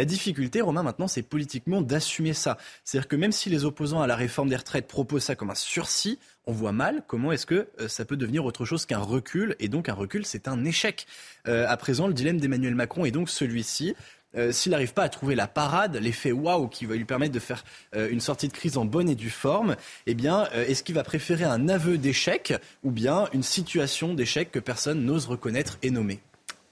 La difficulté, Romain, maintenant, c'est politiquement d'assumer ça. C'est-à-dire que même si les opposants à la réforme des retraites proposent ça comme un sursis, on voit mal comment est-ce que euh, ça peut devenir autre chose qu'un recul. Et donc un recul, c'est un échec. Euh, à présent, le dilemme d'Emmanuel Macron est donc celui-ci. Euh, s'il n'arrive pas à trouver la parade, l'effet waouh qui va lui permettre de faire une sortie de crise en bonne et due forme, eh bien, est-ce qu'il va préférer un aveu d'échec ou bien une situation d'échec que personne n'ose reconnaître et nommer?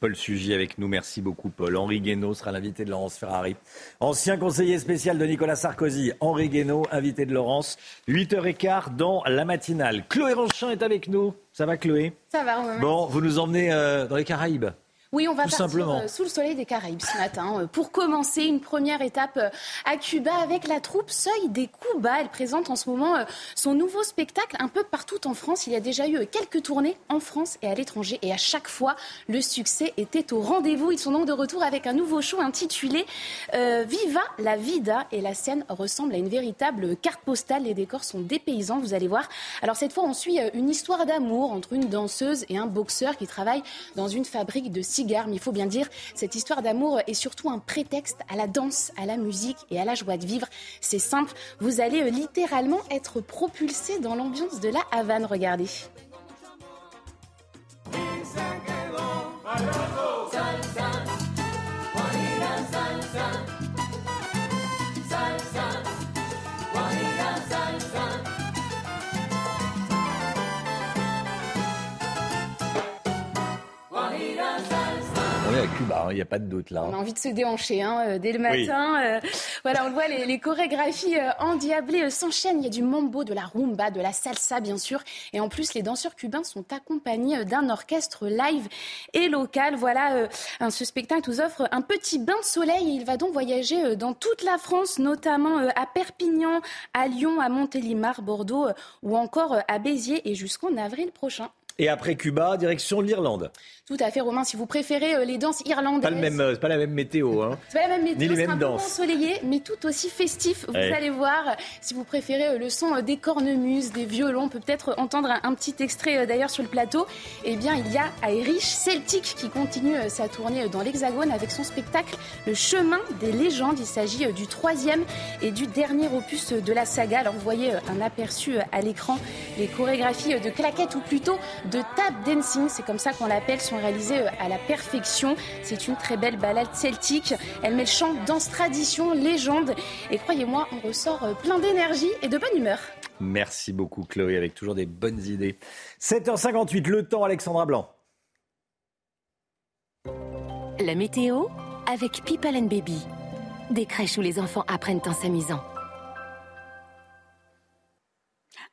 Paul Sugy avec nous. Merci beaucoup, Paul. Henri Guénaud sera l'invité de Laurence Ferrari. Ancien conseiller spécial de Nicolas Sarkozy. Henri Guénaud, invité de Laurence. 8h15 dans la matinale. Chloé Ranchin est avec nous. Ça va, Chloé? Ça va, Bon, vous nous emmenez euh, dans les Caraïbes oui, on va partir euh, sous le soleil des Caraïbes ce matin. Euh, pour commencer, une première étape euh, à Cuba avec la troupe Seuil des Cuba. Elle présente en ce moment son nouveau spectacle un peu partout en France. Il y a déjà eu quelques tournées en France et à l'étranger. Et à chaque fois, le succès était au rendez-vous. Ils sont donc de retour avec un nouveau show intitulé Viva la Vida. Et la scène ressemble à une véritable carte postale. Les décors sont dépaysants, vous allez voir. Alors cette fois, on suit une histoire d'amour entre une danseuse et un boxeur qui travaillent dans une fabrique de mais il faut bien dire, cette histoire d'amour est surtout un prétexte à la danse, à la musique et à la joie de vivre. C'est simple, vous allez euh, littéralement être propulsé dans l'ambiance de la Havane, regardez. À Cuba, il hein, n'y a pas de doute là. On a envie de se déhancher hein, euh, dès le matin. Euh, voilà, on le voit, les, chorégraphies euh, endiablées s'enchaînent. Il y a du mambo, de la rumba, de la salsa bien sûr. Et en plus, les danseurs cubains sont accompagnés d'un orchestre live et local. Voilà, ce spectacle nous offre un petit bain de soleil. Il va donc voyager dans toute la France, notamment à Perpignan, à Lyon, à Montélimar, Bordeaux ou encore à Béziers et jusqu'en avril prochain. Et après Cuba, direction l'Irlande. Tout à fait, Romain. Si vous préférez euh, les danses irlandaises. Pas, le même, euh, pas la même météo. Hein. C'est pas la même météo. Ni les mêmes un danses. Peu ensoleillé, mais tout aussi festif. Vous allez voir. Si vous préférez euh, le son des cornemuses, des violons, on peut peut-être entendre un, petit extrait d'ailleurs sur le plateau. Eh bien, il y a Irish Celtic qui continue sa tournée dans l'Hexagone avec son spectacle Le Chemin des légendes. Il s'agit du troisième et du dernier opus de la saga. Alors, vous voyez un aperçu à l'écran. Les chorégraphies de claquettes ou plutôt de tap dancing, c'est comme ça qu'on l'appelle, sont réalisées à la perfection. C'est une très belle balade celtique. Elle met le chant, danse, tradition, légende. Et croyez-moi, on ressort euh, plein d'énergie et de bonne humeur. Merci beaucoup Chloé, avec toujours des bonnes idées. 7h58, le temps Alexandra Blanc. La météo avec People and Baby. Des crèches où les enfants apprennent en s'amusant.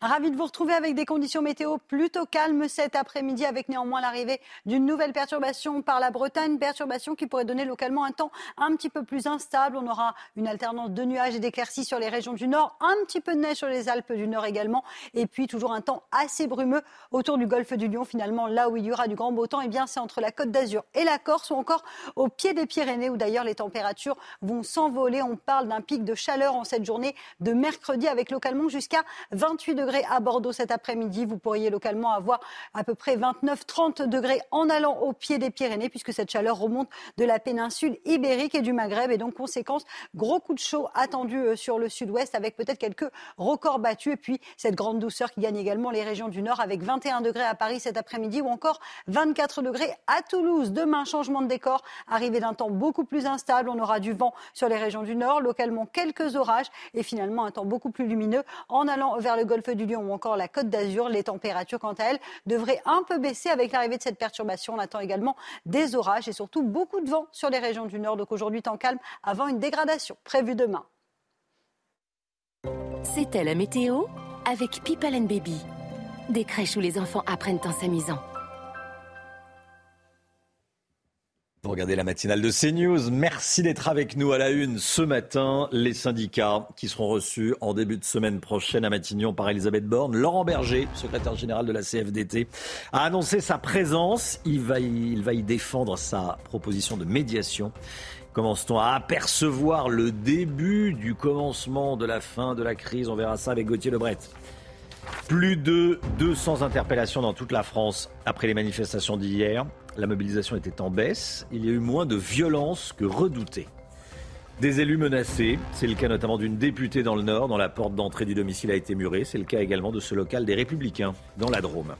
Ravi de vous retrouver avec des conditions météo plutôt calmes cet après-midi, avec néanmoins l'arrivée d'une nouvelle perturbation par la Bretagne, perturbation qui pourrait donner localement un temps un petit peu plus instable. On aura une alternance de nuages et d'éclaircies sur les régions du nord, un petit peu de neige sur les Alpes du Nord également, et puis toujours un temps assez brumeux autour du golfe du Lion. Finalement, là où il y aura du grand beau temps, eh bien c'est entre la Côte d'Azur et la Corse, ou encore au pied des Pyrénées, où d'ailleurs les températures vont s'envoler. On parle d'un pic de chaleur en cette journée de mercredi, avec localement jusqu'à 28 degrés degrés à Bordeaux cet après-midi. Vous pourriez localement avoir à peu près 29-30 degrés en allant au pied des Pyrénées, puisque cette chaleur remonte de la péninsule ibérique et du Maghreb. Et donc, conséquence, gros coup de chaud attendu euh, sur le sud-ouest avec peut-être quelques records battus. Et puis, cette grande douceur qui gagne également les régions du nord avec 21 degrés à Paris cet après-midi ou encore 24 degrés à Toulouse. Demain, changement de décor, arrivée d'un temps beaucoup plus instable. On aura du vent sur les régions du nord, localement quelques orages et finalement un temps beaucoup plus lumineux en allant vers le golfe du Lion ou encore la côte d'Azur. Les températures, quant à elles, devraient un peu baisser avec l'arrivée de cette perturbation. On attend également des orages et surtout beaucoup de vent sur les régions du nord. Donc aujourd'hui, temps calme avant une dégradation prévue demain. C'était la météo avec People Baby. Des crèches où les enfants apprennent en s'amusant. Regardez la matinale de CNews. Merci d'être avec nous à la une ce matin. Les syndicats qui seront reçus en début de semaine prochaine à Matignon par Elisabeth Borne. Laurent Berger, secrétaire général de la CFDT, a annoncé sa présence. Il va y, il va y défendre sa proposition de médiation. Commence-t-on à apercevoir le début du commencement de la fin de la crise? On verra ça avec Gauthier Lebret. Plus de 200 interpellations dans toute la France après les manifestations d'hier. La mobilisation était en baisse. Il y a eu moins de violence que redouté. Des élus menacés, c'est le cas notamment d'une députée dans le Nord dont la porte d'entrée du domicile a été murée. C'est le cas également de ce local des Républicains dans la Drôme.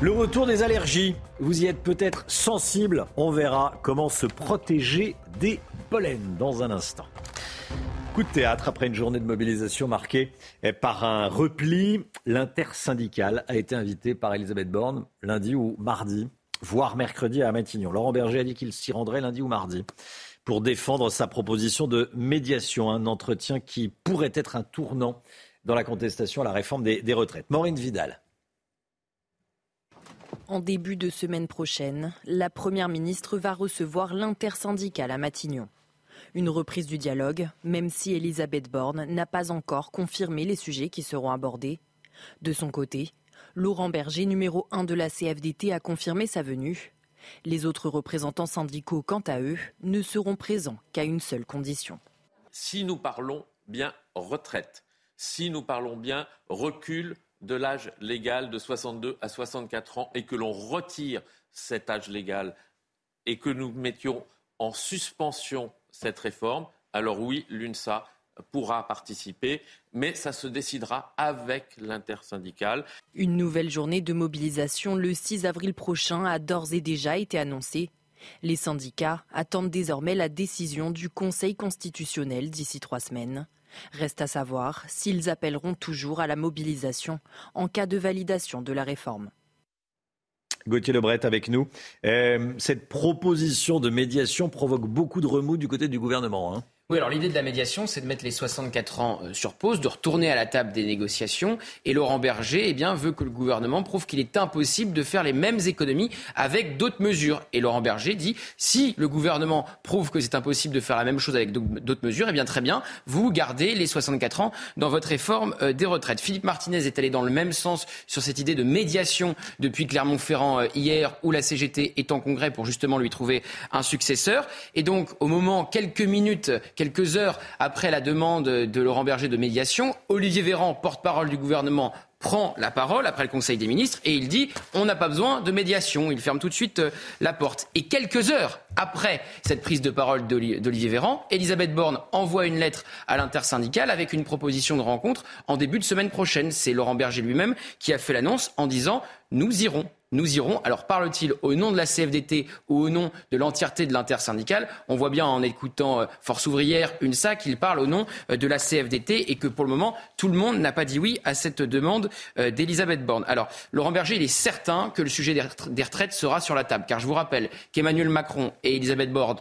Le retour des allergies, vous y êtes peut-être sensible. On verra comment se protéger des pollens dans un instant. Coup de théâtre après une journée de mobilisation marquée par un repli. L'intersyndicale a été invité par Elisabeth Borne lundi ou mardi voire mercredi à Matignon. Laurent Berger a dit qu'il s'y rendrait lundi ou mardi pour défendre sa proposition de médiation, un entretien qui pourrait être un tournant dans la contestation à la réforme des, des retraites. Maureen Vidal. En début de semaine prochaine, la Première ministre va recevoir l'intersyndicale à Matignon. Une reprise du dialogue, même si Elisabeth Borne n'a pas encore confirmé les sujets qui seront abordés. De son côté, Laurent Berger, numéro 1 de la CFDT, a confirmé sa venue. Les autres représentants syndicaux, quant à eux, ne seront présents qu'à une seule condition. Si nous parlons bien retraite, si nous parlons bien recul de l'âge légal de 62 à 64 ans et que l'on retire cet âge légal et que nous mettions en suspension cette réforme, alors oui, l'UNSA pourra participer, mais ça se décidera avec l'intersyndicale. Une nouvelle journée de mobilisation le 6 avril prochain a d'ores et déjà été annoncée. Les syndicats attendent désormais la décision du Conseil constitutionnel d'ici trois semaines. Reste à savoir s'ils appelleront toujours à la mobilisation en cas de validation de la réforme. Gauthier Lebret avec nous. Euh, cette proposition de médiation provoque beaucoup de remous du côté du gouvernement. Hein. Alors l'idée de la médiation, c'est de mettre les 64 ans euh, sur pause, de retourner à la table des négociations. Et Laurent Berger eh bien, veut que le gouvernement prouve qu'il est impossible de faire les mêmes économies avec d'autres mesures. Et Laurent Berger dit, si le gouvernement prouve que c'est impossible de faire la même chose avec d'autres mesures, eh bien très bien, vous gardez les 64 ans dans votre réforme euh, des retraites. Philippe Martinez est allé dans le même sens sur cette idée de médiation depuis Clermont-Ferrand euh, hier, où la CGT est en congrès pour justement lui trouver un successeur. Et donc, au moment, quelques minutes, heures après la demande de Laurent Berger de médiation, Olivier Véran, porte-parole du gouvernement, prend la parole après le Conseil des ministres et il dit on n'a pas besoin de médiation. Il ferme tout de suite euh, la porte. Et quelques heures après cette prise de parole d'Olivier Véran, Elisabeth Borne envoie une lettre à l'intersyndicale avec une proposition de rencontre en début de semaine prochaine. C'est Laurent Berger lui-même qui a fait l'annonce en disant nous irons nous irons. Alors parle-t-il au nom de la CFDT ou au nom de l'entièreté de l'intersyndicale? On voit bien en écoutant euh, Force ouvrière, UNSA, qu'il parle au nom euh, de la CFDT et que pour le moment, tout le monde n'a pas dit oui à cette demande euh, d'Elisabeth Borne. Alors Laurent Berger, il est certain que le sujet des retraites sera sur la table, car je vous rappelle qu'Emmanuel Macron et Elisabeth Borne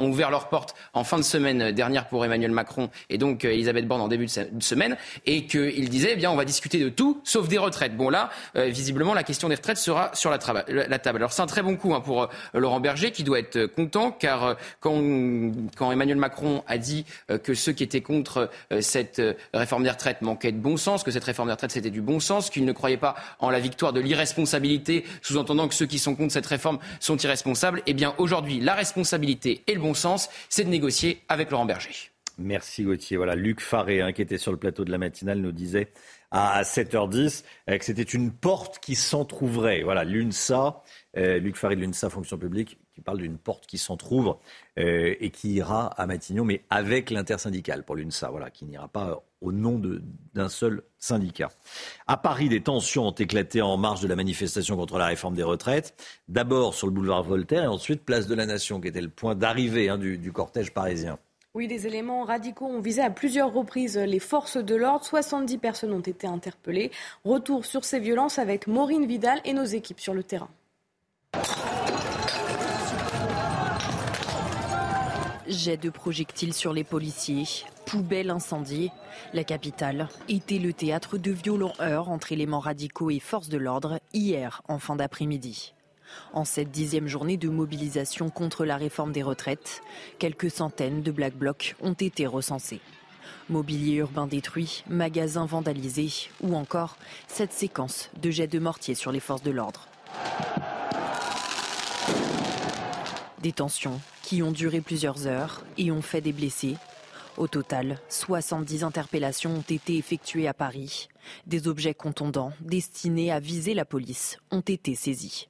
ont ouvert leurs portes en fin de semaine dernière pour Emmanuel Macron et donc Elisabeth Borne en début de semaine et qu'ils disaient, eh bien, on va discuter de tout sauf des retraites. Bon là, visiblement, la question des retraites sera sur la, table. Alors c'est un très bon coup hein, pour euh, Laurent Berger qui doit être euh, content car euh, quand, Emmanuel Macron a dit que ceux qui étaient contre cette réforme des retraites manquaient de bon sens, que cette réforme des retraites c'était du bon sens, qu'il ne croyait pas en la victoire de l'irresponsabilité, sous-entendant que ceux qui sont contre cette réforme sont irresponsables, eh bien aujourd'hui la responsabilité et le bon sens, c'est de négocier avec Laurent Berger. Merci Gauthier. Voilà, Luc Faré, hein, qui était sur le plateau de la matinale, nous disait à 7h10 euh, que c'était une porte qui s'entrouvrait. Voilà, l'UNSA, euh, Luc Faré de l'UNSA Fonction publique, qui parle d'une porte qui s'entrouvre euh, et qui ira à Matignon, mais avec l'intersyndicale pour l'UNSA, voilà, qui n'ira pas au nom d'un seul syndicat. À Paris, des tensions ont éclaté en marge de la manifestation contre la réforme des retraites. D'abord sur le boulevard Voltaire et ensuite place de la Nation, qui était le point d'arrivée hein, du cortège parisien. Oui, des éléments radicaux ont visé à plusieurs reprises les forces de l'ordre. 70 personnes ont été interpellées. Retour sur ces violences avec Maureen Vidal et nos équipes sur le terrain. Jet de projectiles sur les policiers, poubelle incendiée. La capitale était le théâtre de violents heurts entre éléments radicaux et forces de l'ordre hier en fin d'après-midi. En cette dixième journée de mobilisation contre la réforme des retraites, quelques centaines de Black Blocs ont été recensés. Mobilier urbain détruit, magasins vandalisés ou encore cette séquence de jets de mortier sur les forces de l'ordre. Des tensions qui ont duré plusieurs heures et ont fait des blessés. Au total, 70 interpellations ont été effectuées à Paris. Des objets contondants destinés à viser la police ont été saisis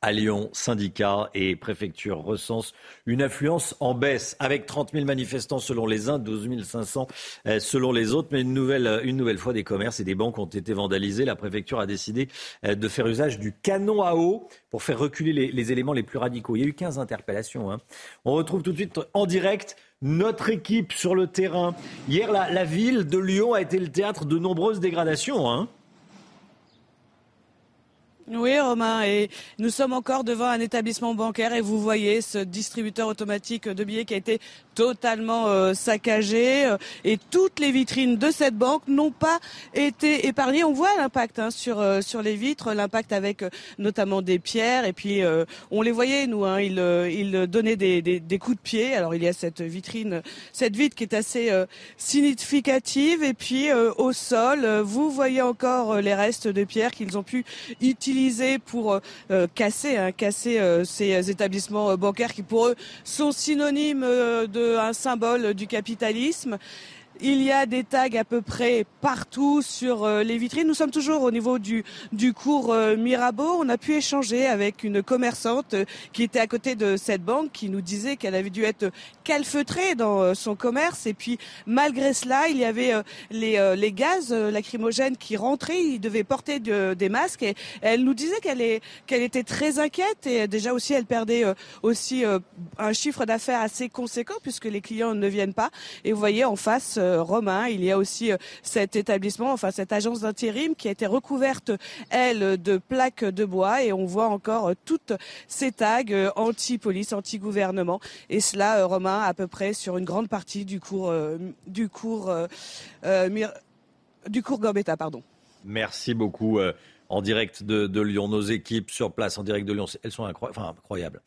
à Lyon, syndicats et préfecture recensent une affluence en baisse, avec 30 000 manifestants selon les uns, 12 500 euh, selon les autres. Mais une nouvelle, une nouvelle fois, des commerces et des banques ont été vandalisés. La préfecture a décidé euh, de faire usage du canon à eau pour faire reculer les, éléments les plus radicaux. Il y a eu 15 interpellations. Hein. On retrouve tout de suite en direct notre équipe sur le terrain. Hier, la, la ville de Lyon a été le théâtre de nombreuses dégradations. Hein. Oui, Romain, et nous sommes encore devant un établissement bancaire et vous voyez ce distributeur automatique de billets qui a été totalement euh, saccagé euh, et toutes les vitrines de cette banque n'ont pas été épargnées. On voit l'impact hein, sur euh, sur les vitres, l'impact avec notamment des pierres et puis on les voyait nous, hein, ils, ils donnaient des, des, des, coups de pied. Alors il y a cette vitrine, cette vitre qui est assez significative et puis au sol, vous voyez encore les restes de pierres qu'ils ont pu utiliser pour euh, euh, casser, hein, casser euh, ces établissements bancaires qui pour eux sont synonymes d'un symbole du capitalisme. Il y a des tags à peu près partout sur euh, les vitrines. Nous sommes toujours au niveau du, du cours euh, Mirabeau. On a pu échanger avec une commerçante euh, qui était à côté de cette banque qui nous disait qu'elle avait dû être calfeutrée dans son commerce. Et puis, malgré cela, il y avait les, les gaz lacrymogènes qui rentraient. Ils devaient porter des masques. Et elle nous disait qu'elle qu'elle était très inquiète. Et déjà aussi, elle perdait aussi un chiffre d'affaires assez conséquent puisque les clients ne viennent pas. Et vous voyez en face, romain. Il y a aussi euh, cet établissement, enfin cette agence d'intérim qui a été recouverte, elle, de plaques de bois et on voit encore euh, toutes ces tags anti-police, anti-gouvernement. Et cela, Romain, à peu près sur une grande partie du cours, du cours, du cours Gambetta, pardon. Merci beaucoup en direct de, Lyon. Nos équipes sur place en direct de Lyon, elles sont incroyables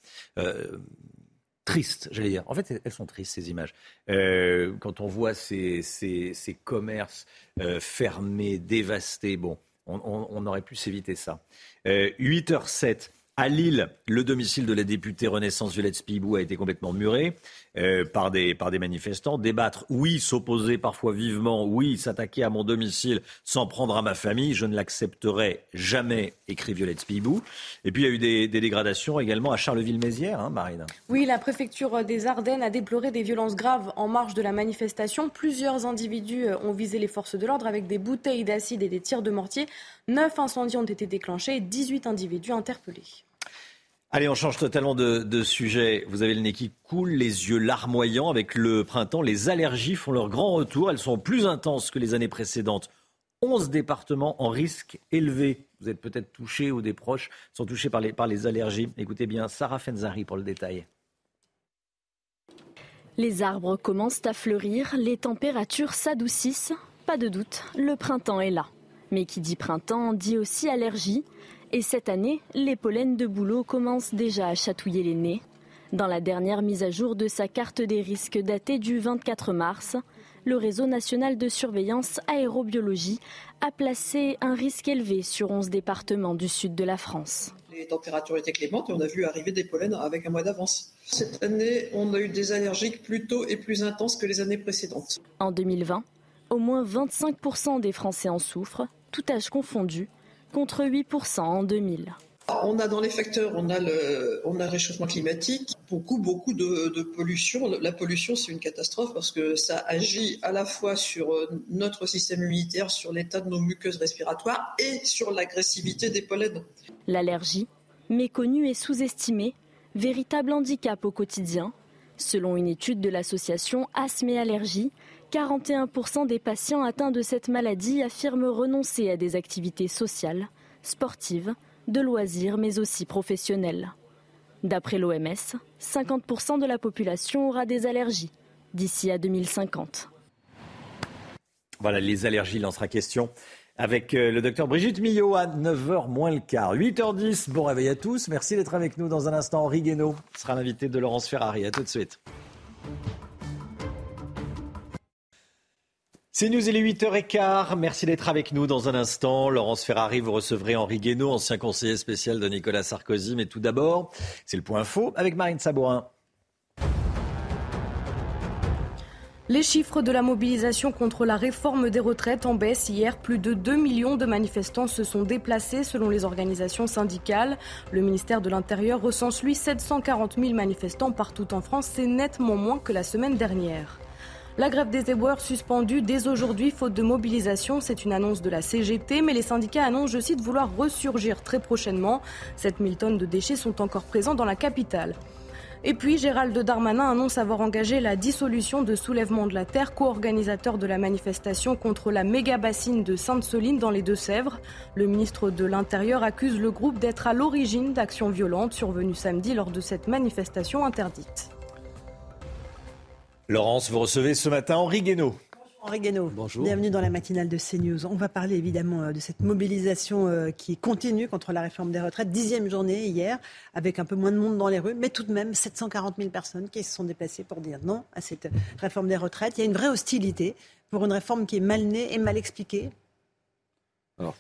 tristes, j'allais dire. En fait, elles sont tristes, ces images. Euh, quand on voit ces, ces, commerces euh, fermés, dévastés, bon, on, aurait pu s'éviter ça. 8h07. À Lille, le domicile de la députée Renaissance Violette Spibou a été complètement muré. Euh, par, des, manifestants. Débattre, oui, s'opposer parfois vivement, oui, s'attaquer à mon domicile sans prendre à ma famille, je ne l'accepterai jamais, écrit Violette Spibou. Et puis il y a eu des, dégradations également à Charleville-Mézières, hein, Marine. Oui, la préfecture des Ardennes a déploré des violences graves en marge de la manifestation. Plusieurs individus euh, ont visé les forces de l'ordre avec des bouteilles d'acide et des tirs de mortier. Neuf incendies ont été déclenchés et 18 individus interpellés. Allez, on change totalement de, sujet. Vous avez le nez qui coule, les yeux larmoyants. Avec le printemps, les allergies font leur grand retour. Elles sont plus intenses que les années précédentes. 11 départements en risque élevé. Vous êtes peut-être touchés ou des proches sont touchés par les, par les allergies. Écoutez bien, Sarah Fenzari pour le détail. Les arbres commencent à fleurir, les températures s'adoucissent. Pas de doute, le printemps est là. Mais qui dit printemps dit aussi allergie. Et cette année, les pollens de bouleau commencent déjà à chatouiller les nez. Dans la dernière mise à jour de sa carte des risques datée du 24 mars, le réseau national de surveillance aérobiologie a placé un risque élevé sur 11 départements du sud de la France. Les températures étaient clémentes et on a vu arriver des pollens avec un mois d'avance. Cette année, on a eu des allergiques plus tôt et plus intenses que les années précédentes. En 2020, au moins 25% des Français en souffrent, tout âge confondu, contre 8% en 2000. On a dans les facteurs, on a le, on a réchauffement climatique, beaucoup, beaucoup de, pollution. La pollution, c'est une catastrophe parce que ça agit à la fois sur euh, notre système immunitaire, sur l'état de nos muqueuses respiratoires et sur l'agressivité des pollens. L'allergie, méconnue et sous-estimée, véritable handicap au quotidien. Selon une étude de l'association Asthme et Allergie, 41% des patients atteints de cette maladie affirment renoncer à des activités sociales, sportives, de loisirs, mais aussi professionnels. D'après l'OMS, 50% de la population aura des allergies d'ici à 2050. Voilà, les allergies, il sera question avec euh, le docteur Brigitte Millot à 9h moins le quart. 8h10, bon réveil à tous. Merci d'être avec nous dans un instant. Henri Guénaud sera l'invité de Laurence Ferrari. À tout de suite. C'est News, il est 8h15. Merci d'être avec nous dans un instant. Laurence Ferrari, vous recevrez Henri Guénaud, ancien conseiller spécial de Nicolas Sarkozy. Mais tout d'abord, c'est le point faux avec Marine Sabourin. Les chiffres de la mobilisation contre la réforme des retraites en baisse hier. Plus de 2 millions de manifestants se sont déplacés selon les organisations syndicales. Le ministère de l'Intérieur recense lui 740 000 manifestants partout en France. C'est nettement moins que la semaine dernière. La grève des éboueurs suspendue dès aujourd'hui, faute de mobilisation. C'est une annonce de la CGT, mais les syndicats annoncent, je cite, vouloir ressurgir très prochainement. 7000 tonnes de déchets sont encore présents dans la capitale. Et puis, Gérald Darmanin annonce avoir engagé la dissolution de Soulèvement de la Terre, co-organisateur de la manifestation contre la méga bassine de Sainte-Soline dans les Deux-Sèvres. Le ministre de l'Intérieur accuse le groupe d'être à l'origine d'actions violentes survenues samedi lors de cette manifestation interdite. Laurence, vous recevez ce matin Henri Guénaud. Henri Guénaud, Bonjour. bienvenue dans la matinale de CNews. On va parler évidemment euh, de cette mobilisation euh, qui continue contre la réforme des retraites. Dixième journée hier, avec un peu moins de monde dans les rues, mais tout de même 740 000 personnes qui se sont déplacées pour dire non à cette réforme des retraites. Il y a une vraie hostilité pour une réforme qui est mal née et mal expliquée. Alors,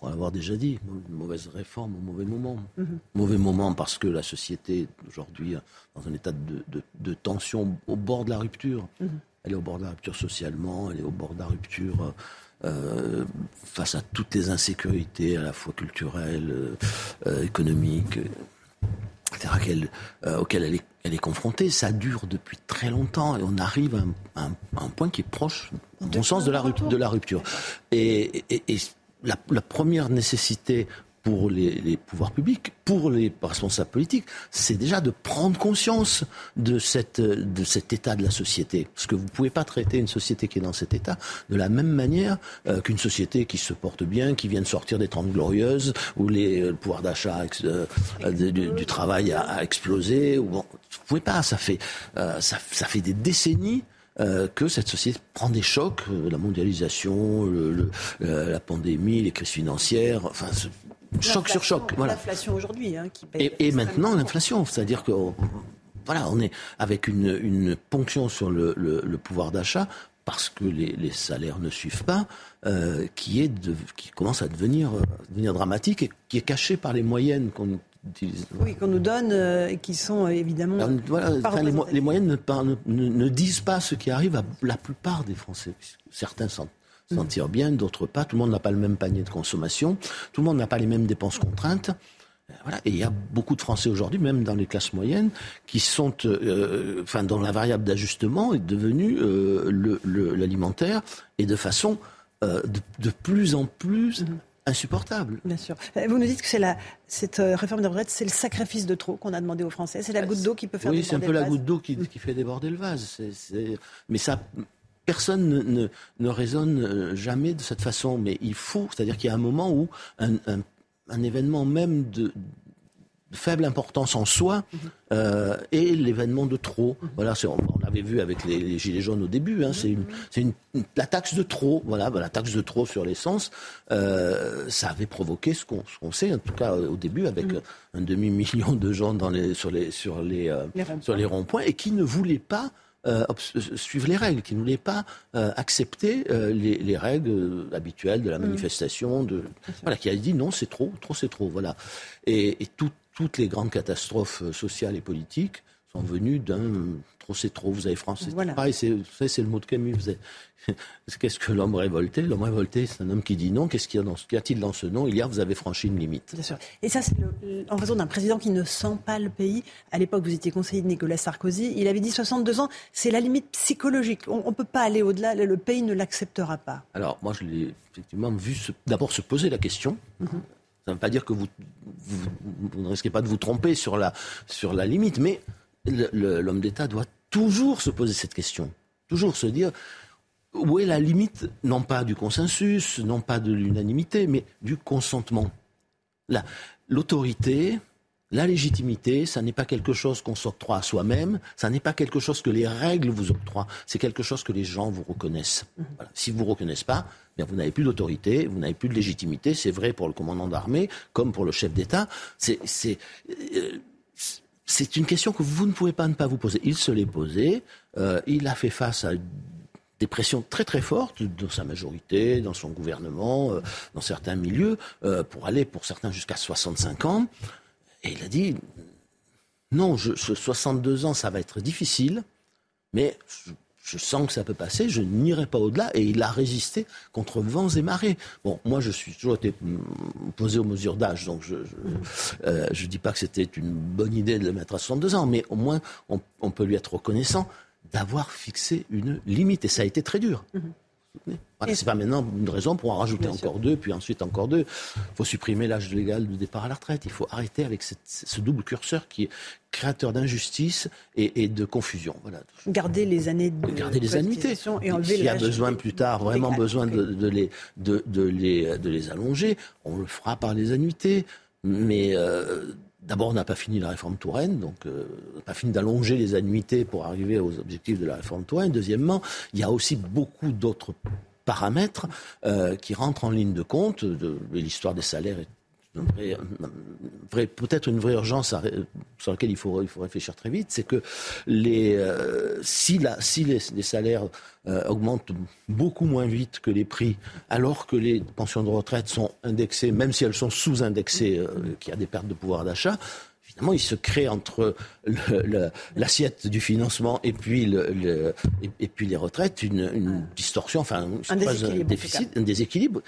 pour l'avoir déjà dit, une mauvaise réforme au mauvais moment. Mhm. Mauvais moment parce que la société aujourd'hui dans un état de, tension au bord de la rupture. Mhm. Elle est au bord de la rupture socialement, elle est au bord de la rupture euh, face à toutes les insécurités, à la fois culturelles, euh, euh, économiques, etc., auxquelles elle est, elle est, confrontée. Ça dure depuis très longtemps et on arrive à un, point qui est proche, au bon sens, de la, de la rupture. et, et la, première nécessité pour les, pouvoirs publics, pour les responsables politiques, c'est déjà de prendre conscience de, cette, de cet état de la société. Parce que vous ne pouvez pas traiter une société qui est dans cet état de la même manière euh, qu'une société qui se porte bien, qui vient de sortir des Trente Glorieuses, où les, le pouvoir d'achat euh, du, travail a, explosé. Ou vous ne pouvez pas, ça fait, euh, ça fait des décennies euh, que cette société prend des chocs, euh, la mondialisation, le, euh, la pandémie, les crises financières, enfin, choc sur choc. Voilà. L'inflation aujourd'hui, hein, qui paye Et, et maintenant l'inflation, c'est-à-dire que voilà, on est avec une, une ponction sur le, le, pouvoir d'achat parce que les, les, salaires ne suivent pas, euh, qui, est de, qui commence à devenir, devenir dramatique et qui est caché par les moyennes qu'on oui, qu'on nous donne euh, et qui sont euh, évidemment. les, moyennes ne, disent pas ce qui arrive à la plupart des Français. Certains s'en tirent bien, d'autres pas. Tout le monde n'a pas le même panier de consommation. Tout le monde n'a pas les mêmes dépenses contraintes. Euh, et il y a beaucoup de Français aujourd'hui, même dans les classes moyennes, qui sont, enfin, dans la variable d'ajustement est devenue l'alimentaire et de façon de, plus en plus mm-hmm insupportable. Bien sûr. Euh, vous nous dites que c'est la, cette euh, réforme de retraite, c'est le sacrifice de trop qu'on a demandé aux Français. C'est la goutte d'eau qui peut faire oui, déborder le vase. Oui, c'est un peu la goutte d'eau qui, qui, fait déborder le vase. Mais ça, personne ne, ne, ne, raisonne euh, jamais de cette façon. Mais il faut, c'est-à-dire qu'il y a un moment où un, un, un événement même de, faible importance en soi mhm. euh, et l'événement de trop. Mhm. Voilà, on, on avait vu avec les, gilets jaunes au début. Hein, mhm. c'est une, c'est une, la taxe de trop. Voilà, bah, la taxe de trop sur l'essence, euh, ça avait provoqué ce qu'on, sait en tout cas au début avec un demi million de gens dans les, sur les sur les, euh, sur les ronds-points et qui ne voulaient pas euh, suivre les règles, qui ne voulait pas accepter les, règles habituelles de la manifestation, de, voilà, qui a dit non, c'est trop, trop, c'est trop, voilà. Et, toutes les grandes catastrophes sociales et politiques sont venues d'un trop c'est trop. Vous avez France, c'est pareil, c'est le mot de Camus. Qu'est-ce que l'homme révolté? L'homme révolté, c'est un homme qui dit non. Qu'est-ce qu'il y a-t-il dans ce nom Il y a, vous avez franchi une limite. Bien sûr. Et ça, c'est en raison d'un président qui ne sent pas le pays. À l'époque, vous étiez conseiller de Nicolas Sarkozy. Il avait dit 62 ans, c'est la limite psychologique. On ne peut pas aller au-delà. Le pays ne l'acceptera pas. Alors, moi, je l'ai effectivement vu d'abord se poser la question. Mhm. Ça ne veut pas dire que vous, vous, ne risquez pas de vous tromper sur la, sur la limite, mais l'homme d'État doit toujours se poser cette question. Toujours se dire où est la limite, non pas du consensus, non pas de l'unanimité, mais du consentement. L'autorité, la légitimité, ça n'est pas quelque chose qu'on s'octroie à soi-même, ça n'est pas quelque chose que les règles vous octroient, c'est quelque chose que les gens vous reconnaissent. Mhm. Si vous ne reconnaissez pas, vous n'avez plus d'autorité, vous n'avez plus de légitimité, c'est vrai pour le commandant d'armée comme pour le chef d'État. C'est, euh, une question que vous ne pouvez pas ne pas vous poser. Il se l'est posé, euh, il a fait face à des pressions très très fortes dans sa majorité, dans son gouvernement, euh, dans certains milieux, pour aller pour certains jusqu'à 65 ans. Et il a dit, non, je, 62 ans, ça va être difficile, mais sens que ça peut passer, je n'irai pas au-delà. Et il a résisté contre vents et marées. Bon, moi, je suis toujours été opposé aux mesures d'âge, donc je ne euh, dis pas que c'était une bonne idée de le mettre à 62 ans, mais au moins, on, peut lui être reconnaissant d'avoir fixé une limite. Et ça a été très dur. Mm-hmm. Voilà, c'est pas maintenant une raison pour en rajouter encore deux, puis ensuite encore deux. Il faut supprimer l'âge légal de départ à la retraite. Il faut arrêter avec ce double curseur qui est créateur d'injustice et, de confusion. Voilà. Garder les années de garder les annuités. Et enlever S'il y a besoin plus tard, vraiment besoin de, les, de, les, de les allonger, on le fera par les annuités. Mais euh, D'abord, on n'a pas fini la réforme Touraine, donc euh, on n'a pas fini d'allonger les annuités pour arriver aux objectifs de la réforme Touraine. Deuxièmement, il y a aussi beaucoup d'autres paramètres euh, qui rentrent en ligne de compte. De, l'histoire des salaires est peut-être une vraie urgence sur laquelle il faut, il faut réfléchir très vite, c'est que les, euh, si, la, si les, salaires euh, augmentent beaucoup moins vite que les prix, alors que les pensions de retraite sont indexées, même si elles sont sous-indexées, euh, qu'il y a des pertes de pouvoir d'achat, Évidemment, il se crée entre l'assiette du financement et puis, le, et, puis les retraites une, distorsion, enfin un, déséquilibre, déficit, un déséquilibre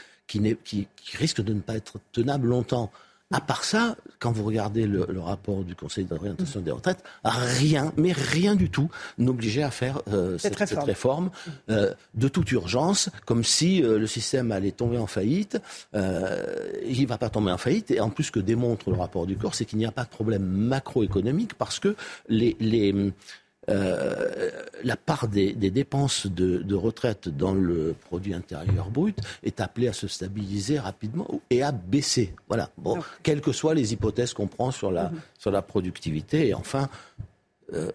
qui, qui, risque de ne pas être tenable longtemps. À part ça, quand vous regardez le, rapport du Conseil d'orientation des retraites, rien, mais rien du tout, n'obligeait à faire euh, cette, réforme, euh, de toute urgence, comme si euh, le système allait tomber en faillite. il ne va pas tomber en faillite. Et en plus, ce que démontre le rapport du corps, c'est qu'il n'y a pas de problème macroéconomique parce que les, les euh, la part des, dépenses de, retraite dans le produit intérieur brut est appelée à se stabiliser rapidement et à baisser. Voilà. Bon, quelles que soient les hypothèses qu'on prend sur la, mhm. sur la productivité. Et enfin, euh,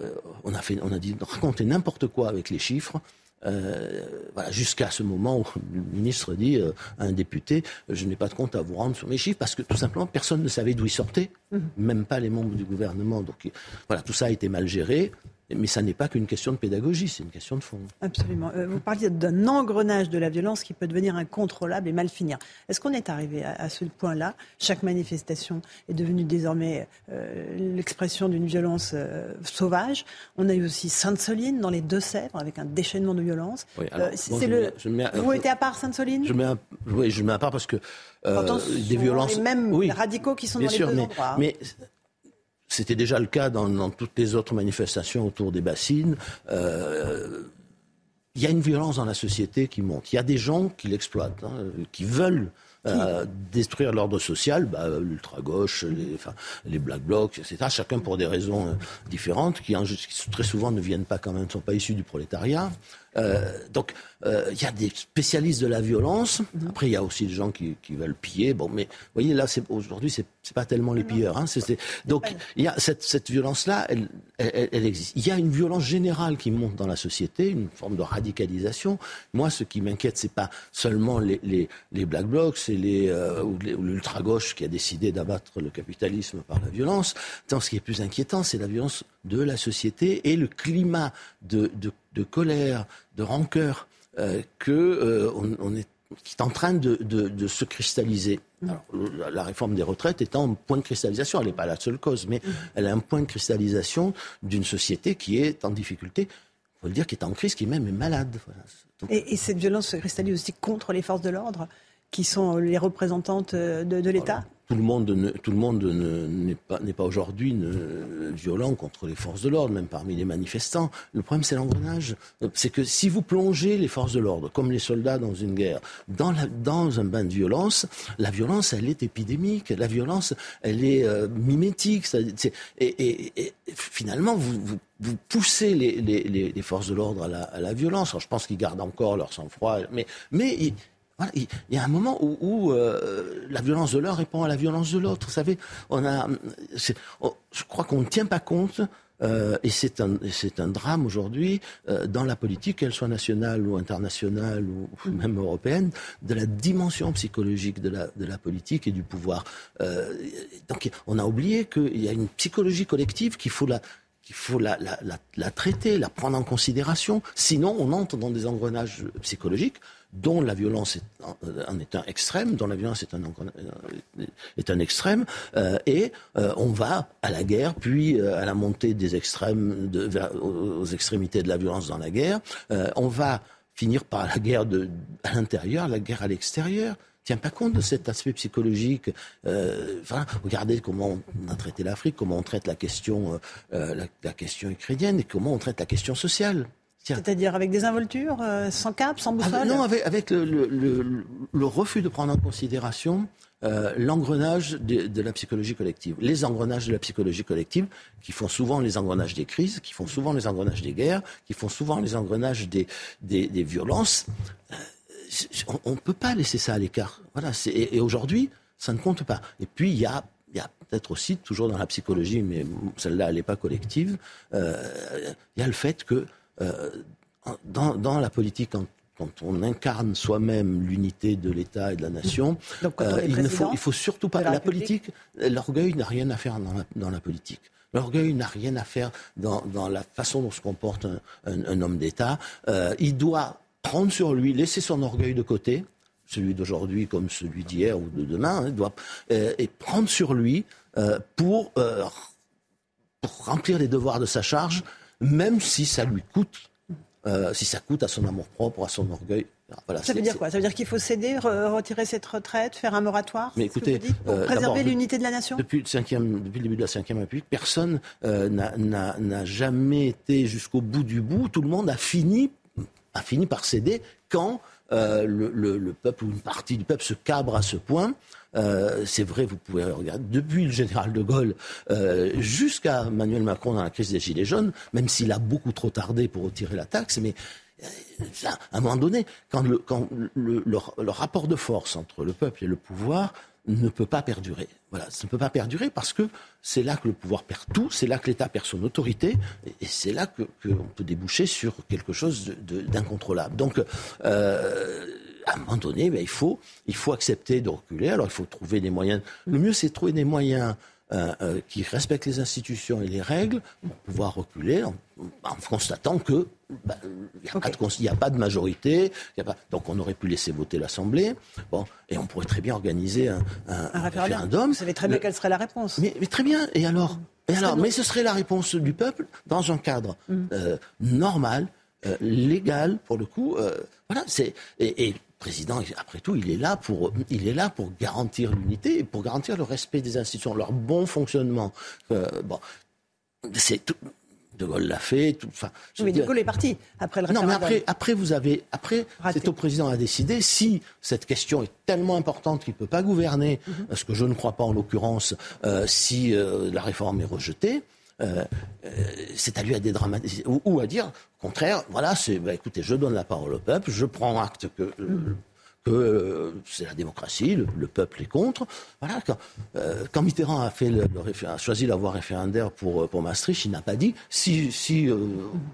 on, a fait, on a dit raconter n'importe quoi avec les chiffres. Euh, voilà, jusqu'à ce moment où le ministre dit à un député Je n'ai pas de compte à vous rendre sur mes chiffres parce que tout simplement personne ne savait d'où ils sortaient, mhm. même pas les membres du gouvernement. Donc voilà, tout ça a été mal géré. Mais ça n'est pas qu'une question de pédagogie, c'est une question de fond. Absolument. Euh, vous parliez d'un engrenage de la violence qui peut devenir incontrôlable et mal finir. Est-ce qu'on est arrivé à, ce point-là? Chaque manifestation est devenue désormais euh, l'expression d'une violence euh, sauvage. On a eu aussi Sainte-Soline dans les Deux-Sèvres avec un déchaînement de violence. Oui, le... vous mettez à part Sainte-Soline? Je mets Oui, je mets à part parce que des violences... les mêmes radicaux qui sont dans les deux mais, endroits. Mais c'était déjà le cas dans, toutes les autres manifestations autour des bassines. Euh, il y a une violence dans la société qui monte. Il y a des gens qui l'exploitent, hein, qui veulent euh, détruire l'ordre social, bah, l'ultra-gauche, les, enfin, les black blocs, etc. Chacun pour des raisons euh, différentes, qui, très souvent ne viennent pas quand même, ne sont pas issus du prolétariat. Donc, il y a des spécialistes de la violence. Mhm. Après, il y a aussi des gens qui, veulent piller. Bon, mais vous voyez, là, aujourd'hui, c'est n'est pas tellement les pilleurs. Hein, donc, il y a cette, cette violence-là, elle, elle, existe. Il y a une violence générale qui monte dans la société, une forme de radicalisation. Moi, ce qui m'inquiète, c'est pas seulement les, les, les black blocs les, euh, ou l'ultra-gauche qui a décidé d'abattre le capitalisme par la violence. Tant ce qui est plus inquiétant, c'est la violence de la société et le climat de, de, de colère, de rancœur euh, que euh, on, on est qui est en train de, de, se cristalliser. la réforme des retraites est un point de cristallisation, elle n'est pas la seule cause, mais elle est un point de cristallisation d'une société qui est en difficulté, il faut le dire, qui est en crise, qui même est malade. Et, cette violence se cristallise aussi contre les forces de l'ordre, qui sont les représentantes de, l'État? Tout le monde, ne, tout le monde n'est pas, pas aujourd'hui violent contre les forces de l'ordre, même parmi les manifestants. Le problème, c'est l'engrenage. C'est que si vous plongez les forces de l'ordre, comme les soldats dans une guerre, dans, la, dans un bain de violence, la violence, elle est épidémique. La violence, elle est euh, mimétique. et, et, finalement, vous, vous, vous poussez les, les, les, forces de l'ordre à la, à la violence. Alors, je pense qu'ils gardent encore leur sang-froid, mais, mais il y a un moment où, euh, la violence de l'un répond à la violence de l'autre. Vous savez, on a, je crois qu'on ne tient pas compte. Euh, et c'est un, un drame aujourd'hui euh, dans la politique, qu'elle soit nationale ou internationale ou, même européenne, de la dimension psychologique de la, de la politique et du pouvoir. donc on a oublié qu'il y a une psychologie collective qu'il faut la, qu'il faut la, la, la, traiter, la prendre en considération. Sinon, on entre dans des engrenages psychologiques dont la violence est un, est un extrême, dont la violence est un, un extrême, euh, et euh, on va à la guerre, puis euh, à la montée des extrêmes, aux extrémités de la violence dans la guerre. on va finir par la guerre à l'intérieur, la guerre à l'extérieur tient pas compte de cet aspect psychologique. regardez comment on a traité l'Afrique, comment on traite la question, la, question ukrainienne et comment on traite la question sociale. C'est-à-dire avec des involtures, euh, sans cap, sans boussole Non, avec, le, refus de prendre en considération euh, l'engrenage de, la psychologie collective. Les engrenages de la psychologie collective, qui font souvent les engrenages des crises, qui font souvent les engrenages des guerres, qui font souvent les engrenages des, des, violences. Euh, on ne peut pas laisser ça à l'écart. Voilà, et, aujourd'hui, ça ne compte pas. Et puis, il y a y a peut-être aussi, toujours dans la psychologie, mais celle-là, elle n'est pas collective, il y a le fait que dans, dans, la politique, quand, quand on incarne soi-même l'unité de l'État et de la nation, euh, il ne faut, il faut surtout pas. La, politique, l'orgueil n'a rien à faire dans la, dans la politique. L'orgueil n'a rien à faire dans, dans, la façon dont se comporte un, un, homme d'État. Euh, il doit prendre sur lui, laisser son orgueil de côté, celui d'aujourd'hui comme celui d'hier ou de demain, hein, doit, euh, et prendre sur lui euh, pour, euh, pour remplir les devoirs de sa charge même si ça lui coûte, euh, si ça coûte à son amour-propre, à son orgueil. Voilà, ça veut dire quoi? Ça veut dire qu'il faut céder, retirer cette retraite, faire un moratoire? Mais écoutez, pour euh, préserver l'unité de la nation? Depuis le, depuis le début de la Ve République, personne euh, n'a jamais été jusqu'au bout du bout. Tout le monde a fini, a fini par céder quand le, le, peuple ou une partie du peuple se cabre à ce point euh, c'est vrai, vous pouvez regarder, depuis le général de Gaulle euh, jusqu'à Emmanuel Macron dans la crise des Gilets jaunes, même s'il a beaucoup trop tardé pour retirer la taxe, mais euh, à un moment donné, quand, le, quand le, le, rapport de force entre le peuple et le pouvoir ne peut pas perdurer. Voilà, ça ne peut pas perdurer parce que c'est là que le pouvoir perd tout, c'est là que l'État perd son autorité, et, c'est là qu'on que peut déboucher sur quelque chose d'incontrôlable. Donc, euh, à un moment donné, ben, il, faut, il faut accepter de reculer. Alors il faut trouver des moyens. Le mieux, c'est de trouver des moyens euh, euh, qui respectent les institutions et les règles pour pouvoir reculer en, constatant que ben, il n'y a, pas de majorité. Y a pas, donc on aurait pu laisser voter l'Assemblée. Bon, et on pourrait très bien organiser un, un, référendum. Vous savez très bien quelle serait la réponse. Mais, mais très bien. Et alors, et alors Mais ce serait la réponse du peuple dans un cadre mm. euh, normal, légal pour le coup. voilà. C'est et, et président, après tout, il est là pour, il est là pour garantir l'unité et pour garantir le respect des institutions, leur bon fonctionnement. Euh, bon, c'est tout. De Gaulle l'a fait. Tout, enfin, oui, De Gaulle est parti après le référendum. Non, mais après, après vous avez, après, c'est au président à décider si cette question est tellement importante qu'il ne peut pas gouverner, mm-hmm. ce que je ne crois pas en l'occurrence, euh, si euh, la réforme est rejetée. C'est à lui à dédramatiser ou, à dire, au contraire, voilà, c'est, bah, écoutez, je donne la parole au peuple, je prends acte que que euh, c'est la démocratie, le, peuple est contre. Voilà, quand, euh, quand Mitterrand a, fait le, a choisi la voie référendaire pour, euh, pour Maastricht, il n'a pas dit si, si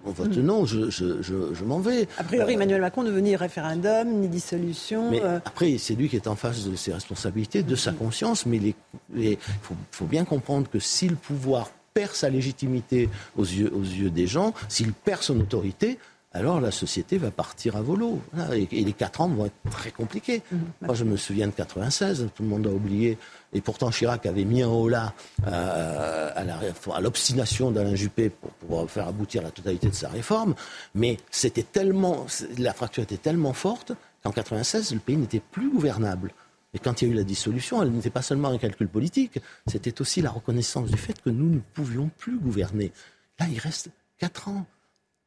on vote non, je, je, je, m'en vais. A priori, Emmanuel Macron ne veut ni référendum, ni dissolution. Mais après, c'est lui qui est en face de ses responsabilités, de sa conscience, mais il faut, faut bien comprendre que si le pouvoir perd sa légitimité aux yeux, aux yeux des gens, s'il perd son autorité, alors la société va partir à volo. Et, les quatre ans vont être très compliqués. Mhm. Moi, je me souviens de 96, tout le monde a oublié. Et pourtant, Chirac avait mis un haut là à l'obstination d'Alain Juppé pour pouvoir faire aboutir la totalité de sa réforme. Mais c'était tellement, la fracture était tellement forte qu'en 96, le pays n'était plus gouvernable. Et quand il y a eu la dissolution, elle n'était pas seulement un calcul politique, c'était aussi la reconnaissance du fait que nous ne pouvions plus gouverner. Là, il reste quatre ans.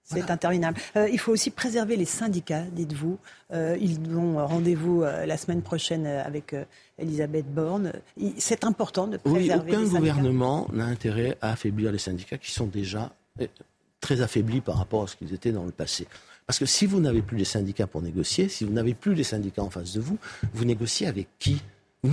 C'est interminable. Euh, il faut aussi préserver les syndicats, dites-vous. Euh, ils ont rendez-vous euh, la semaine prochaine avec Elisabeth Borne. C'est important de préserver oui, aucun gouvernement n'a intérêt à affaiblir les syndicats qui sont déjà très affaiblis par rapport à ce qu'ils étaient dans le passé. Parce que si vous n'avez plus les syndicats pour négocier, si vous n'avez plus les syndicats en face de vous, vous négociez avec qui? On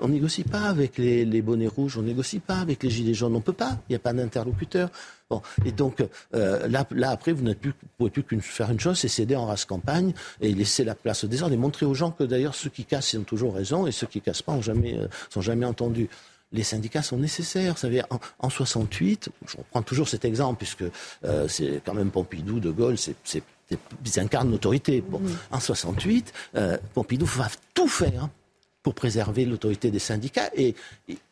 on, négocie pas avec les, bonnets rouges, on négocie pas avec les gilets jaunes, on peut pas. Il n'y a pas d'interlocuteur. Bon, et donc euh, là, là après, vous ne pouvez plus qu'une faire une chose, c'est céder en race campagne et laisser la place au désordre et montrer aux gens que d'ailleurs ceux qui cassent ont toujours raison et ceux qui cassent pas ont jamais, euh, sont jamais entendus les syndicats sont nécessaires. Savez, en, en 68, je reprends toujours cet exemple puisque euh, c'est quand même Pompidou, De Gaulle, c'est, ils incarnent l'autorité. Bon, mmh. En 68, euh, Pompidou va tout faire pour préserver l'autorité des syndicats. Et,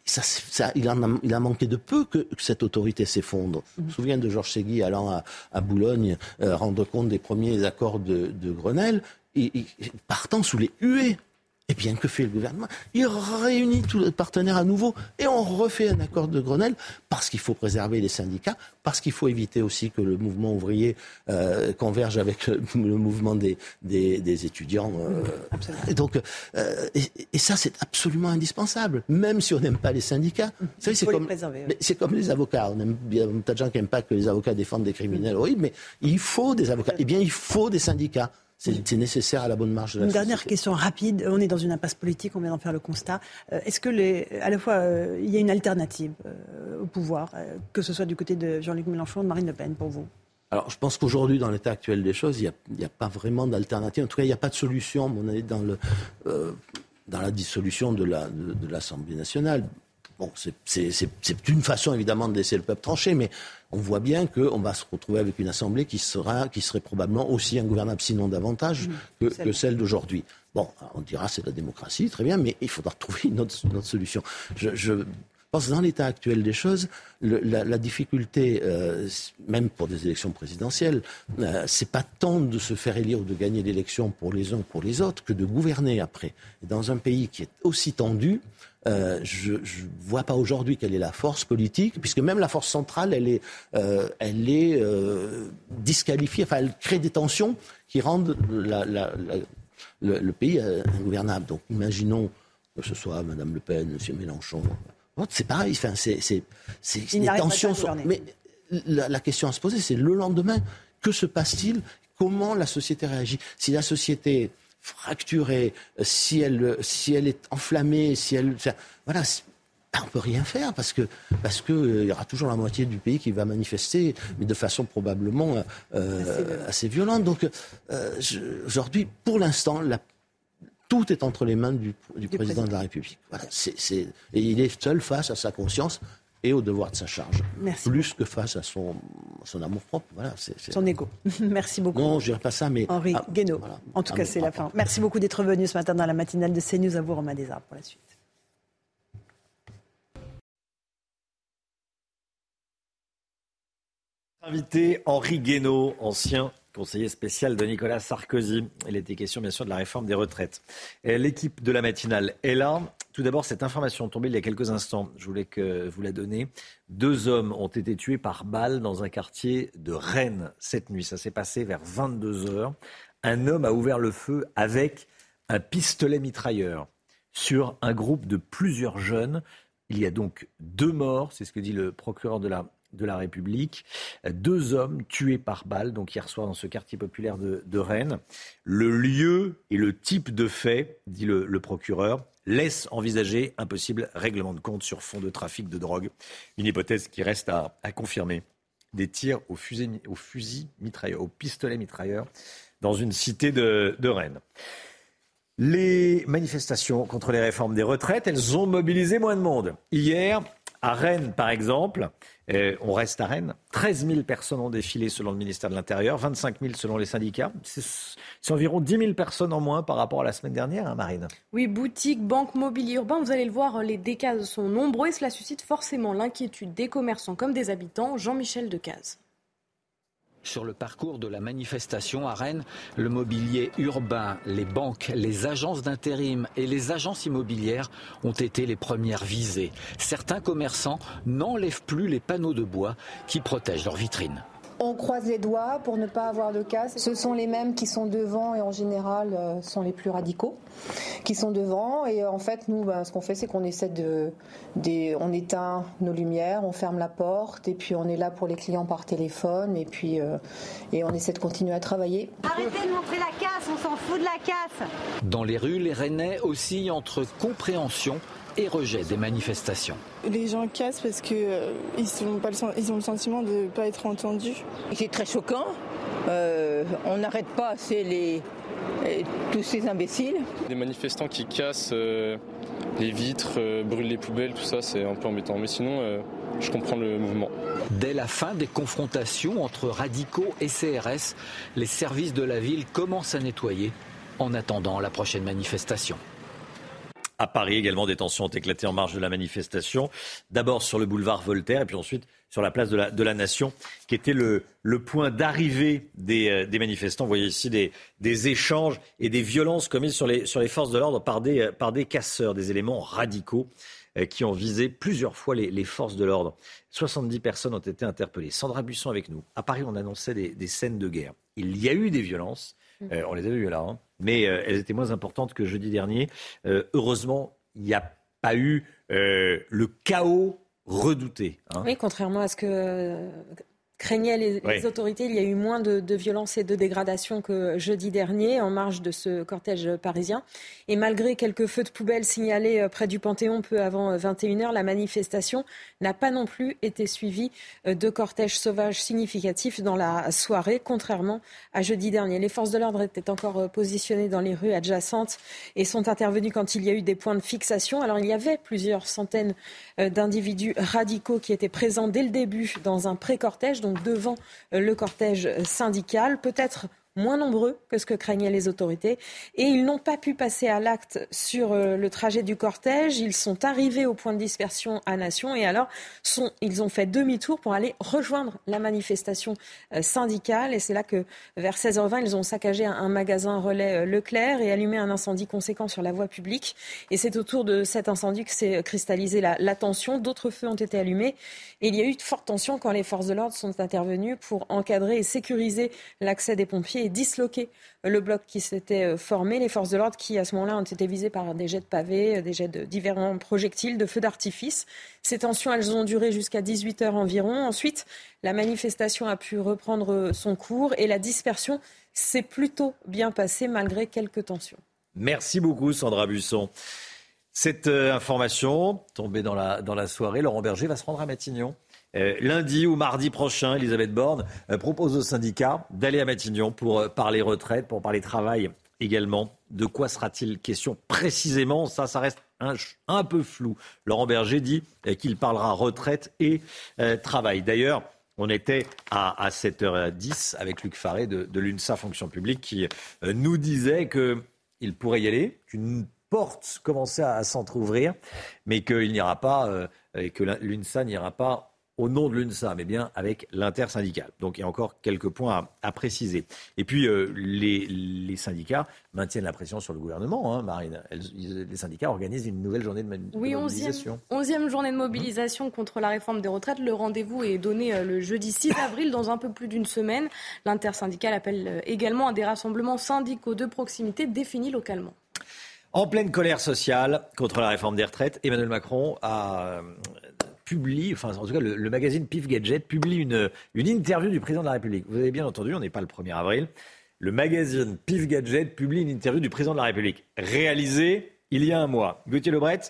ça, ça, il, en a, il, a, manqué de peu que, cette autorité s'effondre. Je me souviens de Georges Segui allant à, à Boulogne euh, rendre compte des premiers accords de, de Grenelle, et, et, partant sous les huées eh bien, que fait le gouvernement? Il réunit tous les partenaires à nouveau et on refait un accord de Grenelle parce qu'il faut préserver les syndicats, parce qu'il faut éviter aussi que le mouvement ouvrier euh, converge avec le, mouvement des, des, étudiants. Euh, et donc, euh, et, ça, c'est absolument indispensable, même si on n'aime pas les syndicats. c'est comme, c'est comme les avocats. On aime, il y a tas de gens qui n'aiment pas que les avocats défendent des criminels. Oui, mais il faut des avocats. Eh bien, il faut des syndicats. C'est nécessaire à la bonne marche de la Une dernière question rapide. On est dans une impasse politique, on vient d'en faire le constat. Euh, est-ce que, les, à la fois, euh, il y a une alternative euh, au pouvoir, que ce soit du côté de Jean-Luc Mélenchon ou de Marine Le Pen, pour vous? Alors, je pense qu'aujourd'hui, dans l'état actuel des choses, il n'y a, pas vraiment d'alternative. En tout cas, il n'y a pas de solution. On est dans, le, dans la dissolution de l'Assemblée la, de, nationale. Bon, c'est une façon, évidemment, de laisser le peuple trancher, mais on voit bien qu'on va se retrouver avec une Assemblée qui, sera, qui serait probablement aussi ingouvernable, sinon davantage, mmh, que, celle d'aujourd'hui. Bon, on dira c'est la démocratie, très bien, mais il faudra trouver une autre, solution. Je, pense que dans l'état actuel des choses, la, difficulté, euh, même pour des élections présidentielles, euh, c'est pas tant de se faire élire ou de gagner l'élection pour les uns ou pour les autres que de gouverner après. dans un pays qui est aussi tendu, euh, je ne vois pas aujourd'hui quelle est la force politique, puisque même la force centrale, elle est, euh, elle est euh, disqualifiée, enfin, elle crée des tensions qui rendent le, pays ingouvernable. Donc, imaginons que ce soit Mme Le Pen, M. Mélenchon. C'est pareil, enfin, c'est des tensions. mais la, la question à se poser, c'est le lendemain, que se passe-t-il? Comment la société réagit? Si la société fracturée, si elle, si elle est enflammée, si elle, voilà, ben, on peut rien faire parce que parce que euh, il y aura toujours la moitié du pays qui va manifester, mais de façon probablement euh, assez, violente. Donc euh, aujourd'hui, pour l'instant, tout est entre les mains du, président, de la République. Voilà, et il est seul face à sa conscience et au devoir de sa charge. Plus que face à son, son amour propre. Voilà, Son égo. Merci beaucoup. Non, je dirais pas ça, mais. Henri ah, Guénaud. En tout cas, c'est la fin. Merci beaucoup d'être venu ce matin dans la matinale de CNews. À vous, Romain Desarts, pour la suite. Invité Henri Guénaud, ancien conseiller spécial de Nicolas Sarkozy. Il était question bien sûr de la réforme des retraites. L'équipe de la matinale est là. Tout d'abord, cette information tombée il y a quelques instants, je voulais que vous la donniez. Deux hommes ont été tués par balle dans un quartier de Rennes cette nuit. Ça s'est passé vers 22 heures. Un homme a ouvert le feu avec un pistolet mitrailleur sur un groupe de plusieurs jeunes. Il y a donc deux morts, c'est ce que dit le procureur de la de la République. Deux hommes tués par balle, donc hier soir dans ce quartier populaire de, Rennes. Le lieu et le type de fait, dit le, procureur, laisse envisager un possible règlement de compte sur fond de trafic de drogue. Une hypothèse qui reste à, confirmer. Des tirs au fusil, au mitrailleur, au pistolet mitrailleur dans une cité de, de Rennes. Les manifestations contre les réformes des retraites, elles ont mobilisé moins de monde. Hier, à Rennes, par exemple, euh, on reste à Rennes, 13 000 personnes ont défilé selon le ministère de l'Intérieur, 25 000 selon les syndicats. C'est environ 10 000 personnes en moins par rapport à la semaine dernière, hein, Marine. Oui, boutiques, banques, mobilier urbain, vous allez le voir, les décases sont nombreux et cela suscite forcément l'inquiétude des commerçants comme des habitants. Jean-Michel Decaze. Sur le parcours de la manifestation à Rennes, le mobilier urbain, les banques, les agences d'intérim et les agences immobilières ont été les premières visées. Certains commerçants n'enlèvent plus les panneaux de bois qui protègent leurs vitrines. On croise les doigts pour ne pas avoir de casse. Ce sont les mêmes qui sont devant et en général euh, sont les plus radicaux qui sont devant. Et euh, en fait, nous, ben, ce qu'on fait, c'est qu'on essaie de, on éteint nos lumières, on ferme la porte et puis on est là pour les clients par téléphone et puis euh, et on essaie de continuer à travailler. Arrêtez de montrer la casse, on s'en fout de la casse. Dans les rues, les Rennais oscillent entre compréhension et rejet des manifestations. Les gens cassent parce qu'ils euh, ils ont le sentiment de ne pas être entendus. C'est très choquant. Euh, on n'arrête pas assez les, tous ces imbéciles. Des manifestants qui cassent euh, les vitres, brûlent les poubelles, tout ça, c'est un peu embêtant. Mais sinon, je comprends le mouvement. Dès la fin des confrontations entre radicaux et CRS, les services de la ville commencent à nettoyer en attendant la prochaine manifestation. À Paris également, des tensions ont éclaté en marge de la manifestation. D'abord sur le boulevard Voltaire et puis ensuite sur la place de la, Nation, qui était le, point d'arrivée des, euh, des, manifestants. Vous voyez ici des, échanges et des violences commises sur les, forces de l'ordre par des, par des casseurs, des éléments radicaux euh, qui ont visé plusieurs fois les, forces de l'ordre. 70 personnes ont été interpellées. Sandra Buisson avec nous. À Paris, on annonçait des scènes de guerre. Il y a eu des violences. Mmh. Euh, on les a vues là. Hein mais euh, elles étaient moins importantes que jeudi dernier. Euh, heureusement, il n'y a pas eu le chaos redouté. Hein. Oui, contrairement à ce que craignaient les, autorités. Il y a eu moins de, de violence et de dégradation que jeudi dernier en marge de ce cortège parisien. Et malgré quelques feux de poubelle signalés euh, près du Panthéon peu avant 21h, euh, la manifestation n'a pas non plus été suivie euh, de cortèges sauvages significatifs dans la soirée, contrairement à jeudi dernier. Les forces de l'ordre étaient encore positionnées dans les rues adjacentes et sont intervenues quand il y a eu des points de fixation. Alors il y avait plusieurs centaines d'individus radicaux qui étaient présents dès le début dans un pré-cortège donc devant euh, le cortège syndical, peut-être moins nombreux que ce que craignaient les autorités. Et ils n'ont pas pu passer à l'acte sur euh, le trajet du cortège. Ils sont arrivés au point de dispersion à Nation et alors ils ont fait demi-tour pour aller rejoindre la manifestation euh, syndicale. Et c'est là que vers 16h20, ils ont saccagé un, magasin relais euh, Leclerc et allumé un incendie conséquent sur la voie publique. Et c'est autour de cet incendie que s'est cristallisée la, la tension. D'autres feux ont été allumés. Et il y a eu de fortes tensions quand les forces de l'ordre sont intervenues pour encadrer et sécuriser l'accès des pompiers disloquer le bloc qui s'était euh, formé. Les forces de l'ordre qui, à ce moment-là, ont été visées par des jets de pavés, euh, des jets de différents projectiles, de feux d'artifice. Ces tensions, elles ont duré jusqu'à 18 heures environ. Ensuite, la manifestation a pu reprendre euh, son cours et la dispersion s'est plutôt bien passée malgré quelques tensions. Merci beaucoup, Sandra Busson. Cette information tombée dans la, dans la soirée, Laurent Berger va se rendre à Matignon. Euh, lundi ou mardi prochain, Elisabeth Borne euh, propose aux syndicats d'aller à Matignon pour euh, parler retraite, pour parler travail également. De quoi sera-t-il question précisément? Ça, ça reste un, peu flou. Laurent Berger dit qu'il parlera retraite et travail. D'ailleurs, on était à, 7h10 avec Luc Faré de, l'UNSA Fonction publique qui nous disait qu'il pourrait y aller, qu'une porte commençait à, s'entrouvrir, mais qu'il n'ira pas, et que l'UNSA n'ira pas au nom de l'UNSA, mais bien avec l'intersyndicale. Donc il y a encore quelques points à, préciser. Et puis euh, les, syndicats maintiennent la pression sur le gouvernement, hein, Marine. les syndicats organisent une nouvelle journée de, mobilisation. Oui, 11e, journée de mobilisation contre la réforme des retraites. Le rendez-vous est donné euh, le jeudi 6 avril, dans un peu plus d'une semaine. L'intersyndicale appelle euh, également à des rassemblements syndicaux de proximité définis localement. En pleine colère sociale contre la réforme des retraites, Emmanuel Macron a publie, enfin en tout cas le, magazine Pif Gadget publie une, une interview du président de la République. Vous avez bien entendu, on n'est pas le 1er avril. Le magazine Pif Gadget publie une interview du président de la République, réalisée il y a un mois. Gauthier Lebret,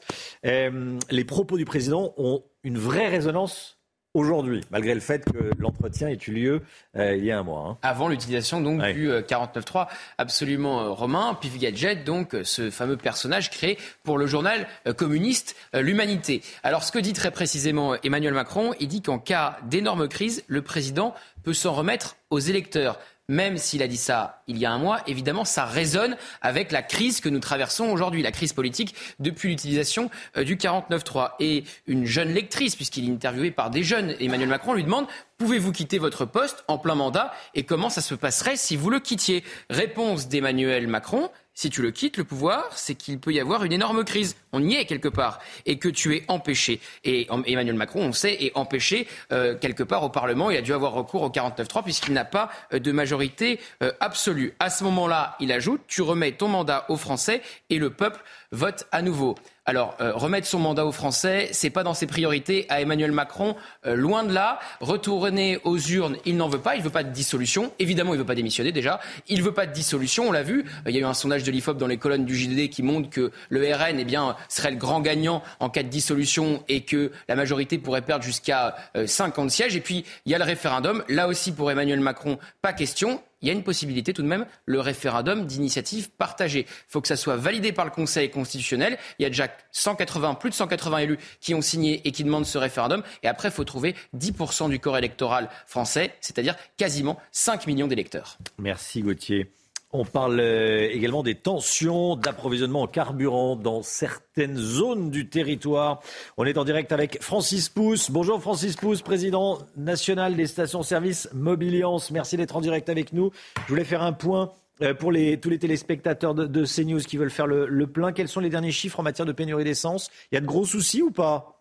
euh, les propos du président ont une vraie résonance aujourd'hui, malgré le fait que l'entretien ait eu lieu euh, il y a un mois. Hein. Avant l'utilisation donc du 49.3 euh, absolument euh, romain, Pif Gadget, donc ce fameux personnage créé pour le journal communiste L'Humanité. Alors ce que dit très précisément Emmanuel Macron, il dit qu'en cas d'énorme crise, le président peut s'en remettre aux électeurs même s'il a dit ça il y a un mois, évidemment, ça résonne avec la crise que nous traversons aujourd'hui, la crise politique depuis l'utilisation euh, du 49.3. Et une jeune lectrice, puisqu'il est interviewé par des jeunes, Emmanuel Macron lui demande Pouvez-vous quitter votre poste en plein mandat et comment ça se passerait si vous le quittiez? Réponse d'Emmanuel Macron si tu le quittes, le pouvoir, c'est qu'il peut y avoir une énorme crise. On y est quelque part. Et que tu es empêché. Et Emmanuel Macron, on sait, est empêché euh, quelque part au Parlement. Il a dû avoir recours au 49-3 puisqu'il n'a pas euh, de majorité euh, absolue. À ce moment-là, il ajoute, tu remets ton mandat aux Français et le peuple vote à nouveau. Alors, euh, remettre son mandat aux Français, c'est pas dans ses priorités à Emmanuel Macron, euh, loin de là. Retourner aux urnes, il n'en veut pas, il veut pas de dissolution. Évidemment, il veut pas démissionner déjà. Il veut pas de dissolution, on l'a vu. Il y a eu un sondage de l'IFOP dans les colonnes du JDD qui montre que le RN eh bien, serait le grand gagnant en cas de dissolution et que la majorité pourrait perdre jusqu'à 50 euh, sièges. Et puis, il y a le référendum. Là aussi, pour Emmanuel Macron, pas question il y a une possibilité tout de même, le référendum d'initiative partagée. Il faut que ça soit validé par le Conseil constitutionnel. Il y a déjà 180, plus de 180 élus qui ont signé et qui demandent ce référendum. Et après, il faut trouver 10% du corps électoral français, c'est-à-dire quasiment 5 millions d'électeurs. Merci Gauthier. On parle euh, également des tensions d'approvisionnement en carburant dans certaines zones du territoire. On est en direct avec Francis Pousse. Bonjour Francis Pousse, président national des stations-service Mobiliance. Merci d'être en direct avec nous. Je voulais faire un point euh, pour tous les téléspectateurs de, CNews qui veulent faire le plein. Quels sont les derniers chiffres en matière de pénurie d'essence? Il y a de gros soucis ou pas?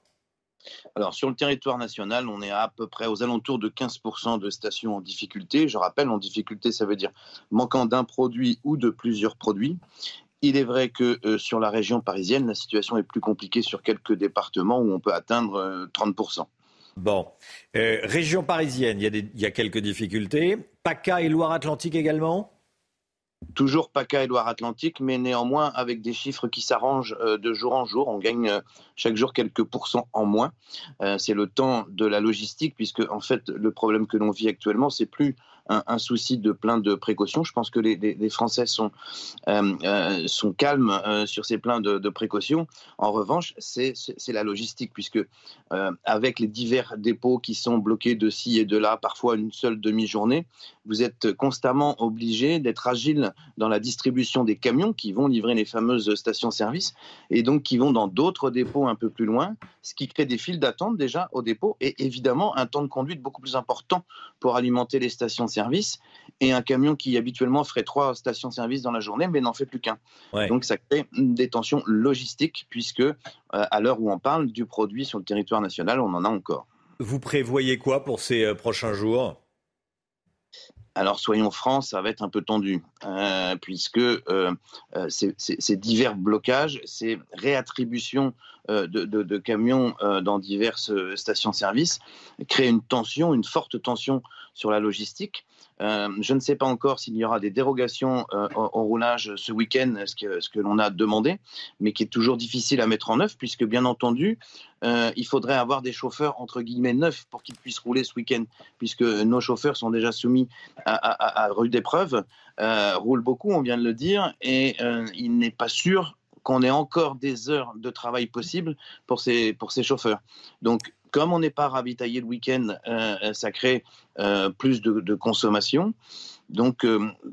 Alors, sur le territoire national, on est à, peu près aux alentours de 15% de stations en difficulté. Je rappelle, en difficulté, ça veut dire manquant d'un produit ou de plusieurs produits. Il est vrai que euh, sur la région parisienne, la situation est plus compliquée sur quelques départements où on peut atteindre 30%. Euh, bon. Euh, région parisienne, il y, il y a quelques difficultés. PACA et Loire-Atlantique également? Toujours PACA et Loire-Atlantique, mais néanmoins avec des chiffres qui s'arrangent euh, de jour en jour. On gagne euh, chaque jour quelques pourcents en moins. Euh, c'est le temps de la logistique, puisque en fait le problème que l'on vit actuellement, c'est plus un, souci de plein de précautions. Je pense que les, Français sont, sont calmes sur ces pleins de, de, précautions. En revanche, c'est la logistique, puisque avec les divers dépôts qui sont bloqués de ci et de là, parfois une seule demi-journée, vous êtes constamment obligé d'être agile dans la distribution des camions qui vont livrer les fameuses stations-service et donc qui vont dans d'autres dépôts un peu plus loin, ce qui crée des files d'attente déjà au dépôt et évidemment un temps de conduite beaucoup plus important pour alimenter les stations-service et un camion qui habituellement ferait trois stations-service dans la journée mais n'en fait plus qu'un. Donc ça crée des tensions logistiques puisque euh, à l'heure où on parle du produit sur le territoire national, on en a encore. Vous prévoyez quoi pour ces euh, prochains jours? Alors soyons francs, ça va être un peu tendu, euh, puisque euh, euh, ces, divers blocages, ces réattributions de, camions dans diverses stations-service créent une tension, une forte tension sur la logistique. je ne sais pas encore s'il y aura des dérogations au, roulage ce week-end, ce que, ce que l'on a demandé, mais qui est toujours difficile à mettre en œuvre, puisque bien entendu, euh, il faudrait avoir des chauffeurs entre guillemets neufs pour qu'ils puissent rouler ce week-end, puisque nos chauffeurs sont déjà soumis à, rude épreuve, euh, roulent beaucoup, on vient de le dire, et euh, il n'est pas sûr qu'on ait encore des heures de travail possibles pour ces, pour ces chauffeurs. Donc, comme on n'est pas ravitaillé le week-end, ça crée plus de, de, consommation. Donc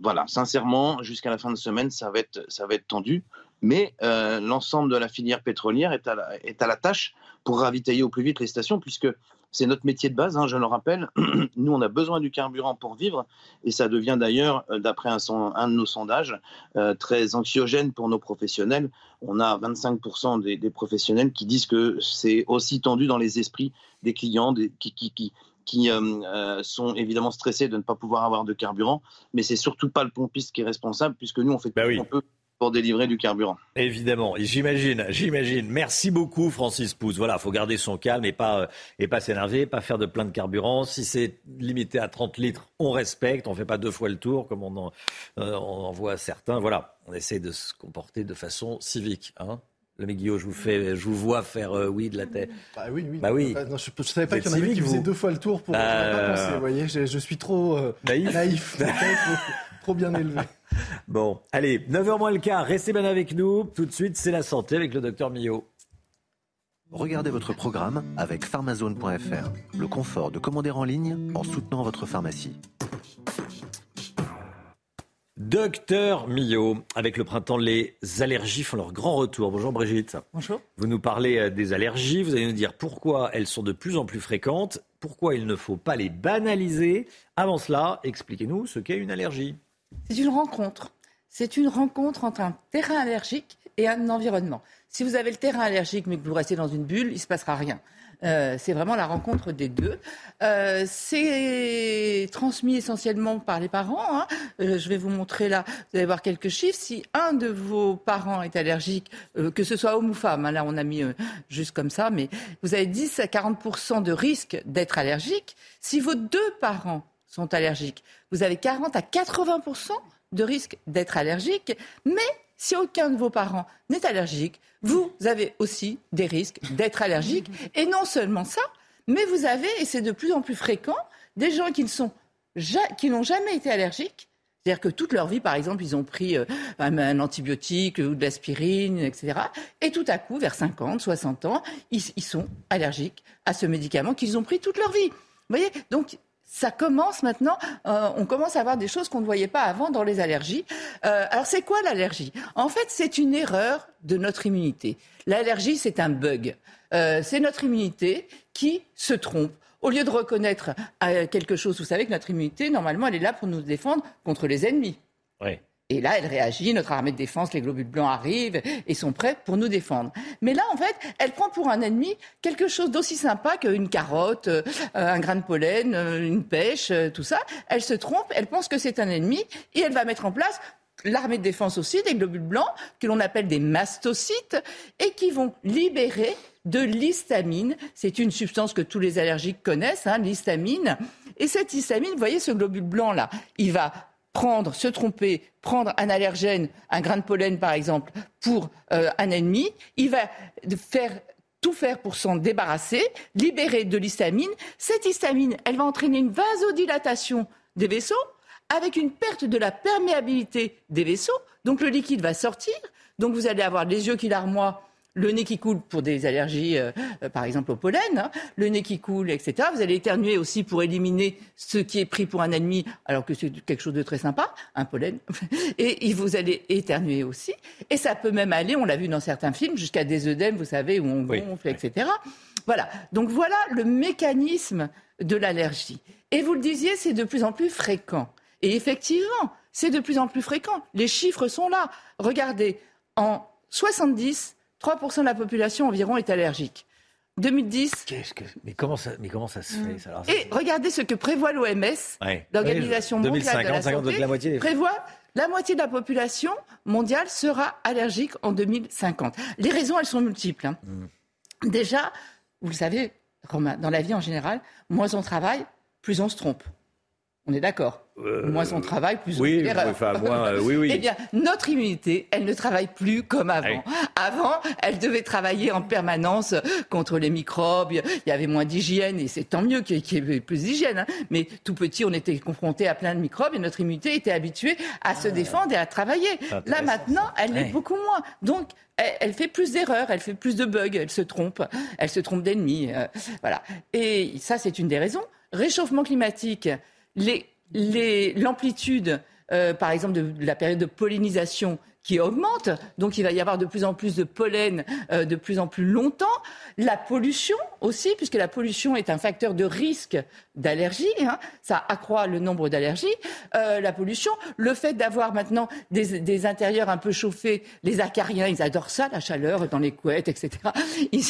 voilà, sincèrement, jusqu'à la fin de semaine, ça va être, ça va être tendu mais euh, l'ensemble de la filière pétrolière est à, la, est à, la, tâche pour ravitailler au plus vite les stations, puisque c'est notre métier de base, hein, je le rappelle. Nous, on a besoin du carburant pour vivre, et ça devient d'ailleurs, euh, d'après un, un, de nos sondages, euh, très anxiogène pour nos professionnels. On a 25% des, des, professionnels qui disent que c'est aussi tendu dans les esprits des clients des, qui, qui, qui, qui sont évidemment stressés de ne pas pouvoir avoir de carburant, mais c'est surtout pas le pompiste qui est responsable, puisque nous, on fait bah tout qu'on peut pour délivrer du carburant. Évidemment, j'imagine, j'imagine. Merci beaucoup, Francis Pousse. Voilà, faut garder son calme et pas, et pas s'énerver, pas faire de plein de carburant. Si c'est limité à 30 litres, on respecte, on fait pas deux fois le tour comme on en, euh, on en voit certains. Voilà, on essaie de se comporter de façon civique. Hein le Guillaume, je vous, fais, je vous vois faire euh, oui de la tête. Bah oui, oui. Bah oui. je ne savais pas qu'il y en avait qui faisaient deux fois le tour pour. Euh... Vous voyez, je, je, suis trop euh, naïf, naïf trop, trop, bien élevé. Bon, allez, 9h moins le quart, restez bien avec nous. Tout de suite, c'est la santé avec le docteur Millot. Regardez votre programme avec pharmazone.fr. Le confort de commander en ligne en soutenant votre pharmacie. Docteur Millot, avec le printemps, les allergies font leur grand retour. Bonjour Brigitte. Bonjour. Vous nous parlez euh, des allergies, vous allez nous dire pourquoi elles sont de plus en plus fréquentes, pourquoi il ne faut pas les banaliser. Avant cela, expliquez-nous ce qu'est une allergie. C'est une rencontre. C'est une rencontre entre un terrain allergique et un environnement. Si vous avez le terrain allergique mais que vous restez dans une bulle, il ne se passera rien. Euh, c'est vraiment la rencontre des deux. Euh, c'est transmis essentiellement par les parents. Hein. Euh, je vais vous montrer là, vous allez voir quelques chiffres. Si un de vos parents est allergique, que ce soit homme ou femme, hein, là on a mis juste comme ça, mais vous avez 10 à 40 de risque d'être allergique. Si vos deux parents sont allergiques, vous avez 40 à 80% de risque d'être allergique, mais si aucun de vos parents n'est allergique, vous avez aussi des risques d'être allergique. Et non seulement ça, mais vous avez, et c'est de plus en plus fréquent, des gens qui n'ont jamais été allergiques. C'est-à-dire que toute leur vie, par exemple, ils ont pris euh, un, antibiotique ou de l'aspirine, etc. Et tout à coup, vers 50, 60 ans, ils, ils sont allergiques à ce médicament qu'ils ont pris toute leur vie. Vous voyez? Donc, ça commence maintenant, euh, on commence à avoir des choses qu'on ne voyait pas avant dans les allergies. Euh, alors c'est quoi l'allergie? En fait, c'est une erreur de notre immunité. L'allergie, c'est un bug. Euh, c'est notre immunité qui se trompe. Au lieu de reconnaître quelque chose, vous savez que notre immunité, normalement, elle est là pour nous défendre contre les ennemis. Oui. Et là, elle réagit, notre armée de défense, les globules blancs arrivent et sont prêts pour nous défendre. Mais là, en fait, elle prend pour un ennemi quelque chose d'aussi sympa qu'une carotte, euh, un grain de pollen, euh, une pêche, euh, tout ça. Elle se trompe, elle pense que c'est un ennemi et elle va mettre en place l'armée de défense aussi, des globules blancs, que l'on appelle des mastocytes, et qui vont libérer de l'histamine. C'est une substance que tous les allergiques connaissent, hein, l'histamine. Et cette histamine, vous voyez ce globule blanc-là, il va prendre, se tromper, prendre un allergène, un grain de pollen par exemple, pour euh, un ennemi, il va faire tout faire pour s'en débarrasser, libérer de l'histamine. Cette histamine, elle va entraîner une vasodilatation des vaisseaux avec une perte de la perméabilité des vaisseaux. Donc le liquide va sortir. Donc vous allez avoir les yeux qui larmoient, le nez qui coule pour des allergies, euh, euh, par exemple au pollen, hein, le nez qui coule, etc. Vous allez éternuer aussi pour éliminer ce qui est pris pour un ennemi, alors que c'est quelque chose de très sympa, un pollen. Et vous allez éternuer aussi. Et ça peut même aller, on l'a vu dans certains films, jusqu'à des œdèmes, vous savez, où on gonfle, etc. Voilà. Donc voilà le mécanisme de l'allergie. Et vous le disiez, c'est de plus en plus fréquent. Et effectivement, c'est de plus en plus fréquent. Les chiffres sont là. Regardez, en 70, 3% de la population environ est allergique. 2010. Que... Mais, comment ça, mais comment ça se fait ça, Et regardez ce que prévoit l'OMS, l'Organisation mondiale de la santé, la moitié prévoit la moitié de la population mondiale sera allergique en 2050. Les raisons, elles sont multiples. Hein. Mm. Déjà, vous le savez, Romain, dans la vie en général, moins on travaille, plus on se trompe. On est d'accord euh, Moins on travaille, plus oui, on l'erreur. Enfin, euh, oui, oui. eh bien, notre immunité, elle ne travaille plus comme avant. Avant, elle devait travailler en permanence contre les microbes. Il y avait moins d'hygiène, et c'est tant mieux qu'il y ait plus d'hygiène. Hein. Mais tout petit, on était confronté à plein de microbes, et notre immunité était habituée à se ah. défendre et à travailler. Là, maintenant, elle l'est beaucoup moins. Donc, elle, fait plus d'erreurs, elle fait plus de bugs, elle se trompe, elle se trompe d'ennemis. Euh, voilà. Et ça, c'est une des raisons. Réchauffement climatique, l'amplitude, euh, par exemple, de, la période de pollinisation qui augmente, donc il va y avoir de plus en plus de pollen euh, de plus en plus longtemps. La pollution aussi, puisque la pollution est un facteur de risque d'allergie, hein, ça accroît le nombre d'allergies. Euh, la pollution, le fait d'avoir maintenant des, des, intérieurs un peu chauffés, les acariens, ils adorent ça, la chaleur dans les couettes, etc. Ils,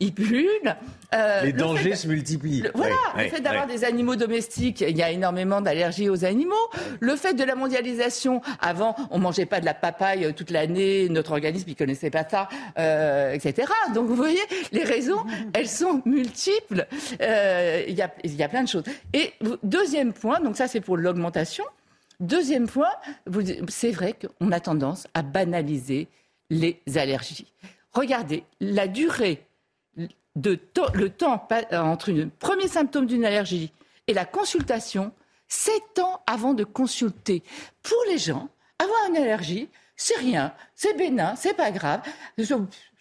ils pullulent. Euh, les dangers se multiplient. voilà, le fait d'avoir des animaux domestiques, il y a énormément d'allergies aux animaux. Le fait de la mondialisation, avant, on mangeait pas de la papaye travaille toute l'année, notre organisme, il connaissait pas ça, etc. Donc vous voyez, les raisons, elles sont multiples. Il y, a, y a plein de choses. Et deuxième point, donc ça c'est pour l'augmentation. Deuxième point, c'est vrai qu'on a tendance à banaliser les allergies. Regardez, la durée de le temps entre le premier symptôme d'une allergie et la consultation, sept ans avant de consulter. Pour les gens, avoir une allergie, c'est rien, c'est bénin, c'est pas grave.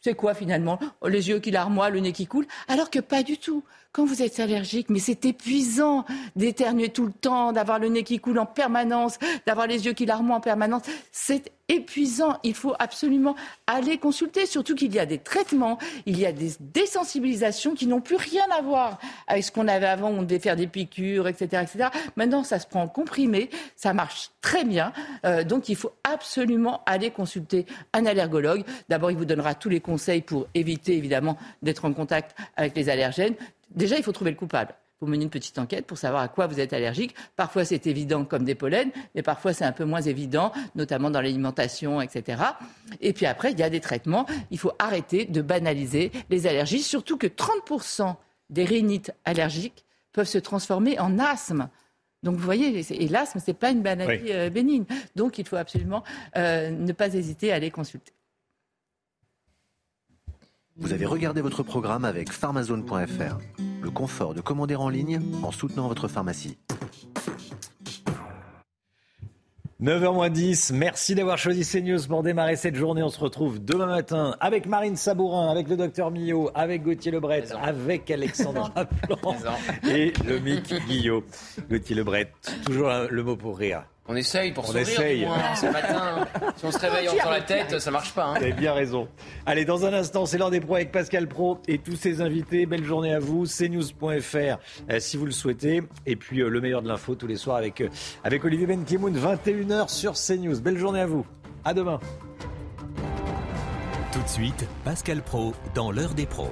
C'est quoi finalement? Les yeux qui larmoient, le nez qui coule Alors que pas du tout. Quand vous êtes allergique, mais c'est épuisant d'éternuer tout le temps, d'avoir le nez qui coule en permanence, d'avoir les yeux qui larmoient en permanence. C'est épuisant. Il faut absolument aller consulter, surtout qu'il y a des traitements, il y a des désensibilisations qui n'ont plus rien à voir avec ce qu'on avait avant, on devait faire des piqûres, etc., etc. Maintenant, ça se prend en comprimé, ça marche très bien. Euh, donc, il faut absolument aller consulter un allergologue. D'abord, il vous donnera tous les conseils pour éviter, évidemment, d'être en contact avec les allergènes. Déjà, il faut trouver le coupable. Vous menez une petite enquête pour savoir à quoi vous êtes allergique. Parfois, c'est évident comme des pollens, mais parfois, c'est un peu moins évident, notamment dans l'alimentation, etc. Et puis après, il y a des traitements. Il faut arrêter de banaliser les allergies, surtout que 30% des rhinites allergiques peuvent se transformer en asthme. Donc vous voyez, et l'asthme, ce n'est pas une maladie euh, bénigne. Donc il faut absolument euh, ne pas hésiter à aller consulter. Vous avez regardé votre programme avec pharmazone.fr, le confort de commander en ligne en soutenant votre pharmacie. 9h10, merci d'avoir choisi CNews pour démarrer cette journée. On se retrouve demain matin avec Marine Sabourin, avec le docteur Millot, avec Gauthier Lebret, avec Alexandre Plan et le Mick Guillot. Gauthier Lebret, toujours le mot pour rire. On essaye pour on essaye. ce matin. Si on se réveille en la tête, ça marche pas. Hein. Vous avez bien raison. Allez, dans un instant, c'est l'heure des pros avec Pascal Pro et tous ses invités. Belle journée à vous. cnews.fr euh, si vous le souhaitez. Et puis euh, le meilleur de l'info tous les soirs avec, euh, avec Olivier Benkimoun, 21h sur CNews. Belle journée à vous. À demain. Tout de suite, Pascal Pro dans l'heure des pros.